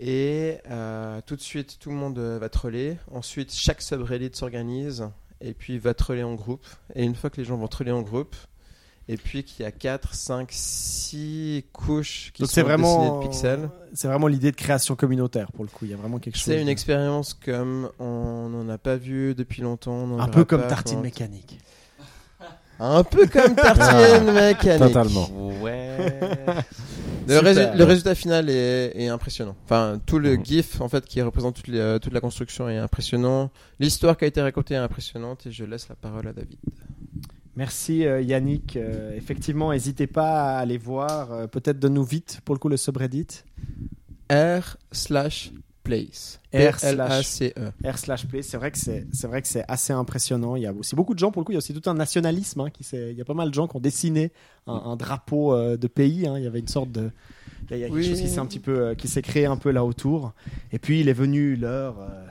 Speaker 3: Et euh, tout de suite, tout le monde euh, va troller. Ensuite, chaque subreddit s'organise et puis va troller en groupe. Et une fois que les gens vont troller en groupe, et puis qu'il y a 4, 5, 6 couches qui
Speaker 1: Donc
Speaker 3: sont
Speaker 1: c'est
Speaker 3: dessinées
Speaker 1: vraiment,
Speaker 3: de pixels.
Speaker 1: c'est vraiment l'idée de création communautaire pour le coup. Il y a vraiment quelque chose.
Speaker 3: C'est une
Speaker 1: de-
Speaker 3: expérience comme on n'en a pas vu depuis longtemps.
Speaker 1: un peu comme
Speaker 3: pas
Speaker 1: tartine mécanique.
Speaker 3: Un peu comme tartine mécanique.
Speaker 4: Totalement.
Speaker 2: Ouais.
Speaker 3: Le,
Speaker 1: Super.
Speaker 3: résu- le résultat final est, est impressionnant. Enfin, tout le
Speaker 4: Mhm.
Speaker 3: GIF en fait qui représente toute, les- toute la construction est impressionnant. L'histoire qui a été racontée est impressionnante et je laisse la parole à David.
Speaker 1: Merci euh, Yannick. Euh, effectivement, n'hésitez pas à aller voir. euh, Peut-être de nous vite pour le coup le subreddit.
Speaker 3: R slash place.
Speaker 1: R
Speaker 3: P-L-A-C-E.
Speaker 1: R slash play. C'est vrai que c'est c'est vrai que c'est assez impressionnant. Il y a aussi beaucoup de gens pour le coup. Il y a aussi tout un nationalisme. hein, qui s'est- il y a pas mal de gens qui ont dessiné un, un drapeau euh, de pays. hein. Il y avait une sorte de il y a, il y a quelque
Speaker 3: Oui.
Speaker 1: chose qui s'est un petit peu euh, qui s'est créé un peu là autour. Et puis il est venu l'heure. euh,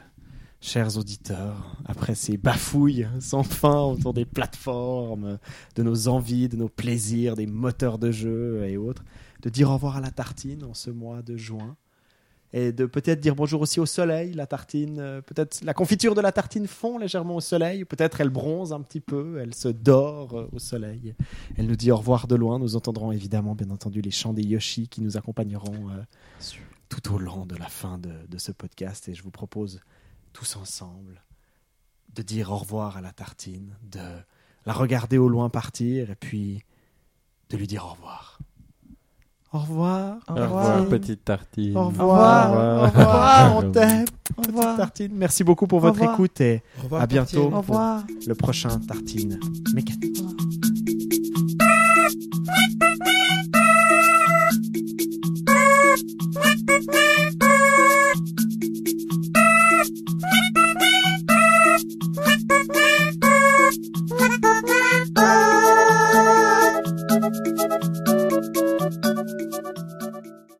Speaker 1: Chers auditeurs, après ces bafouilles sans fin autour des plateformes, de nos envies, de nos plaisirs, des moteurs de jeu et autres, de dire au revoir à la tartine en ce mois de juin et de peut-être dire bonjour aussi au soleil. La tartine, euh, peut-être la confiture de la tartine fond légèrement au soleil, peut-être elle bronze un petit peu, elle se dort euh, au soleil. Elle nous dit au revoir de loin. Nous entendrons évidemment, bien entendu, les chants des Yoshi qui nous accompagneront euh, tout au long de la fin de, de ce podcast. Et je vous propose tous ensemble de dire au revoir à la tartine, de la regarder au loin partir et puis de lui dire au revoir. Au revoir.
Speaker 4: Au revoir, petite tartine.
Speaker 1: Au revoir.
Speaker 4: Au
Speaker 1: revoir, au revoir.
Speaker 6: Au revoir.
Speaker 1: Tartine. Merci beaucoup pour votre écoute et à bientôt.
Speaker 6: Au revoir.
Speaker 1: Le prochain tartine mécanique.